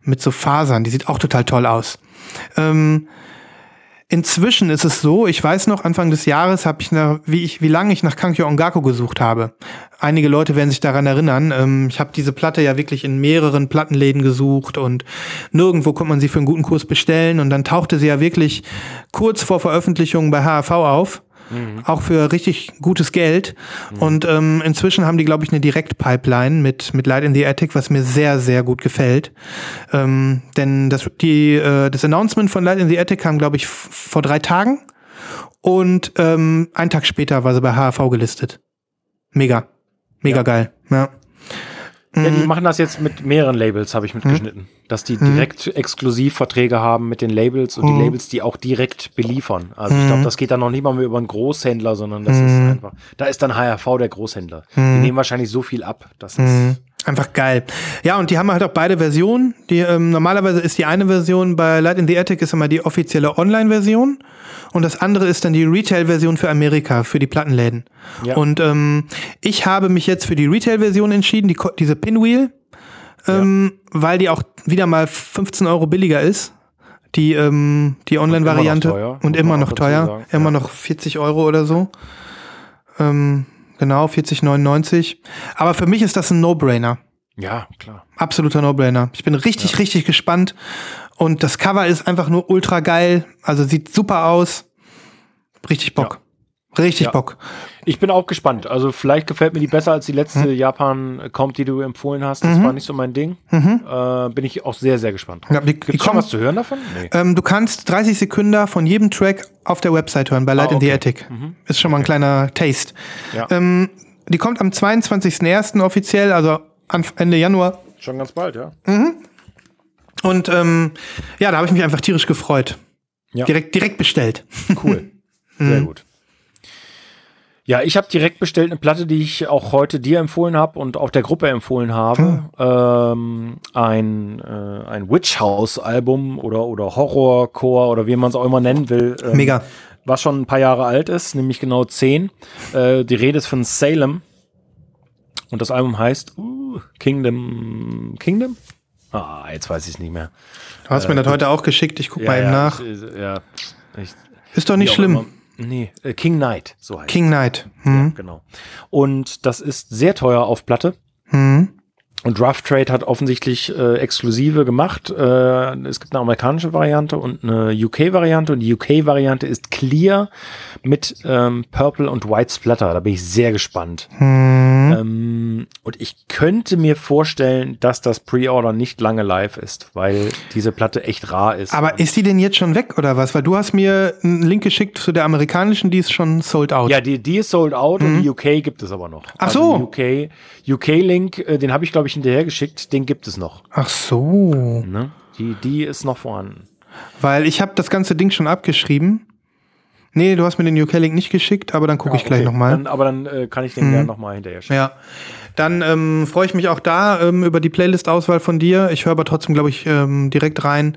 mit so Fasern. Die sieht auch total toll aus. Ähm, Inzwischen ist es so, ich weiß noch, Anfang des Jahres habe ich nach, wie ich, wie lange ich nach Kankyo Ongaku gesucht habe. Einige Leute werden sich daran erinnern. Ähm, ich habe diese Platte ja wirklich in mehreren Plattenläden gesucht und nirgendwo konnte man sie für einen guten Kurs bestellen. Und dann tauchte sie ja wirklich kurz vor Veröffentlichung bei HAV auf. Mhm. Auch für richtig gutes Geld. Mhm. Und ähm, inzwischen haben die, glaube ich, eine Direktpipeline mit, mit Light in the Attic, was mir sehr, sehr gut gefällt. Ähm, denn das, die, äh, das Announcement von Light in the Attic kam, glaube ich, vor drei Tagen. Und ähm, einen Tag später war sie bei HAV gelistet. Mega. Mega ja. geil. Ja. Ja, die mhm. machen das jetzt mit mehreren Labels, habe ich mitgeschnitten. Mhm. Dass die mhm. direkt mhm. Exklusivverträge haben mit den Labels und mhm. die Labels, die auch direkt beliefern. Also ich glaube, mhm. das geht dann noch nicht mal mehr über einen Großhändler, sondern das ist einfach, da ist dann HRV der Großhändler. Die nehmen wahrscheinlich so viel ab. Das ist Einfach geil. Ja, und die haben halt auch beide Versionen. Die, ähm, normalerweise ist die eine Version bei Light in the Attic ist immer die offizielle Online-Version und das andere ist dann die Retail-Version für Amerika, für die Plattenläden. Ja. Und ähm, ich habe mich jetzt für die Retail-Version entschieden, die, diese Pinwheel, ähm, ja. weil die auch wieder mal 15 Euro billiger ist. Die, ähm, die Online-Variante und immer noch teuer, immer noch 40 Euro oder so. Ähm, genau, 40,99. Aber für mich ist das ein No-Brainer. Ja, klar. Absoluter No-Brainer. Ich bin richtig, ja. richtig gespannt. Und das Cover ist einfach nur ultra geil. Also sieht super aus. Richtig Bock. Ja. Richtig ja. Bock. Ich bin auch gespannt. Also vielleicht gefällt mir die besser als die letzte mhm. Japan-Comp, die du empfohlen hast. Das mhm. war nicht so mein Ding. Mhm. Äh, bin ich auch sehr, sehr gespannt. Ja, Gibt es schon was zu hören davon? Nee. Ähm, du kannst 30 Sekunden von jedem Track auf der Website hören, bei Light ah, okay. in the Attic. Mhm. Ist schon mal ein kleiner Taste. Ja. Ähm, die kommt am 22.01. offiziell, also Ende Januar. Schon ganz bald, ja. Mhm. Und ähm, ja, da habe ich mich einfach tierisch gefreut. Ja. Direkt, direkt bestellt. Cool. Sehr mhm. gut. Ja, ich habe direkt bestellt eine Platte, die ich auch heute dir empfohlen habe und auch der Gruppe empfohlen habe. Hm. Ähm, ein, äh, ein Witch House Album oder, oder Horrorcore oder wie man es auch immer nennen will. Ähm, Mega was schon ein paar Jahre alt ist, nämlich genau zehn. Äh, die Rede ist von Salem. Und das Album heißt uh, Kingdom. Kingdom? Ah, jetzt weiß ich es nicht mehr. Du hast mir das heute auch geschickt, ich guck mal eben nach. Ich, ja, ich, Ist doch nicht schlimm. immer. Nee, äh, King Knight, so heißt King Knight. es. Hm. Ja, genau. Und das ist sehr teuer auf Platte. Hm. Und Rough Trade hat offensichtlich äh, exklusive gemacht. Äh, es gibt eine amerikanische Variante und eine UK-Variante. Und die UK-Variante ist clear mit ähm, Purple und White Splatter. Da bin ich sehr gespannt. Hm. Ähm, und ich könnte mir vorstellen, dass das Pre-Order nicht lange live ist, weil diese Platte echt rar ist. Aber ist die denn jetzt schon weg oder was? Weil du hast mir einen Link geschickt zu der amerikanischen, die ist schon sold out. ja, die, die ist sold out und die UK gibt es aber noch. Mhm. Ach so. Also UK, UK-Link, äh, den habe ich, glaube ich, hinterher geschickt, den gibt es noch. Ach so. Ne? Die, die ist noch vorhanden. Weil ich habe das ganze Ding schon abgeschrieben. Nee, du hast mir den UK-Link nicht geschickt, aber dann gucke ich gleich Okay, nochmal. Aber dann äh, kann ich den gerne nochmal hinterher schicken. Ja. Dann ähm, freue ich mich auch da ähm, über die Playlist-Auswahl von dir. Ich höre aber trotzdem, glaube ich, ähm, direkt rein,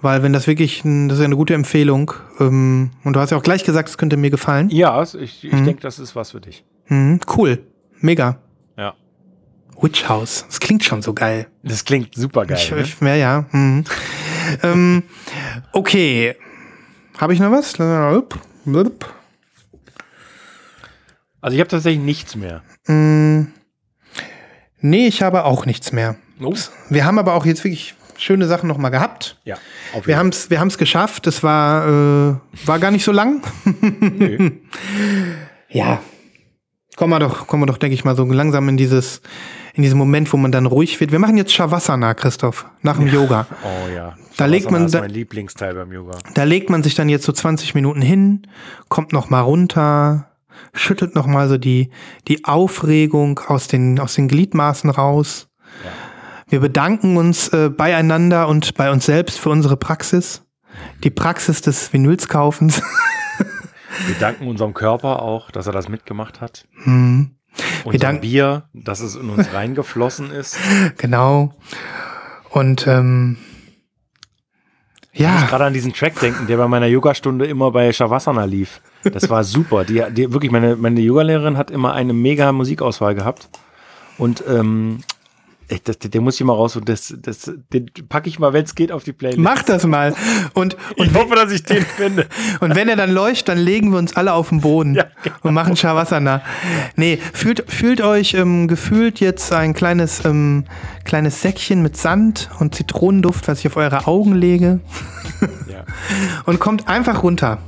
weil wenn das wirklich, ein, das ist ja eine gute Empfehlung. Ähm, und du hast ja auch gleich gesagt, es könnte mir gefallen. Ja, es- ich, Mhm. ich denke, das ist was für dich. Mhm, cool. Mega. Ja. Witch House. Das klingt schon so geil. Das klingt super geil. Ich, ne? ich, ja, ja. Mhm. ähm, okay. Habe ich noch was? Also ich habe tatsächlich nichts mehr. Mm, nee, ich habe auch nichts mehr. Ups. Wir haben aber auch jetzt wirklich schöne Sachen noch mal gehabt. Ja, Wir haben es wir haben's geschafft. Es war, äh, war gar nicht so lang. Ja. Kommen wir doch, kommen wir doch, denke ich mal, so langsam in dieses, in diesen Moment, wo man dann ruhig wird. Wir machen jetzt Shavasana, Christoph, nach dem Yoga. Oh ja. Da legt man ist mein Lieblingsteil beim Yoga. Da legt man sich dann jetzt so 20 Minuten hin, kommt noch mal runter, schüttelt noch mal so die, die Aufregung aus den, aus den Gliedmaßen raus. Ja. Wir bedanken uns äh, beieinander und bei uns selbst für unsere Praxis. Die Praxis des Vinylskaufens. Wir danken unserem Körper auch, dass er das mitgemacht hat. Hm, Unser danken- Bier, dass es in uns reingeflossen ist. genau. Und ähm, Ich muss ja, gerade an diesen Track denken, der bei meiner Yogastunde immer bei Shavasana lief. Das war super. Die, die, wirklich, meine, meine Yogalehrerin hat immer eine mega Musikauswahl gehabt. Und ähm, ich, das, der muss ich mal raus und das, das, den packe ich mal, wenn es geht, auf die Playlist. mach das mal. Und, und ich hoffe, dass ich den finde. Und wenn er dann leuchtet, dann legen wir uns alle auf den Boden Ja, genau. und machen Shavasana. Nee, fühlt, fühlt euch ähm, gefühlt jetzt ein kleines, ähm, kleines Säckchen mit Sand und Zitronenduft, was ich auf eure Augen lege Ja, und kommt einfach runter.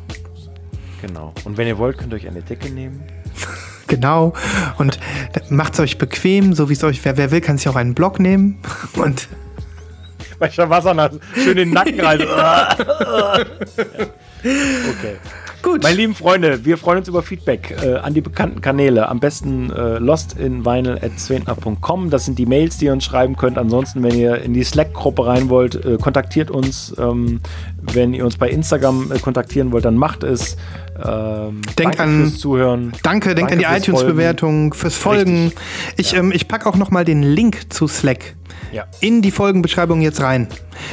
genau. Und wenn ihr wollt, könnt ihr euch eine Decke nehmen. Genau. Und macht es euch bequem, so wie es euch, wer, wer will, kann sich auch einen Block nehmen. Und Bei Shavasana schön den Nacken rein. Okay. gut. Meine lieben Freunde, wir freuen uns über Feedback äh, an die bekannten Kanäle. Am besten äh, lostinvinyl.zwentner.com. Das sind die Mails, die ihr uns schreiben könnt. Ansonsten, wenn ihr in die Slack-Gruppe rein wollt, äh, kontaktiert uns. Ähm, wenn ihr uns bei Instagram äh, kontaktieren wollt, dann macht es. Ähm, Denkt danke an- fürs Zuhören. Danke, denkt an die iTunes-Bewertung, fürs Folgen. Ich, ähm, ich packe auch noch mal den Link zu Slack Ja, in die Folgenbeschreibung jetzt rein.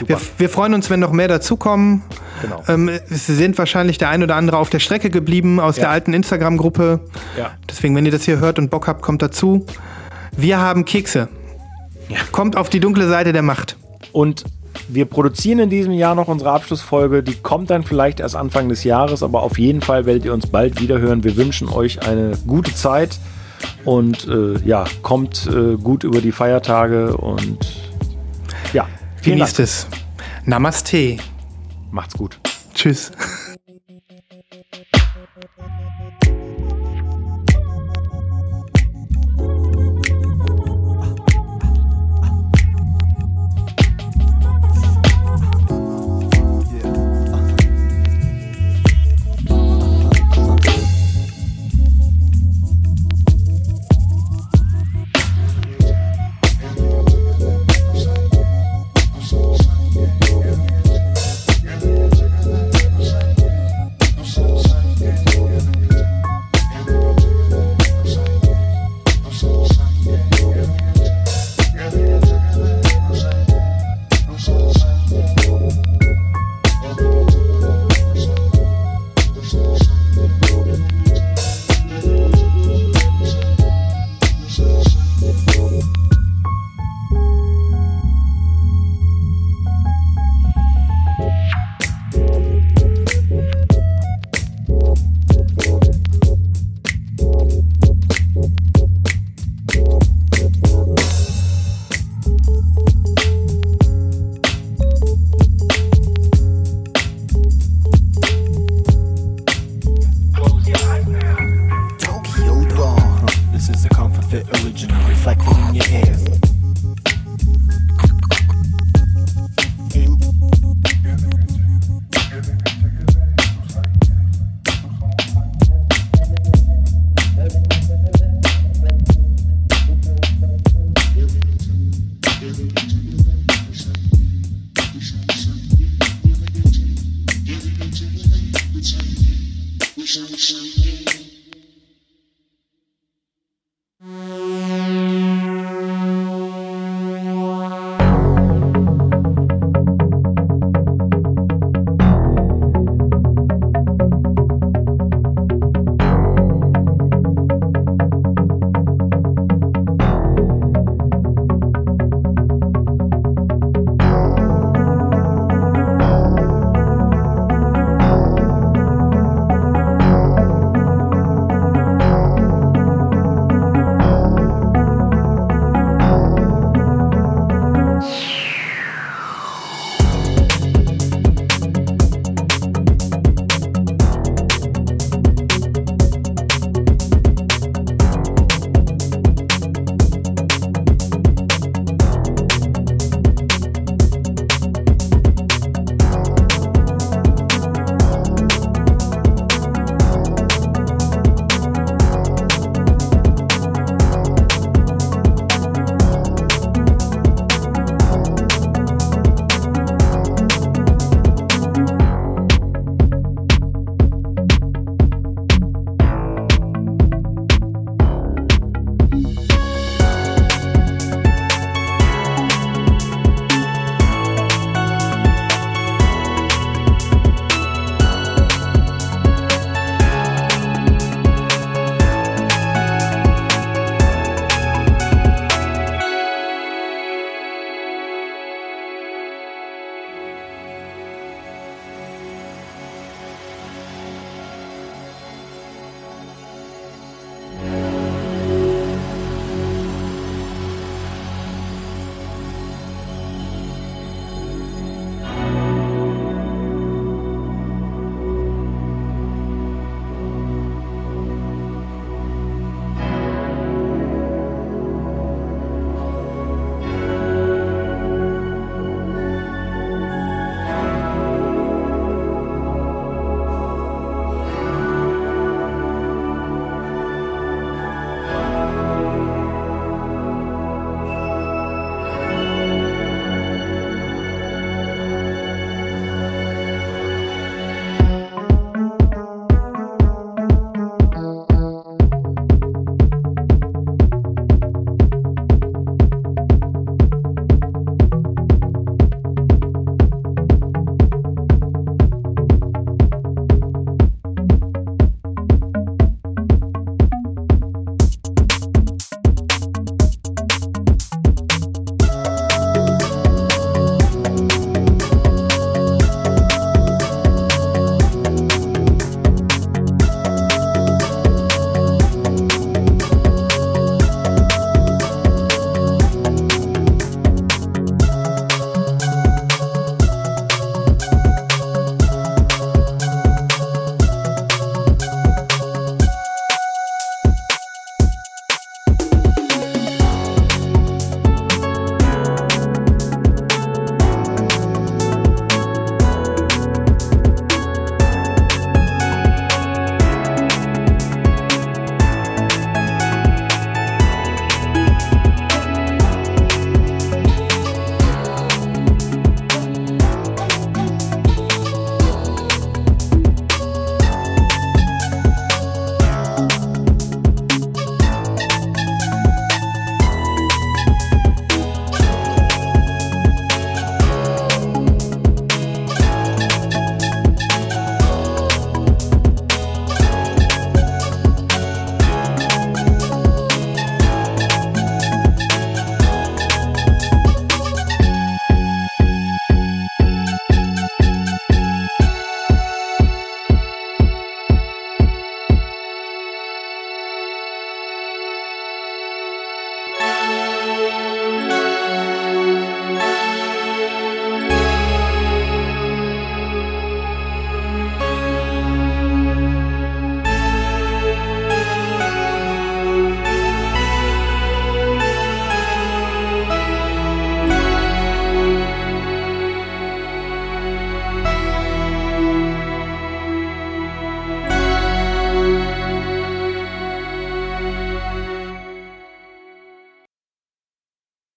Wir, wir freuen uns, wenn noch mehr dazukommen. genau. Ähm, es sind wahrscheinlich der ein oder andere auf der Strecke geblieben aus der Ja. alten Instagram-Gruppe. Ja. Deswegen, wenn ihr das hier hört und Bock habt, kommt dazu. Wir haben Kekse. Ja. Kommt auf die dunkle Seite der Macht. Und wir produzieren in diesem Jahr noch unsere Abschlussfolge. Die kommt dann vielleicht erst Anfang des Jahres, aber auf jeden Fall werdet ihr uns bald wiederhören. Wir wünschen euch eine gute Zeit und äh, ja, kommt äh, gut über die Feiertage und ja, vielen Genießt Dank. es. Namaste. Macht's gut. Tschüss.